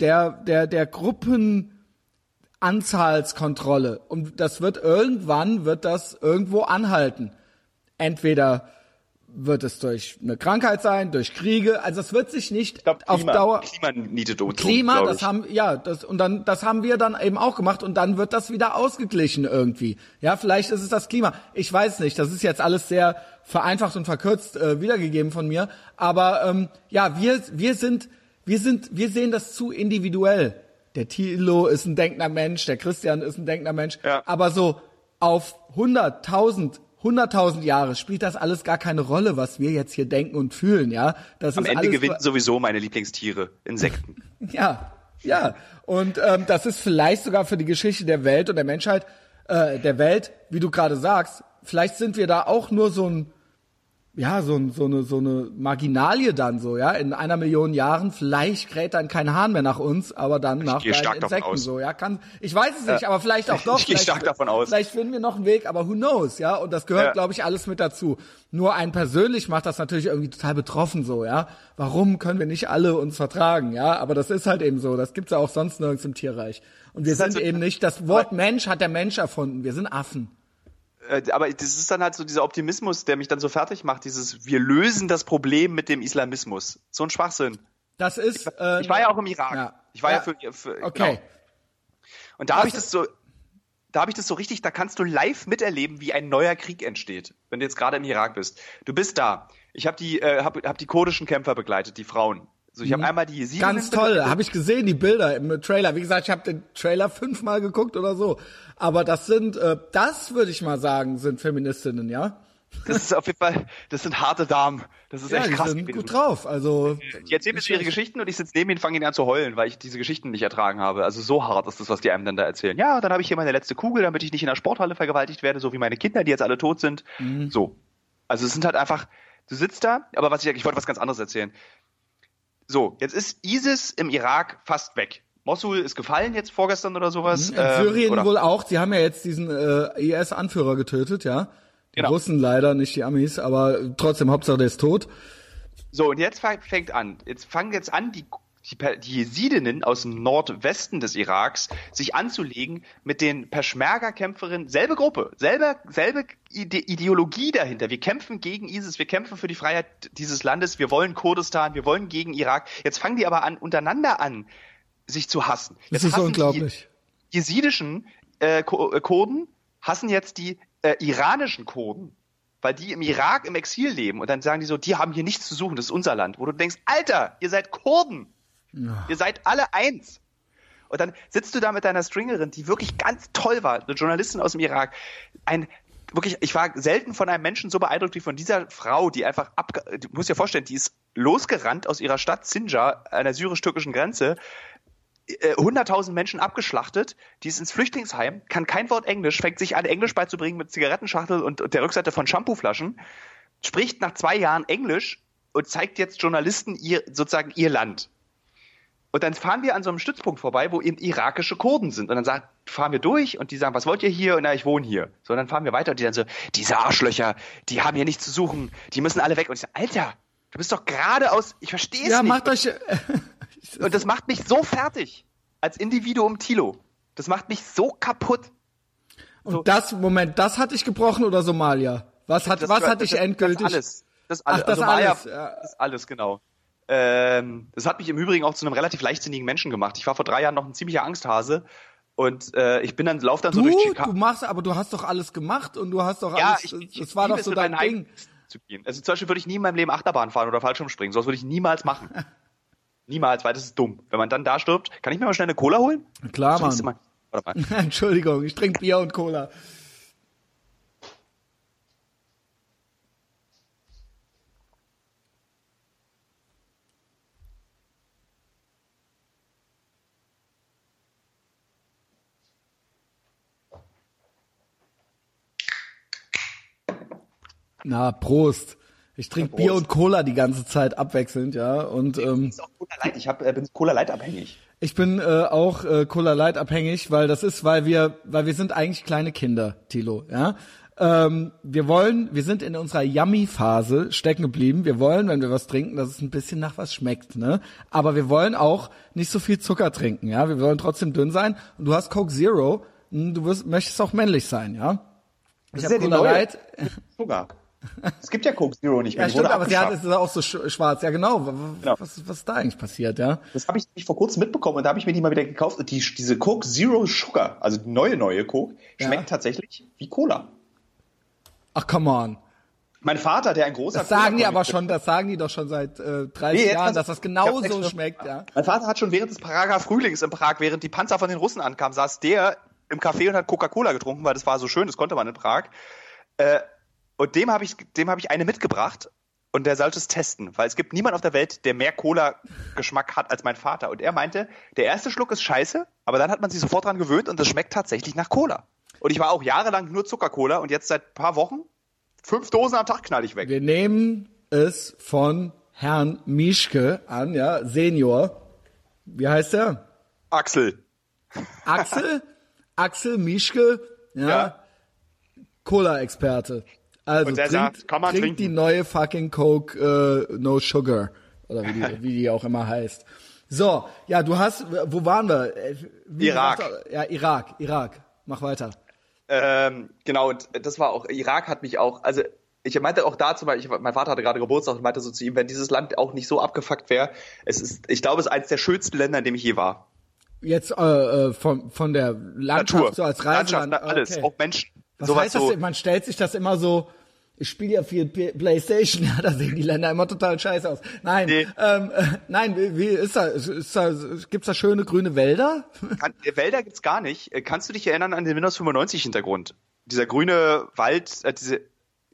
der der der Gruppen Anzahlskontrolle. Und das wird irgendwann, wird das irgendwo anhalten. Entweder wird es durch eine Krankheit sein, durch Kriege. Also es wird sich nicht glaub, auf Dauer Klima nietet Ozon, Klima, das haben ja, das und dann das haben wir dann eben auch gemacht und dann wird das wieder ausgeglichen irgendwie. Ja, vielleicht ist es das Klima. Ich weiß nicht. Das ist jetzt alles sehr vereinfacht und verkürzt äh, wiedergegeben von mir. Aber ähm, ja, wir wir sind wir sind wir sehen das zu individuell der Thilo ist ein denkender Mensch, der Christian ist ein denkender Mensch. Ja. Aber so auf 100.000, 100.000 Jahre spielt das alles gar keine Rolle, was wir jetzt hier denken und fühlen, ja. Das Am ist Ende alles gewinnen sowieso meine Lieblingstiere, Insekten. ja. Ja, und ähm, das ist vielleicht sogar für die Geschichte der Welt und der Menschheit, äh, der Welt, wie du gerade sagst, vielleicht sind wir da auch nur so ein ja, so, so, eine, so eine Marginalie dann so, ja. In einer Million Jahren, vielleicht kräht dann kein Hahn mehr nach uns, aber dann nach gehe stark deinen davon Insekten aus. so, ja. Kann, ich weiß es nicht, aber vielleicht auch doch. Ich gehe vielleicht, stark davon aus. Vielleicht finden wir noch einen Weg, aber who knows, ja. Und das gehört, Ja. glaube ich, alles mit dazu. Nur ein persönlich macht das natürlich irgendwie total betroffen so, ja. Warum können wir nicht alle uns vertragen, ja? Aber das ist halt eben so. Das gibt's ja auch sonst nirgends im Tierreich. Und wir sind so- eben nicht, das Wort Mensch hat der Mensch erfunden. Wir sind Affen. Äh, aber das ist dann halt so dieser Optimismus, der mich dann so fertig macht, dieses wir lösen das Problem mit dem Islamismus. So ein Schwachsinn. Das ist. Äh, Ich war ja auch im Irak. Ja. Ich war ja, Ja. für, für Okay. Genau. Und da habe ich das so da habe ich das so richtig, da kannst du live miterleben, wie ein neuer Krieg entsteht, wenn du jetzt gerade im Irak bist. Du bist da. Ich habe die äh, hab, hab die kurdischen Kämpfer begleitet, die Frauen. So, ich habe einmal die Mhm. Ganz toll, habe ich gesehen, die Bilder im Trailer. Wie gesagt, ich habe den Trailer fünfmal geguckt oder so. Aber das sind, äh, das würde ich mal sagen, sind Feministinnen, ja? Das ist auf jeden Fall, das sind harte Damen. Das ist Ja, echt die krass. sind gewesen. gut drauf. Also Die erzählen mir ihre Geschichten und ich sitze neben ihnen, fange ihnen an zu heulen, weil ich diese Geschichten nicht ertragen habe. Also so hart ist das, was die einem dann da erzählen. Ja, dann habe ich hier meine letzte Kugel, damit ich nicht in der Sporthalle vergewaltigt werde, so wie meine Kinder, die jetzt alle tot sind. Mhm. So. Also es sind halt einfach, du sitzt da, aber was ich, ich wollte was ganz anderes erzählen. So, jetzt ist ISIS im Irak fast weg. Mosul ist gefallen jetzt vorgestern oder sowas. in ähm, Syrien oder- wohl auch. Sie haben ja jetzt diesen äh, IS-Anführer getötet, ja? Die Genau. Russen leider, nicht die Amis, aber trotzdem Hauptsache der ist tot. So, und jetzt fängt an. Jetzt fangen jetzt an, die, die, die Jesidinnen aus dem Nordwesten des Iraks sich anzulegen mit den Peschmerga-Kämpferinnen, selbe Gruppe, selbe, selbe Ide Ideologie dahinter. Wir kämpfen gegen ISIS, wir kämpfen für die Freiheit dieses Landes, wir wollen Kurdistan, wir wollen gegen Irak. Jetzt fangen die aber an, untereinander an, sich zu hassen. Das Jetzt ist hassen unglaublich. Die jesidischen äh, äh, Kurden hassen jetzt die äh, iranischen Kurden, weil die im Irak im Exil leben und dann sagen die so, die haben hier nichts zu suchen, das ist unser Land. Wo du denkst, Alter, ihr seid Kurden. Ihr seid alle eins. Und dann sitzt du da mit deiner Stringerin, die wirklich ganz toll war, eine Journalistin aus dem Irak. Ein wirklich, ich war selten von einem Menschen so beeindruckt wie von dieser Frau, die einfach ab, du musst dir vorstellen, die ist losgerannt aus ihrer Stadt Sinjar an der syrisch-türkischen Grenze, äh, 100.000 Menschen abgeschlachtet, die ist ins Flüchtlingsheim, kann kein Wort Englisch, fängt sich an, Englisch beizubringen mit Zigarettenschachtel und der Rückseite von Shampooflaschen, spricht nach zwei Jahren Englisch und zeigt jetzt Journalisten ihr, sozusagen ihr Land. Und dann fahren wir an so einem Stützpunkt vorbei, wo eben irakische Kurden sind. Und dann sagen, fahren wir durch und die sagen, was wollt ihr hier? Und na, ich wohne hier. So, und dann fahren wir weiter und die dann so, diese Arschlöcher, die haben hier nichts zu suchen, die müssen alle weg. Und ich sage, Alter, du bist doch gerade aus, ich verstehe es Ja, nicht. macht euch. Und das macht mich so fertig. Als Individuum Tilo. Das macht mich so kaputt. Und das, Moment, das hat dich gebrochen oder Somalia? Was hat, Das, was das, hat dich das, endgültig? Das alles. Das alles. Ach, das Maya- alles, ja. Das alles, genau. Ähm, das hat mich im Übrigen auch zu einem relativ leichtsinnigen Menschen gemacht. Ich war vor drei Jahren noch ein ziemlicher Angsthase. Und äh, ich bin dann, lauf dann so durch Du, Chicago. du machst, aber du hast doch alles gemacht und du hast doch Ja, alles, ich, ich, das war doch so dein Ding. zu gehen. Also zum Beispiel würde ich nie in meinem Leben Achterbahn fahren oder Fallschirmspringen. Sowas würde ich niemals machen. niemals, weil das ist dumm. Wenn man dann da stirbt, kann ich mir mal schnell eine Cola holen? Klar, du Mann. mal- mal. Entschuldigung, ich trinke Bier und Cola. Na, Prost. Ich trinke Bier und Cola die ganze Zeit abwechselnd, ja. Und ähm. Ich hab, äh, bin Cola Light abhängig. ich bin äh, auch äh, Cola Light abhängig, weil das ist, weil wir, weil wir sind eigentlich kleine Kinder, Tilo, ja. Ähm, wir wollen, wir sind in unserer Yummy-Phase stecken geblieben. Wir wollen, wenn wir was trinken, dass es ein bisschen nach was schmeckt, ne? Aber wir wollen auch nicht so viel Zucker trinken, ja. Wir wollen trotzdem dünn sein. Und du hast Coke Zero, hm, du wirst, möchtest auch männlich sein, ja. Ich ist hab ja Cola. Light. Sugar. Es gibt ja Coke Zero nicht mehr. Ja, stimmt, aber sie hat es ist auch so sch schwarz. Ja, genau. Genau. Was, was ist da eigentlich passiert, ja? Das habe ich nämlich vor kurzem mitbekommen und da habe ich mir die mal wieder gekauft. Und die, diese Coke Zero Sugar, also die neue, neue Coke, schmeckt Ja. tatsächlich wie Cola. Ach, come on. Mein Vater, der ein großer Das sagen die aber schon, das sagen die doch schon seit äh, 30 Nee, Jahren, dass das ich genau hab's so extra- schmeckt, ja. Mein Vater hat schon während des Prager Frühlings in Prag, während die Panzer von den Russen ankamen, saß der im Café und hat Coca-Cola getrunken, weil das war so schön, das konnte man in Prag. Äh, und dem habe ich, dem habe ich eine mitgebracht. und der sollte es testen, weil es gibt niemand auf der Welt, der mehr Cola-Geschmack hat als mein Vater. Und er meinte, der erste Schluck ist scheiße, aber dann hat man sich sofort dran gewöhnt und es schmeckt tatsächlich nach Cola. Und ich war auch jahrelang nur Zuckercola und jetzt seit paar Wochen fünf Dosen am Tag knall ich weg. Wir nehmen es von Herrn Mischke an, ja, Senior. Wie heißt er? Axel. Axel? Axel Mischke, ja. ja. Cola-Experte. Also und der trinkt, sagt, kann man trinkt trinken. die neue fucking Coke äh, No Sugar oder wie die, wie die auch immer heißt. So, ja, du hast, wo waren wir? Äh, wie Irak. ja, Irak, Irak. Mach weiter. Ähm, genau, und das war auch, Irak hat mich auch, also ich meinte auch dazu, weil ich, mein Vater hatte gerade Geburtstag und meinte so zu ihm, wenn dieses Land auch nicht so abgefuckt wäre, es ist, ich glaube, es ist eines der schönsten Länder, in dem ich je war. Jetzt äh, äh von, von der Landschaft Natur. so als Reiseland. Landschaft, alles, okay. auch Menschen. Was heißt das? So, man stellt sich das immer so, ich spiele ja viel Playstation, ja, da sehen die Länder immer total scheiße aus. Nein, nee. ähm, äh, nein, wie, wie ist da, ist da, gibt's da schöne grüne Wälder? Kann, äh, Wälder gibt's gar nicht. Äh, kannst du dich erinnern an den Windows 95 Hintergrund? Dieser grüne Wald, äh, diese,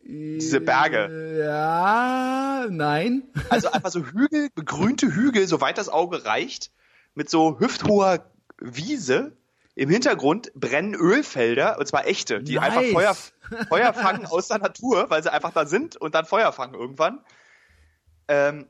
diese Berge. Ja, nein. Also einfach so Hügel, begrünte Hügel, soweit das Auge reicht, mit so hüfthoher Wiese im Hintergrund brennen Ölfelder, und zwar echte, die nice. einfach Feuer, Feuer fangen aus der Natur, weil sie einfach da sind und dann Feuer fangen irgendwann. Ähm,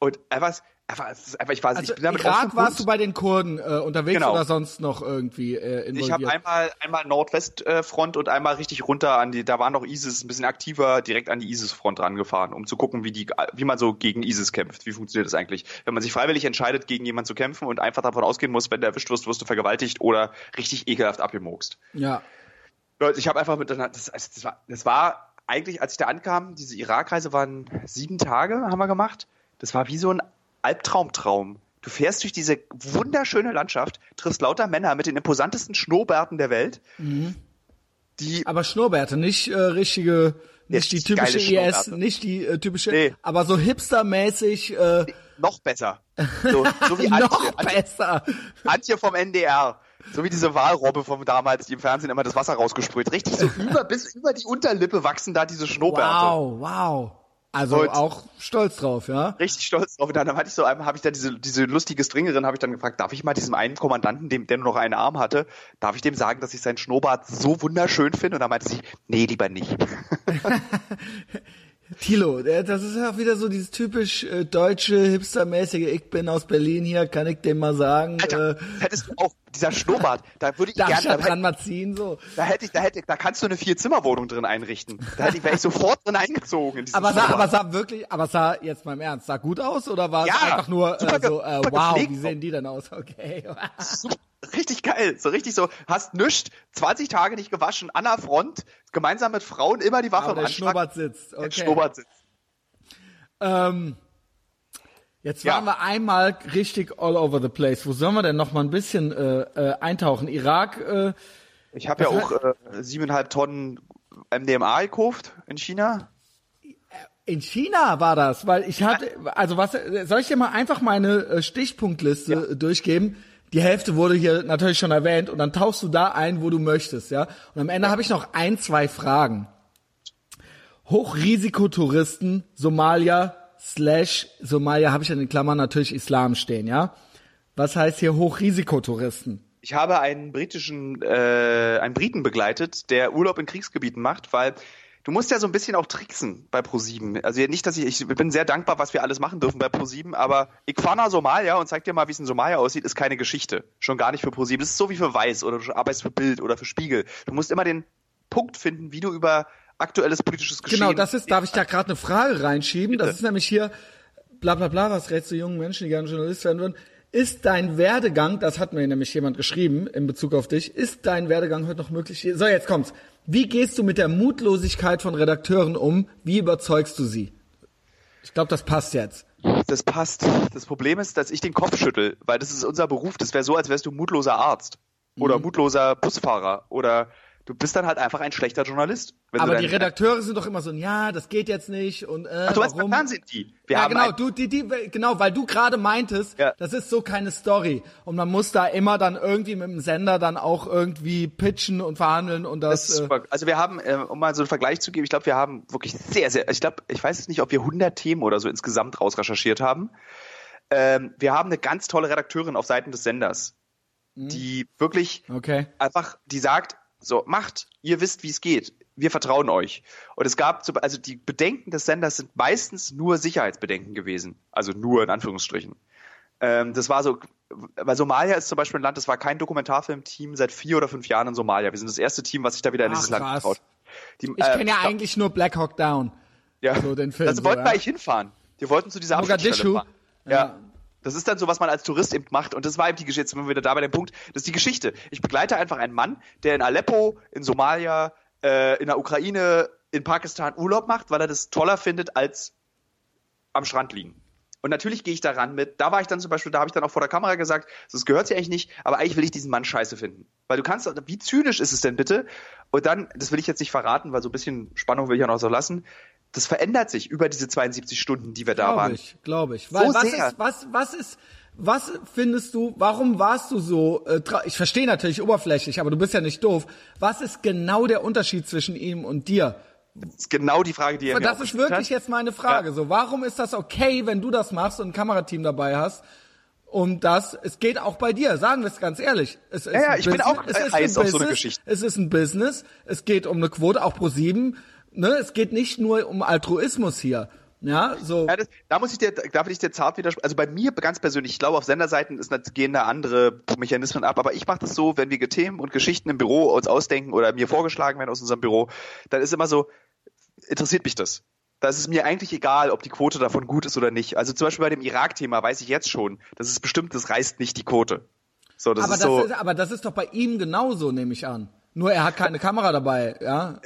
und einfach, einfach, einfach ich weiß also ich bin damit Irak warst du bei den Kurden äh, unterwegs genau. oder sonst noch irgendwie äh, involviert? Ich habe einmal einmal Nordwestfront und einmal richtig runter an die, da war noch ISIS ein bisschen aktiver, direkt an die ISIS-Front rangefahren, um zu gucken, wie die, wie man so gegen ISIS kämpft. Wie funktioniert das eigentlich? Wenn man sich freiwillig entscheidet, gegen jemanden zu kämpfen und einfach davon ausgehen muss, wenn du erwischt wirst, wirst du vergewaltigt oder richtig ekelhaft abgemokst. Ja. Leute, ich habe einfach mit, das, das, war, das war eigentlich, als ich da ankam, diese Irakreise waren sieben Tage, haben wir gemacht. Das war wie so ein Albtraumtraum. Du fährst durch diese wunderschöne Landschaft, triffst lauter Männer mit den imposantesten Schnurrbärten der Welt. Mhm. Die Aber Schnurrbärte, nicht äh, richtige, nicht die typische IS, nicht die äh, typische, nee. aber so hipstermäßig. Äh, noch besser. So, so wie Antje. noch besser. Antje vom NDR. So wie diese Walrobbe vom damals, die im Fernsehen immer das Wasser rausgesprüht. Richtig so über, bis über die Unterlippe wachsen da diese Schnurrbärte. Wow, wow. Also und auch stolz drauf, ja? Richtig stolz drauf. Und dann hatte ich so einmal, habe ich da diese, diese lustige Stringerin, habe ich dann gefragt, darf ich mal diesem einen Kommandanten, dem, der nur noch einen Arm hatte, darf ich dem sagen, dass ich seinen Schnurrbart so wunderschön finde? Und dann meinte sie, nee, lieber nicht. Tilo, das ist ja auch wieder so dieses typisch äh, deutsche, hipstermäßige, ich bin aus Berlin hier, kann ich dem mal sagen. Alter, äh, hättest du auch dieser Schnurrbart, da würde ich gerne. Ich da dran mal ziehen, so. Da hätte ich, da hätte ich, da kannst du eine Vier-Zimmer-Wohnung drin einrichten. Da hätte ich, wäre ich sofort drin eingezogen. In aber sah, aber sah wirklich, aber sah jetzt mal im Ernst, sah gut aus oder war ja, es einfach nur äh, so, äh, wow, wie sehen die denn aus? Okay. super, richtig geil, so richtig so, hast nischt, 20 Tage nicht gewaschen, an der Front, gemeinsam mit Frauen immer die Waffe aber im der Schnurrbart sitzt. Okay. Der Schnurrbart sitzt. Ähm, Jetzt waren ja. wir einmal richtig all over the place. Wo sollen wir denn noch mal ein bisschen äh, äh, eintauchen? Irak. Äh, ich habe ja auch äh, siebeneinhalb Tonnen MDMA gekauft in China. In China war das, weil ich hatte, also was, soll ich dir mal einfach meine äh, Stichpunktliste ja. durchgeben? Die Hälfte wurde hier natürlich schon erwähnt und dann tauchst du da ein, wo du möchtest, ja. Und am Ende habe ich noch ein, zwei Fragen. Hochrisikotouristen, Somalia, slash Somalia habe ich in den Klammern natürlich Islam stehen, ja? Was heißt hier Hochrisikotouristen? Ich habe einen britischen, äh, einen Briten begleitet, der Urlaub in Kriegsgebieten macht, weil du musst ja so ein bisschen auch tricksen bei Pro7. Also nicht, dass ich, ich bin sehr dankbar, was wir alles machen dürfen bei Pro7, aber ich fahre nach Somalia und zeig dir mal, wie es in Somalia aussieht, ist keine Geschichte. Schon gar nicht für Pro7. Das ist so wie für Weiß oder du arbeitest für Bild oder für Spiegel. Du musst immer den Punkt finden, wie du über aktuelles politisches Geschehen. Genau, das ist, darf ich da gerade eine Frage reinschieben? Bitte. Das ist nämlich hier, bla bla bla, was rätst du jungen Menschen, die gerne Journalist werden würden? Ist dein Werdegang, das hat mir nämlich jemand geschrieben in Bezug auf dich, ist dein Werdegang heute noch möglich? So, jetzt kommt's. Wie gehst du mit der Mutlosigkeit von Redakteuren um? Wie überzeugst du sie? Ich glaube, das passt jetzt. Das passt. Das Problem ist, dass ich den Kopf schüttel, weil das ist unser Beruf. Das wäre so, als wärst du mutloser Arzt oder mhm. mutloser Busfahrer oder du bist dann halt einfach ein schlechter Journalist. aber die Redakteure sind doch immer so, ja, das geht jetzt nicht und äh, Ach, du weißt, beim Fernsehen die. Wir ja, genau, du, die, die, genau, weil du gerade meintest, ja. das ist so keine Story und man muss da immer dann irgendwie mit dem Sender dann auch irgendwie pitchen und verhandeln und das. das äh, also wir haben, äh, um mal so einen Vergleich zu geben, ich glaube, wir haben wirklich sehr, sehr, ich glaube, ich weiß nicht, ob wir 100 Themen oder so insgesamt raus recherchiert haben. Ähm, wir haben eine ganz tolle Redakteurin auf Seiten des Senders, mhm. die wirklich okay. einfach, die sagt, so, macht, ihr wisst, wie es geht. Wir vertrauen euch. Und es gab, also die Bedenken des Senders sind meistens nur Sicherheitsbedenken gewesen. Also nur in Anführungsstrichen. Ähm, das war so, weil Somalia ist zum Beispiel ein Land, das war kein Dokumentarfilmteam seit vier oder fünf Jahren in Somalia. Wir sind das erste Team, was sich da wieder in Ach, dieses krass. Land getraut. Die, ich äh, kenne ja eigentlich nur Black Hawk Down. Ja, so den Film. Also wollten so, wir eigentlich hinfahren. Wir wollten zu dieser Mogadischu. fahren. Ja. ja. Das ist dann so, was man als Tourist eben macht. Und das war eben die Geschichte. Jetzt sind wir wieder da bei dem Punkt. Das ist die Geschichte. Ich begleite einfach einen Mann, der in Aleppo, in Somalia, äh, in der Ukraine, in Pakistan Urlaub macht, weil er das toller findet als am Strand liegen. Und natürlich gehe ich daran mit, da war ich dann zum Beispiel, da habe ich dann auch vor der Kamera gesagt, das gehört sich eigentlich nicht, aber eigentlich will ich diesen Mann scheiße finden. Weil du kannst, wie zynisch ist es denn bitte? Und dann, das will ich jetzt nicht verraten, weil so ein bisschen Spannung will ich ja noch so lassen das verändert sich über diese 72 Stunden, die wir glaub da waren. Ich, glaube ich. Weil so was sehr. ist, was, was ist, was findest du, warum warst du so, äh, ich verstehe natürlich oberflächlich, aber du bist ja nicht doof. Was ist genau der Unterschied zwischen ihm und dir? Das ist genau die Frage, die er Das ist wirklich hat. jetzt meine Frage. Ja. So, warum ist das okay, wenn du das machst und ein Kamerateam dabei hast? Und das, es geht auch bei dir, sagen wir es ganz ehrlich. Es ist ja, ja, ich Business, bin auch es ist heiß auf so eine Geschichte. Es ist ein Business, es geht um eine Quote, auch pro sieben ne, es geht nicht nur um Altruismus hier. Ja, so. Ja, das, da muss ich dir, da will ich dir zart widersprechen. Also bei mir ganz persönlich, ich glaube, auf Senderseiten ist, gehen da andere Mechanismen ab, aber ich mache das so, wenn wir Themen und Geschichten im Büro uns ausdenken oder mir vorgeschlagen werden aus unserem Büro, dann ist immer so, interessiert mich das? Da ist es mir eigentlich egal, ob die Quote davon gut ist oder nicht. Also zum Beispiel bei dem Irak-Thema weiß ich jetzt schon, das ist bestimmt, das reißt nicht die Quote. So, das aber, ist das so, ist, aber das ist doch bei ihm genauso, nehme ich an. Nur er hat keine Kamera dabei, ja?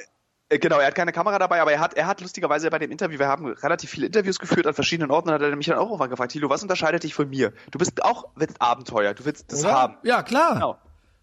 Äh, genau, er hat keine Kamera dabei, aber er hat, er hat lustigerweise bei dem Interview, wir haben relativ viele Interviews geführt an verschiedenen Orten, hat er mich dann auch irgendwann gefragt, Thilo, was unterscheidet dich von mir? Du bist auch, willst Abenteuer, du willst das Oder? haben. Ja, klar. Genau.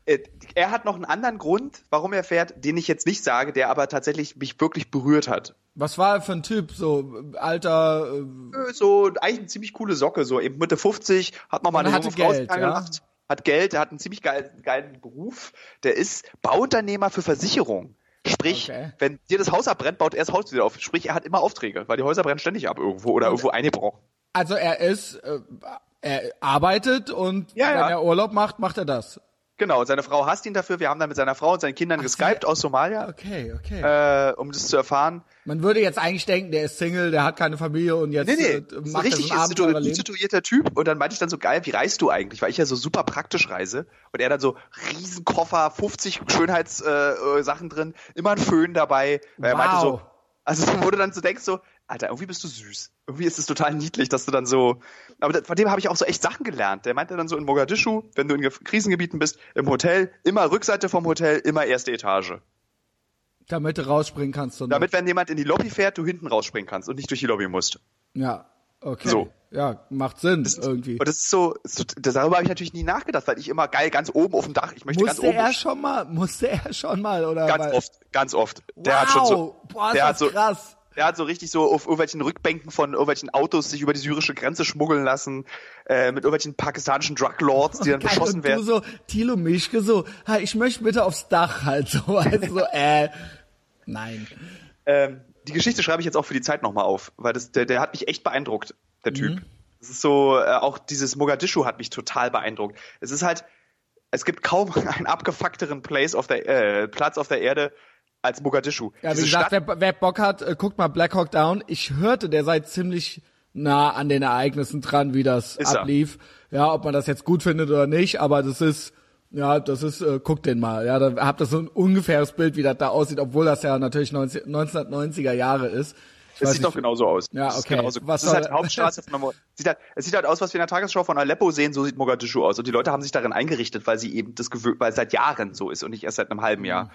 Äh, er hat noch einen anderen Grund, warum er fährt, den ich jetzt nicht sage, der aber tatsächlich mich wirklich berührt hat. Was war er für ein Typ? So alter. Äh so eigentlich eine ziemlich coole Socke, so eben Mitte 50, hat nochmal eine junge Frau Geld, ja? hat Geld, der hat einen ziemlich geilen, geilen Beruf, der ist Bauunternehmer für Versicherung. Sprich, okay. wenn dir das Haus abbrennt, baut er das Haus wieder auf. Sprich, er hat immer Aufträge, weil die Häuser brennen ständig ab irgendwo oder und, irgendwo eingebrochen. Also er ist, äh, er arbeitet und ja, wenn ja. er Urlaub macht, macht er das. Genau, seine Frau hasst ihn dafür. Wir haben dann mit seiner Frau und seinen Kindern Ach, geskypt aus Somalia. Okay, okay. Äh, um das zu erfahren. Man würde jetzt eigentlich denken, der ist Single, der hat keine Familie und jetzt nee, nee, äh, macht richtig so ein richtig situierter Typ. Und dann meinte ich dann so, geil, wie reist du eigentlich? Weil ich ja so super praktisch reise. Und er dann so Riesenkoffer, 50 Schönheitssachen äh, drin, immer ein Föhn dabei. Weil wow. er meinte so, also du dann so denkst so, Alter, irgendwie bist du süß. Irgendwie ist es total niedlich, dass du dann so. Aber von dem habe ich auch so echt Sachen gelernt. Der meinte dann so in Mogadischu, wenn du in Krisengebieten bist, im Hotel, immer Rückseite vom Hotel, immer erste Etage. Damit du rausspringen kannst. Damit, wenn jemand in die Lobby fährt, du hinten rausspringen kannst und nicht durch die Lobby musst. Ja, okay. So. Ja, macht Sinn das irgendwie. Und das ist so, das, darüber habe ich natürlich nie nachgedacht, weil ich immer geil ganz oben auf dem Dach, ich möchte musste ganz oben. er schon mal, musste er schon mal, oder? Ganz oft, ganz oft. Der wow, hat schon so, boah, der hat so, krass der hat so richtig so auf irgendwelchen Rückbänken von irgendwelchen Autos sich über die syrische Grenze schmuggeln lassen, äh, mit irgendwelchen pakistanischen Druglords, die dann Geil, beschossen und werden. Du so, Thilo Mischke so, hey, ich möchte bitte aufs Dach halt so, also so, äh, nein. Ähm, die Geschichte schreibe ich jetzt auch für die Zeit nochmal auf, weil das, der, der hat mich echt beeindruckt, der Typ. Mhm. Es ist so, äh, auch dieses Mogadischu hat mich total beeindruckt. Es ist halt, es gibt kaum einen abgefuckteren Place auf der, äh, Platz auf der Erde, als Mogadischu. Ja, wie gesagt, wer, wer, Bock hat, äh, guckt mal Black Hawk Down. Ich hörte, der sei ziemlich nah an den Ereignissen dran, wie das ist ablief. Er. Ja, ob man das jetzt gut findet oder nicht, aber das ist, ja, das ist, äh, guckt den mal. Ja, da habt ihr so ein ungefähres Bild, wie das da aussieht, obwohl das ja natürlich 90, 1990er Jahre ist. Ich es sieht doch genauso aus. Ja, okay. Genauso. Was ist halt die Hauptstraße von Mo sieht halt, Es sieht halt aus, was wir in der Tagesschau von Aleppo sehen, so sieht Mogadischu aus. Und die Leute haben sich darin eingerichtet, weil sie eben das weil es seit Jahren so ist und nicht erst seit einem halben Jahr. Mhm.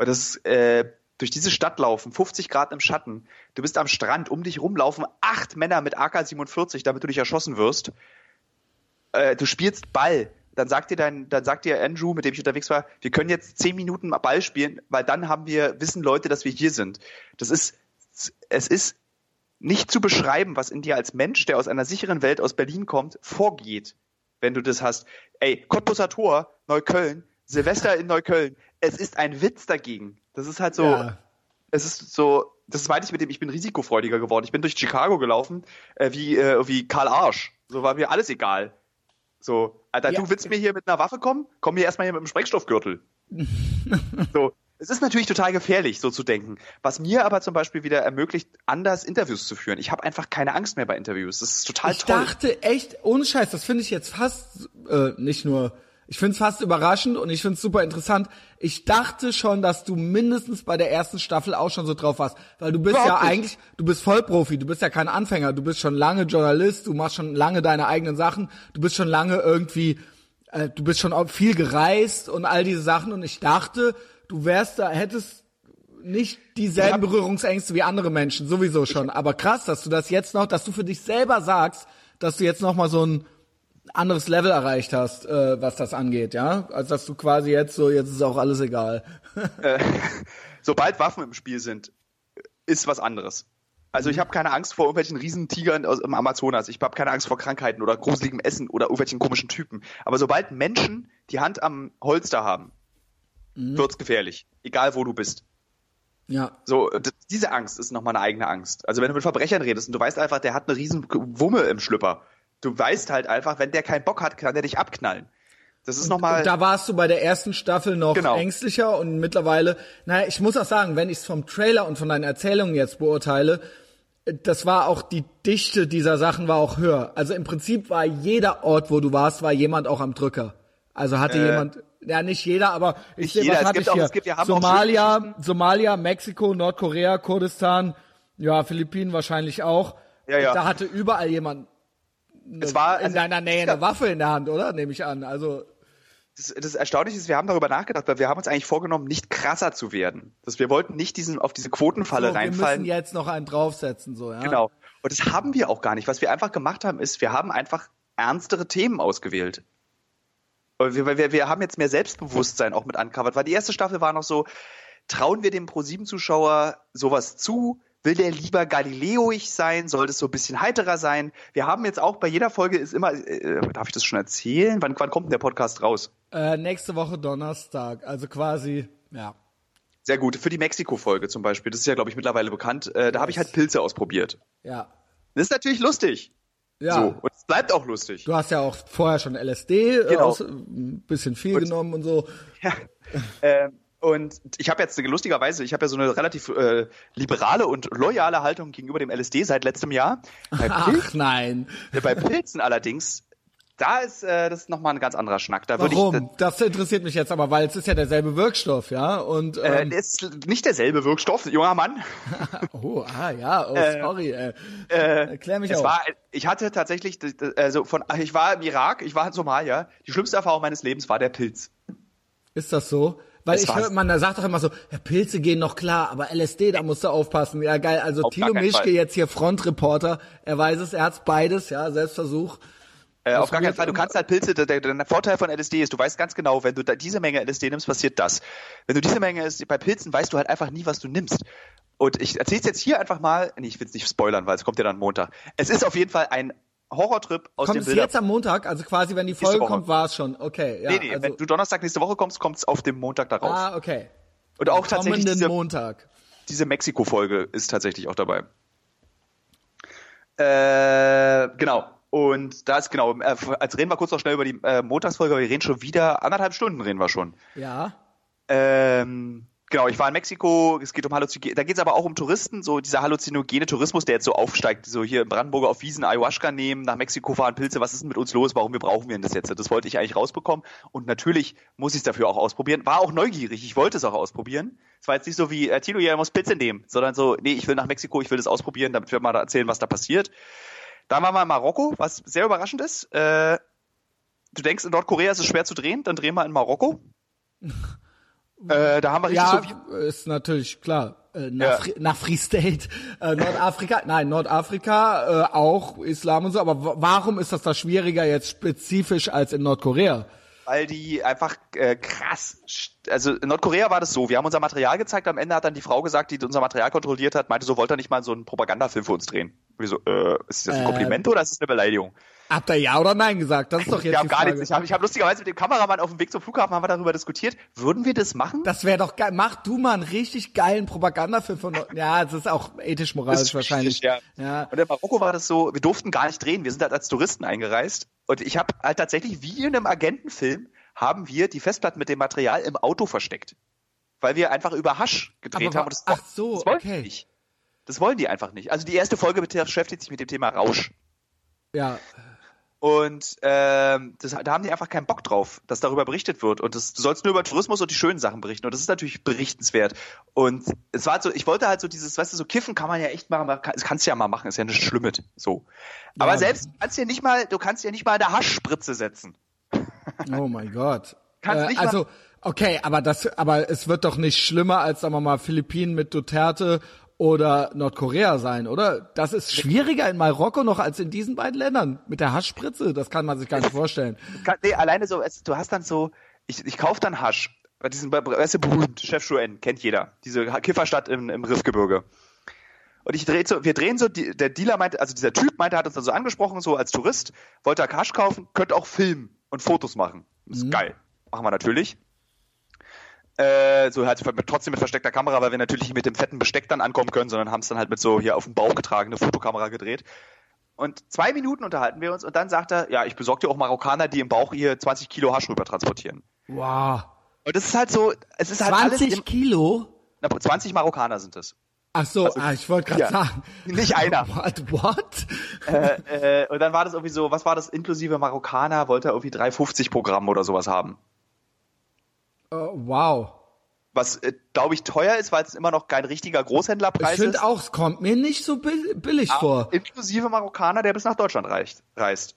Und das äh, durch diese Stadt laufen, 50 Grad im Schatten, du bist am Strand, um dich rumlaufen acht Männer mit AK-47, damit du dich erschossen wirst. Äh, du spielst Ball, dann sagt dir dein, dann sagt dir Andrew, mit dem ich unterwegs war, wir können jetzt zehn Minuten Ball spielen, weil dann haben wir, wissen Leute, dass wir hier sind. Das ist, es ist nicht zu beschreiben, was in dir als Mensch, der aus einer sicheren Welt aus Berlin kommt, vorgeht, wenn du das hast. Ey, Cottbusser Tor, Neukölln, Silvester in Neukölln, es ist ein Witz dagegen. Das ist halt so, ja. es ist so, das meinte ich mit dem, ich bin risikofreudiger geworden. Ich bin durch Chicago gelaufen, äh, wie, äh, wie Karl Arsch. So war mir alles egal. So, Alter, ja. du willst mir hier mit einer Waffe kommen? Komm mir erstmal hier mit einem Sprengstoffgürtel. so, es ist natürlich total gefährlich, so zu denken. Was mir aber zum Beispiel wieder ermöglicht, anders Interviews zu führen. Ich habe einfach keine Angst mehr bei Interviews. Das ist total ich toll. Ich dachte echt, ohne Scheiß, das finde ich jetzt fast äh, nicht nur. Ich finde es fast überraschend und ich finde es super interessant. Ich dachte schon, dass du mindestens bei der ersten Staffel auch schon so drauf warst, weil du bist Überhaupt ja nicht. eigentlich, du bist Vollprofi, du bist ja kein Anfänger, du bist schon lange Journalist, du machst schon lange deine eigenen Sachen, du bist schon lange irgendwie, äh, du bist schon viel gereist und all diese Sachen und ich dachte, du wärst da, hättest nicht dieselben Berührungsängste wie andere Menschen, sowieso schon. Aber krass, dass du das jetzt noch, dass du für dich selber sagst, dass du jetzt noch mal so ein anderes Level erreicht hast, äh, was das angeht, ja? Als dass du quasi jetzt so, jetzt ist auch alles egal. äh, sobald Waffen im Spiel sind, ist was anderes. Also ich mhm. habe keine Angst vor irgendwelchen Riesentigern aus im Amazonas. Ich habe keine Angst vor Krankheiten oder gruseligem Essen oder irgendwelchen komischen Typen. Aber sobald Menschen die Hand am Holster haben, mhm. wird's gefährlich. Egal wo du bist. Ja. So, diese Angst ist nochmal eine eigene Angst. Also wenn du mit Verbrechern redest und du weißt einfach, der hat eine riesen Wumme im Schlüpper. Du weißt halt einfach, wenn der keinen Bock hat, kann der dich abknallen. Das ist nochmal. Da warst du bei der ersten Staffel noch genau. ängstlicher und mittlerweile, naja, ich muss auch sagen, wenn ich es vom Trailer und von deinen Erzählungen jetzt beurteile, das war auch die Dichte dieser Sachen war auch höher. Also im Prinzip war jeder Ort, wo du warst, war jemand auch am Drücker. Also hatte äh, jemand ja, nicht jeder, aber ich sehe, was hatte ich hier? Gibt, Somalia, Somalia, Mexiko, Nordkorea, Kurdistan, ja, Philippinen wahrscheinlich auch. Ja, ja. Da hatte überall jemand eine, es war, in deiner Nähe eine Waffe in der Hand, oder? Nehme ich an. Also das, das Erstaunliche ist, wir haben darüber nachgedacht, weil wir haben uns eigentlich vorgenommen, nicht krasser zu werden. Dass wir wollten nicht diesen auf diese Quotenfalle so, reinfallen. Wir müssen jetzt noch einen draufsetzen, so ja. Genau. Und das haben wir auch gar nicht. Was wir einfach gemacht haben, ist, wir haben einfach ernstere Themen ausgewählt. Wir, wir, wir haben jetzt mehr Selbstbewusstsein auch mit uncovered, weil die erste Staffel war noch so, trauen wir dem Pro7-Zuschauer sowas zu? Will der lieber Galileoig sein? Soll das so ein bisschen heiterer sein? Wir haben jetzt auch bei jeder Folge ist immer, äh, darf ich das schon erzählen? Wann, wann kommt denn der Podcast raus? Äh, nächste Woche Donnerstag, also quasi, ja. Sehr gut. Für die Mexiko-Folge zum Beispiel, das ist ja, glaube ich, mittlerweile bekannt, äh, da habe ich halt Pilze ausprobiert. Ja. Das ist natürlich lustig. Ja. So. Und es bleibt auch lustig. Du hast ja auch vorher schon LSD, äh, genau. aus, ein bisschen viel und, genommen und so. Ja. ähm, und ich habe jetzt lustigerweise, ich habe ja so eine relativ äh, liberale und loyale Haltung gegenüber dem LSD seit letztem Jahr. Bei Ach Pilzen, nein. Bei Pilzen allerdings da ist äh, das ist noch mal ein ganz anderer Schnack. Da Warum? Ich, das interessiert mich jetzt aber, weil es ist ja derselbe Wirkstoff, ja? Und äh, ähm, äh, ist nicht derselbe Wirkstoff, junger Mann. oh, ah ja, oh äh, sorry. Äh, äh, Erklär mich es auch. War, ich hatte tatsächlich, also von, ich war im Irak, ich war in Somalia. Die schlimmste Erfahrung meines Lebens war der Pilz. Ist das so? Weil das ich höre, man da sagt doch immer so, ja, Pilze gehen noch klar, aber LSD, da musst du aufpassen. Ja, geil. Also Auf Thilo Mischke jetzt hier Frontreporter, er weiß es, er hat's beides, ja, Selbstversuch. Äh, auf gar keinen Fall. Du kannst halt Pilze, der, der, der, Vorteil von LSD ist, du weißt ganz genau, wenn du da diese Menge LSD nimmst, passiert das. Wenn du diese Menge LSD, bei Pilzen weißt du halt einfach nie, was du nimmst. Und ich erzähl's jetzt hier einfach mal, nee, ich will's nicht spoilern, weil es kommt ja dann Montag. Es ist auf jeden Fall ein Horrortrip aus kommt dem Kommt es jetzt am Montag? Also quasi, wenn die Folge kommt, war es schon. Okay, ja. Nee, nee, also wenn du Donnerstag nächste Woche kommst, kommt's auf dem Montag darauf. Ah, okay. Und auch tatsächlich diese, Montag. diese Mexiko-Folge ist tatsächlich auch dabei. Äh, genau. Und da ist genau, äh, als reden wir kurz noch schnell über die äh, Montagsfolge, aber wir reden schon wieder, anderthalb Stunden reden wir schon. Ja. Ähm, genau, ich war in Mexiko, es geht um Halluzinogene, da geht es aber auch um Touristen, so dieser halluzinogene Tourismus, der jetzt so aufsteigt, so hier in Brandenburger auf Wiesen Ayahuasca nehmen, nach Mexiko fahren, Pilze, was ist denn mit uns los, warum wir brauchen wir denn das jetzt? Das wollte ich eigentlich rausbekommen und natürlich muss ich es dafür auch ausprobieren, war auch neugierig, ich wollte es auch ausprobieren. Es war jetzt nicht so wie, äh, Tilo, ja, muss Pilze nehmen, sondern so, nee, ich will nach Mexiko, ich will das ausprobieren, damit wir mal erzählen, was da passiert. Dann waren wir in Marokko, was sehr überraschend ist. Äh, du denkst, in Nordkorea ist es schwer zu drehen, dann drehen wir in Marokko. äh, da haben wir richtig ja, so ist natürlich klar. Äh, nach, ja. nach Free State, äh, Nordafrika, nein, Nordafrika, äh, auch Islam und so, aber warum ist das da schwieriger jetzt spezifisch als in Nordkorea? weil die einfach äh, krass. Also in Nordkorea war das so, wir haben unser Material gezeigt, am Ende hat dann die Frau gesagt, die unser Material kontrolliert hat, meinte so, wollte er nicht mal so einen Propagandafilm für uns drehen. Und wir so, äh, ist das ein Kompliment oder ist das eine Beleidigung? Habt ihr ja oder nein gesagt? Das ist doch jetzt haben die gar nichts. Ich habe ich hab lustigerweise mit dem Kameramann auf dem Weg zum Flughafen haben wir darüber diskutiert. Würden wir das machen? Das wäre doch geil. Mach du mal einen richtig geilen Propagandafilm von. Ja, das ist auch ethisch moralisch wahrscheinlich. richtig, ja. Und in Marokko war das so, wir durften gar nicht drehen, wir sind halt als Touristen eingereist. Und ich habe halt tatsächlich, wie in einem Agentenfilm, haben wir die Festplatten mit dem Material im Auto versteckt. Weil wir einfach über Hasch gedreht Aber haben. Und das, ach so, das okay. nicht. Das wollen die einfach nicht. Also die erste Folge beschäftigt sich mit dem Thema Rausch. ja. Und ähm, das, da haben die einfach keinen Bock drauf, dass darüber berichtet wird. Und das, du sollst nur über Tourismus und die schönen Sachen berichten. Und das ist natürlich berichtenswert. Und es war halt so, ich wollte halt so dieses, weißt du, so kiffen kann man ja echt machen, kann, das kannst du ja mal machen, ist ja nicht schlimm. So. Aber Ja. selbst, du kannst ja nicht mal, du kannst ja nicht mal eine Haschspritze setzen. Oh mein Gott. Kannst Äh, nicht also, okay, aber das, aber es wird doch nicht schlimmer als, sagen wir mal, Philippinen mit Duterte oder Nordkorea sein, oder? Das ist schwieriger in Marokko noch als in diesen beiden Ländern. Mit der Haschspritze, das kann man sich gar nicht vorstellen. Kann, nee, alleine so, du hast dann so, ich, ich kauf dann Hasch. Bei diesem, weißt du, berühmt, Chef Chuen, kennt jeder. Diese Kifferstadt im, im Riffgebirge. Und ich dreh so, wir drehen so, die, der Dealer meinte, also dieser Typ meinte, hat uns dann so angesprochen, so als Tourist, wollte er Hasch kaufen, könnte auch filmen und Fotos machen. Das ist geil. Machen wir natürlich. Äh, so halt trotzdem mit versteckter Kamera, weil wir natürlich nicht mit dem fetten Besteck dann ankommen können, sondern haben es dann halt mit so hier auf dem Bauch getragene Fotokamera gedreht. Und zwei Minuten unterhalten wir uns und dann sagt er, ja, ich besorge dir auch Marokkaner, die im Bauch hier 20 Kilo Hasch rüber transportieren. Wow. Und das ist halt so, es ist halt alles 20 im, Kilo? na, 20 Marokkaner sind es. Ach so, Also, ah, ich wollte gerade ja. sagen. Nicht einer. What? What? äh, und dann war das irgendwie so, was war das inklusive Marokkaner, wollte er irgendwie 3,50 pro Gramm oder sowas haben. Oh, wow. Was, äh, glaube ich, teuer ist, weil es immer noch kein richtiger Ich Großhändlerpreis ist. finde auch, es kommt mir nicht so bill- billig vor. Inklusive Marokkaner, der bis nach Deutschland reicht, reist.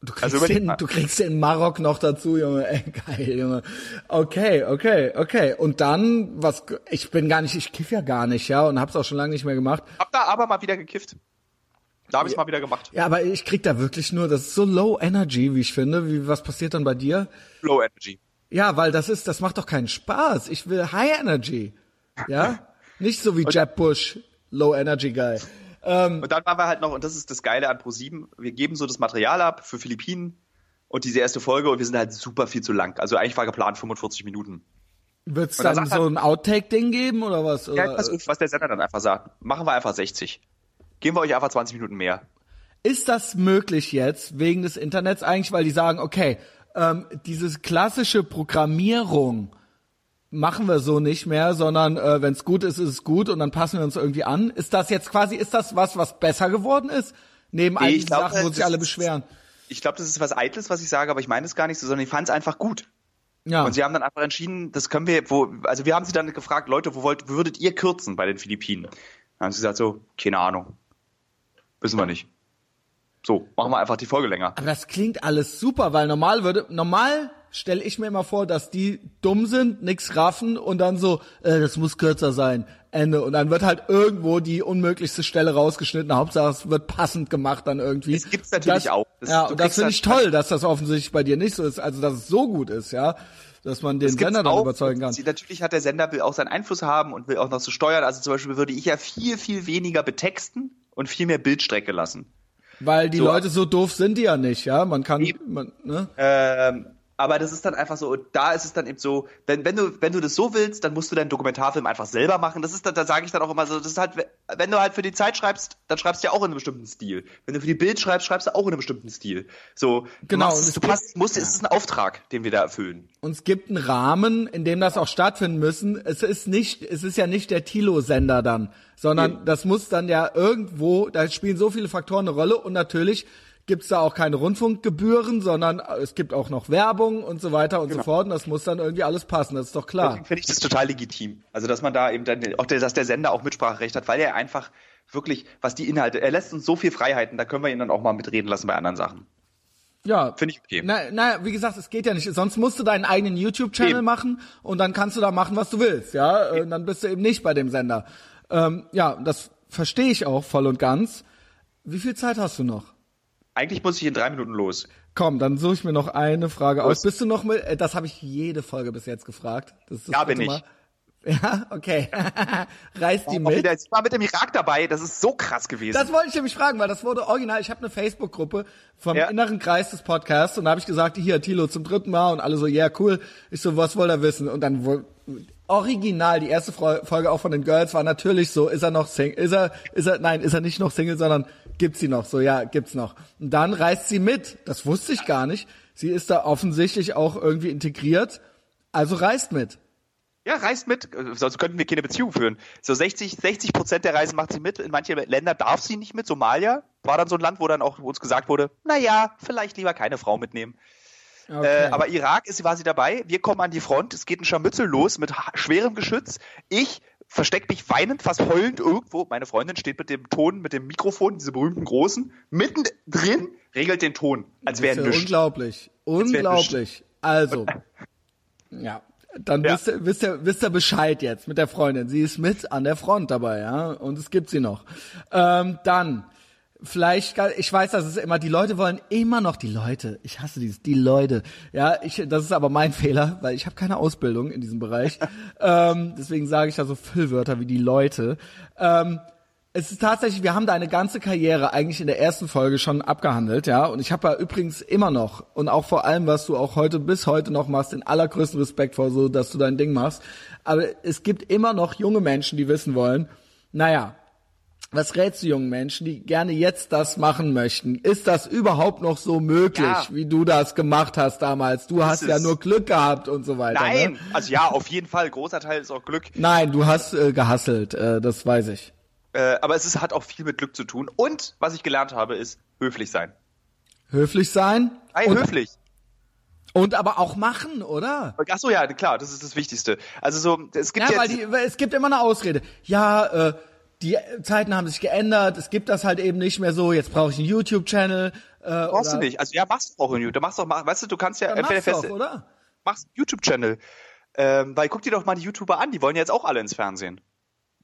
Du kriegst, Also den, du kriegst den Marok noch dazu, Junge. Ey, geil, Junge. Okay, okay, okay. Und dann, was, ich bin gar nicht, ich kiff ja gar nicht, ja, und hab's auch schon lange nicht mehr gemacht. Hab da aber mal wieder gekifft. Da habe ich mal wieder gemacht. Ja, aber ich krieg da wirklich nur, das ist so low energy, wie ich finde. Wie, was passiert dann bei dir? Low Energy. Ja, weil das ist, das macht doch keinen Spaß. Ich will High Energy. Ja? Nicht so wie Jeb Bush, Low Energy Guy. Und dann waren wir halt noch, und das ist das Geile an Pro7, wir geben so das Material ab für Philippinen und diese erste Folge und wir sind halt super viel zu lang. Also eigentlich war geplant 45 Minuten. Wird's Und dann dann so ein Outtake-Ding geben oder was? Ja, Oder, pass auf, was der Sender dann einfach sagt. Machen wir einfach 60. Geben wir euch einfach 20 Minuten mehr. Ist das möglich jetzt wegen des Internets eigentlich, weil die sagen, okay, ähm, diese klassische Programmierung machen wir so nicht mehr, sondern äh, wenn es gut ist, ist es gut und dann passen wir uns irgendwie an. Ist das jetzt quasi, ist das was, was besser geworden ist? Neben all Nee, diesen glaube, Sachen, wo sich alle beschweren. Ich glaube, das ist was Eitles, was ich sage, aber ich meine es gar nicht so, sondern ich fand es einfach gut. Ja. Und sie haben dann einfach entschieden, das können wir, wo, also wir haben sie dann gefragt, Leute, wo wollt, würdet ihr kürzen bei den Philippinen? Dann haben sie gesagt so, keine Ahnung. Wissen wir nicht. So, machen wir einfach die Folge länger. Aber das klingt alles super, weil normal würde, normal stelle ich mir immer vor, dass die dumm sind, nix raffen und dann so, äh, das muss kürzer sein, Ende. Und dann wird halt irgendwo die unmöglichste Stelle rausgeschnitten. Hauptsache es wird passend gemacht dann irgendwie. Das gibt's natürlich das, auch. Das- ja, und das finde ich toll, dass das offensichtlich bei dir nicht so ist. Also dass es so gut ist, ja, dass man den Das Sender dann auch. überzeugen kann. Natürlich hat der Sender will auch seinen Einfluss haben und will auch noch so steuern. Also zum Beispiel würde ich ja viel, viel weniger betexten und viel mehr Bildstrecke lassen. Weil die So. Leute so doof sind die ja nicht, ja. Man kann, man, ne? Ähm, aber das ist dann einfach so, da ist es dann eben so, wenn, wenn du, wenn du das so willst, dann musst du deinen Dokumentarfilm einfach selber machen. Das ist dann, da sage ich dann auch immer so, das ist halt, wenn du halt für die Zeit schreibst, dann schreibst du ja auch in einem bestimmten Stil. Wenn du für die Bild schreibst, schreibst du auch in einem bestimmten Stil. So, du Genau, machst, und es- es du passt, musst, es ist ein Auftrag, den wir da erfüllen. Und es gibt einen Rahmen, in dem das auch stattfinden müssen. Es ist nicht, es ist ja nicht der Tilo-Sender dann, sondern Nee. das muss dann ja irgendwo, da spielen so viele Faktoren eine Rolle und natürlich gibt's da auch keine Rundfunkgebühren, sondern es gibt auch noch Werbung und so weiter und so fort. Und das muss dann irgendwie alles passen, das ist doch klar. Deswegen finde ich das total legitim. Also, dass man da eben dann, auch der, dass der Sender auch Mitspracherecht hat, weil er einfach wirklich, was die Inhalte, er lässt uns so viel Freiheiten, da können wir ihn dann auch mal mitreden lassen bei anderen Sachen. Ja, Finde ich okay. Na, na, wie gesagt, es geht ja nicht. Sonst musst du deinen eigenen YouTube-Channel machen und dann kannst du da machen, was du willst, ja. Äh, Dann bist du eben nicht bei dem Sender. Ähm, ja, das verstehe ich auch voll und ganz. Wie viel Zeit hast du noch? Eigentlich muss ich in drei Minuten los. Komm, dann suche ich mir noch eine Frage los. aus. Bist du noch mit, äh, das habe ich jede Folge bis jetzt gefragt. ja, bin ich. Ja, okay. Reißt die mit. Ich war mit dem Irak dabei, das ist so krass gewesen. Das wollte ich nämlich fragen, weil das wurde original. Ich habe eine Facebook-Gruppe vom ja. inneren Kreis des Podcasts und da habe ich gesagt, hier, Tilo zum dritten Mal und alle so, ja, yeah, cool. Ich so, was wollt ihr wissen? Und dann original, die erste Folge auch von den Girls war natürlich so, ist er noch Single, ist er, ist er, nein, ist er nicht noch Single, sondern gibt's sie noch? So, ja, gibt's noch. Und dann reist sie mit. Das wusste ich gar nicht. Sie ist da offensichtlich auch irgendwie integriert. Also reist mit. Ja, reist mit, sonst könnten wir keine Beziehung führen. So 60, 60 Prozent der Reisen macht sie mit. In manchen Ländern darf sie nicht mit. Somalia war dann so ein Land, wo dann auch uns gesagt wurde, na ja, vielleicht lieber keine Frau mitnehmen. Okay. Äh, aber Irak ist, sie dabei. Wir kommen an die Front. Es geht ein Scharmützel los mit schwerem Geschütz. Ich verstecke mich weinend, fast heulend irgendwo. Meine Freundin steht mit dem Ton, mit dem Mikrofon, diese berühmten großen, mitten drin, regelt den Ton, als wäre nichts. Unglaublich. Unglaublich. Also. Ja, dann ja. wisst, ihr, wisst, ihr, wisst ihr Bescheid jetzt mit der Freundin. Sie ist mit an der Front dabei, ja, und es gibt sie noch. Ähm, dann, vielleicht, ich weiß, dass es immer, die Leute wollen immer noch, die Leute, ich hasse dieses, die Leute, ja, ich, das ist aber mein Fehler, weil ich habe keine Ausbildung in diesem Bereich. ähm, deswegen sage ich da so Füllwörter wie die Leute. Ähm, es ist tatsächlich, wir haben deine ganze Karriere eigentlich in der ersten Folge schon abgehandelt, ja. Und ich habe ja übrigens immer noch und auch vor allem, was du auch heute bis heute noch machst, den allergrößten Respekt vor, so dass du dein Ding machst. Aber es gibt immer noch junge Menschen, die wissen wollen, naja, was rätst du jungen Menschen, die gerne jetzt das machen möchten? Ist das überhaupt noch so möglich, ja. wie du das gemacht hast damals? Du hast ja nur Glück gehabt und so weiter. Nein, ne? also ja, auf jeden Fall. Großer Teil ist auch Glück. Nein, du hast äh, gehasselt, äh, das weiß ich. Äh, aber es ist, hat auch viel mit Glück zu tun. Und was ich gelernt habe, ist höflich sein. Höflich sein? Nein, und, höflich. Und aber auch machen, oder? Ach so, ja, klar, das ist das Wichtigste. Also so, es gibt ja, weil die, es gibt immer eine Ausrede. Ja, äh, die Zeiten haben sich geändert, es gibt das halt eben nicht mehr so, jetzt brauche ich einen YouTube-Channel. Äh, brauchst oder? du nicht. Also ja, machst du auch in YouTube. Du machst doch, weißt du, du kannst ja, ja entweder fest, doch, oder? Machst einen YouTube-Channel. Ähm, weil guck dir doch mal die YouTuber an, die wollen ja jetzt auch alle ins Fernsehen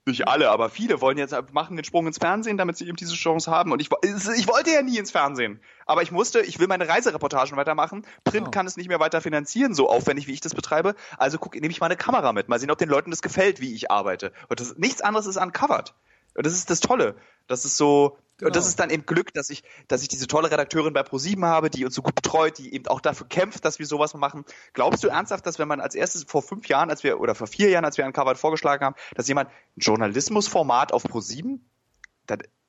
nicht alle, aber viele wollen jetzt machen den Sprung ins Fernsehen, damit sie eben diese Chance haben. Und ich, ich wollte ja nie ins Fernsehen. Aber ich musste, ich will meine Reisereportagen weitermachen. Print oh. kann es nicht mehr weiter finanzieren, so aufwendig wie ich das betreibe. Also guck, nehme ich mal eine Kamera mit. Mal sehen, ob den Leuten das gefällt, wie ich arbeite. Und das, nichts anderes ist uncovered. Und das ist das Tolle. Das ist so, Genau. Und das ist dann eben Glück, dass ich, dass ich diese tolle Redakteurin bei ProSieben habe, die uns so gut betreut, die eben auch dafür kämpft, dass wir sowas machen. Glaubst du ernsthaft, dass wenn man als erstes vor fünf Jahren, als wir, oder vor vier Jahren, als wir Uncovered vorgeschlagen haben, dass jemand ein Journalismusformat auf ProSieben?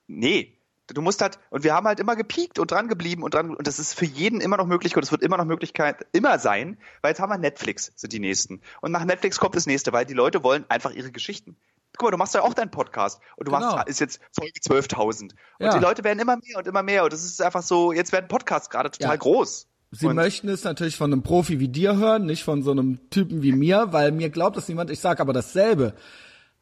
Nee. Du musst halt, und wir haben halt immer gepiekt und dran geblieben und dran, und das ist für jeden immer noch möglich und es wird immer noch Möglichkeit, immer sein, weil jetzt haben wir Netflix, sind die nächsten. Und nach Netflix kommt das nächste, weil die Leute wollen einfach ihre Geschichten. Guck mal, du machst ja auch deinen Podcast und du genau. machst, ist jetzt Folge 12.000. Und ja. die Leute werden immer mehr und immer mehr und das ist einfach so, jetzt werden Podcasts gerade total ja. groß. Sie und möchten es natürlich von einem Profi wie dir hören, nicht von so einem Typen wie mir, weil mir glaubt das niemand. Ich sage aber dasselbe.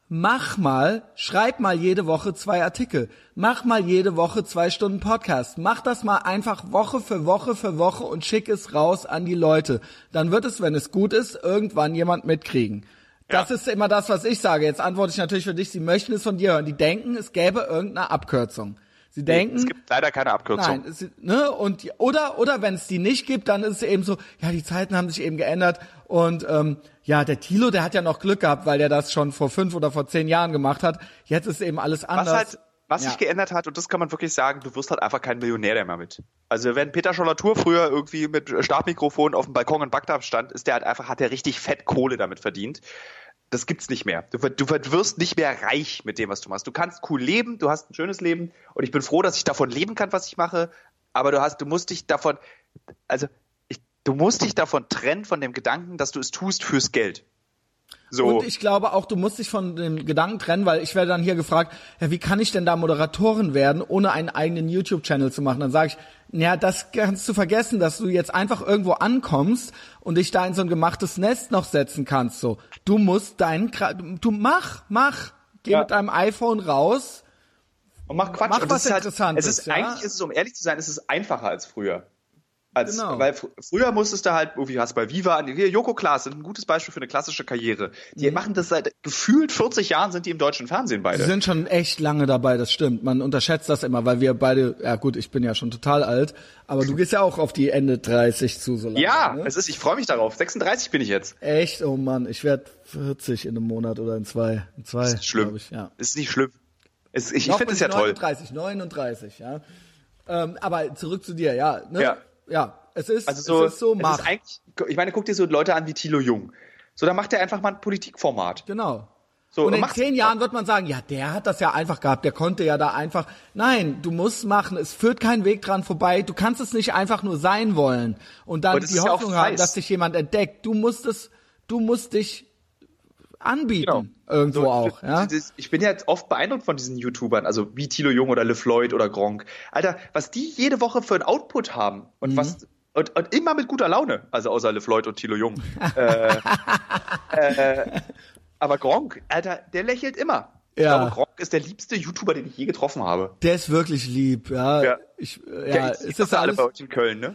Mach mal, schreib mal jede Woche zwei Artikel. Mach mal jede Woche zwei Stunden Podcast. Mach das mal einfach Woche für Woche für Woche und schick es raus an die Leute. Dann wird es, wenn es gut ist, irgendwann jemand mitkriegen. Das ja. ist immer das, was ich sage. Jetzt antworte ich natürlich für dich. Sie möchten es von dir hören. Die denken, es gäbe irgendeine Abkürzung. Sie denken. Es gibt leider keine Abkürzung. Nein, es, ne, und die, oder oder wenn es die nicht gibt, dann ist es eben so, ja, die Zeiten haben sich eben geändert und ähm, ja, der Thilo, der hat ja noch Glück gehabt, weil der das schon vor fünf oder vor zehn Jahren gemacht hat. Jetzt ist eben alles anders. Was halt, was ja. sich geändert hat, und das kann man wirklich sagen, du wirst halt einfach kein Millionär mehr mit. Also wenn Peter Schollatur früher irgendwie mit Stabmikrofon auf dem Balkon in Bagdad stand, ist der halt einfach, hat der richtig fett Kohle damit verdient das gibt's nicht mehr. Du, du wirst nicht mehr reich mit dem, was du machst. Du kannst cool leben, du hast ein schönes Leben und ich bin froh, dass ich davon leben kann, was ich mache. Aber du hast, du musst dich davon, also ich, du musst dich davon trennen von dem Gedanken, dass du es tust fürs Geld. So. Und ich glaube auch, du musst dich von dem Gedanken trennen, weil ich werde dann hier gefragt, ja, wie kann ich denn da Moderatorin werden, ohne einen eigenen YouTube-Channel zu machen? Dann sage ich, ja, das kannst du vergessen, dass du jetzt einfach irgendwo ankommst und dich da in so ein gemachtes Nest noch setzen kannst. So, du musst deinen, du mach, mach, geh ja. mit deinem iPhone raus und mach Quatsch. Mach und was Interessantes. Halt, es ist ja? eigentlich ist es, um ehrlich zu sein, es ist einfacher als früher. Als, Genau. Weil fr früher musstest du halt, irgendwie hast bei Viva, hier, Joko Klaas sind ein gutes Beispiel für eine klassische Karriere. Die Mhm. machen das seit gefühlt 40 Jahren, sind die im deutschen Fernsehen Sie beide. sind schon echt lange dabei, das stimmt. Man unterschätzt das immer, weil wir beide, ja gut, ich bin ja schon total alt, aber du gehst ja auch auf die Ende 30 zu so lange. Ja, ne? es ist, ich freue mich darauf. 36 bin ich jetzt. Echt, oh Mann, ich werde 40 in einem Monat oder in zwei. In zwei, ist schlimm. Ich, ja. Ist nicht schlimm. Es, ich ich finde es ja ich toll. 39, 39, ja. Ähm, aber zurück zu dir, ja. Ne? Ja. Ja, es ist, Also so, es ist so, es mach. ist eigentlich, ich meine, guck dir so Leute an wie Thilo Jung. So, dann macht er einfach mal ein Politikformat. genau. So, und in zehn Jahren wird man sagen, ja, der hat das ja einfach gehabt, der konnte ja da einfach. Nein, du musst machen, es führt kein Weg dran vorbei. Du kannst es nicht einfach nur sein wollen und dann die ist ja Hoffnung haben, dass dich jemand entdeckt. Du musst es, du musst dich anbieten Genau. irgendwo So, auch. Ja? Ich bin jetzt oft beeindruckt von diesen YouTubern, also wie Thilo Jung oder LeFloid oder Gronk. Alter, was die jede Woche für einen Output haben und Mhm. was und, und immer mit guter Laune, also außer LeFloid und Thilo Jung. äh, äh, aber Gronk, Alter, der lächelt immer. Ich Ja. glaube, Gronk ist der liebste YouTuber, den ich je getroffen habe. Der ist wirklich lieb, ja. Ja. Ich, ja, ich, ist ich das alle alles? bei euch in Köln, ne?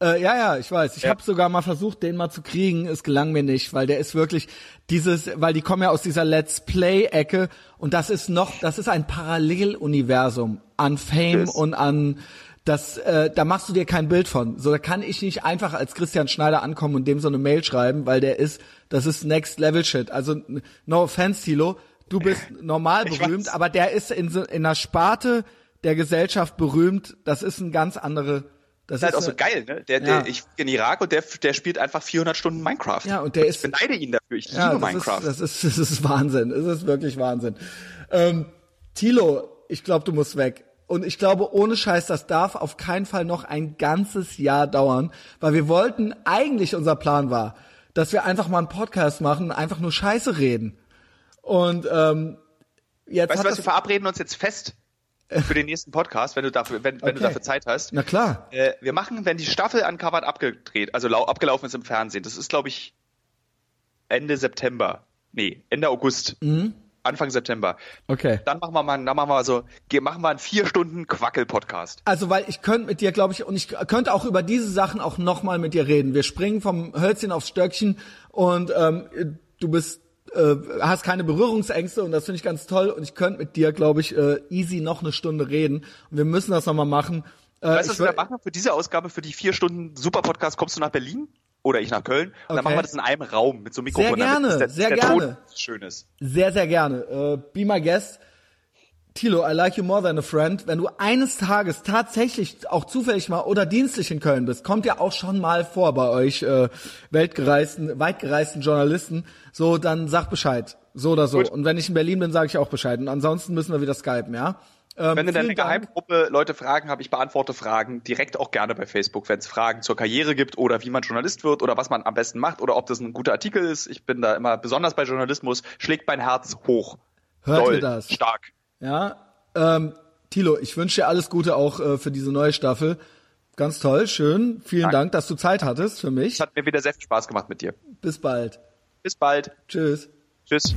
Äh, ja, ja, ich weiß. Ich Ja. habe sogar mal versucht, den mal zu kriegen. Es gelang mir nicht, weil der ist wirklich dieses, weil die kommen ja aus dieser Let's Play-Ecke und das ist noch, das ist ein Paralleluniversum an Fame Das- und an das, äh, da machst du dir kein Bild von. So, da kann ich nicht einfach als Christian Schneider ankommen und dem so eine Mail schreiben, weil der ist, das ist Next Level Shit. Also no offense, Thilo, du bist normal berühmt, aber der ist in, so, in einer Sparte der Gesellschaft berühmt. Das ist ein ganz andere. Das Das ist halt auch so geil, ne? Der, Ja. der, ich in Irak und der, der spielt einfach 400 Stunden Minecraft. Ja, und der ich ist- beneide ihn dafür. Ich Ja, liebe das Minecraft. Ist, das, ist, das ist Wahnsinn. Es ist wirklich Wahnsinn. Ähm, Tilo, ich glaube, du musst weg. Und ich glaube, ohne Scheiß, das darf auf keinen Fall noch ein ganzes Jahr dauern, weil wir wollten, eigentlich unser Plan war, dass wir einfach mal einen Podcast machen, einfach nur Scheiße reden. Und ähm, jetzt weißt du was, wir das, verabreden uns jetzt fest für den nächsten Podcast, wenn du dafür, wenn, wenn du Okay. dafür Zeit hast. na klar, Äh, wir machen, wenn die Staffel uncovered abgedreht, also lau abgelaufen ist im Fernsehen, das ist, glaube ich, Ende September. Nee, Ende August. Mhm. Anfang September. okay. Dann machen wir mal, dann machen wir so, machen wir einen vier Stunden Quackel-Podcast. Also, weil ich könnte mit dir, glaube ich, und ich könnte auch über diese Sachen auch nochmal mit dir reden. Wir springen vom Hölzchen aufs Stöckchen und ähm, du bist, äh, hast keine Berührungsängste und das finde ich ganz toll. Und ich könnte mit dir, glaube ich, äh, easy noch eine Stunde reden. Und wir müssen das nochmal machen. Äh, Weißt du, was wir machen? Für diese Ausgabe, für die vier Stunden Super-Podcast kommst du nach Berlin oder ich nach Köln und Okay. dann machen wir das in einem Raum mit so einem Mikrofon. Sehr gerne, der, sehr der gerne. Schön ist. Sehr, sehr gerne. Äh, be my guest. Tilo, I like you more than a friend. Wenn du eines Tages tatsächlich auch zufällig mal oder dienstlich in Köln bist, kommt ja auch schon mal vor bei euch äh, weltgereisten, weitgereisten Journalisten. So, dann sag Bescheid. So oder so. Gut. Und wenn ich in Berlin bin, sage ich auch Bescheid. Und ansonsten müssen wir wieder skypen, ja? Ähm, Wenn in deiner. Geheimgruppe Leute Fragen haben, ich beantworte Fragen direkt auch gerne bei Facebook, wenn es Fragen zur Karriere gibt oder wie man Journalist wird oder was man am besten macht oder ob das ein guter Artikel ist. Ich bin da immer, besonders bei Journalismus, schlägt mein Herz hoch. Hört Doll, ihr das? Stark. Ja, ähm, Tilo, ich wünsche dir alles Gute auch äh, für diese neue Staffel. Ganz toll, schön. Vielen Danke. Dank, dass du Zeit hattest für mich. Es hat mir wieder sehr viel Spaß gemacht mit dir. Bis bald. Bis bald. Tschüss. Tschüss.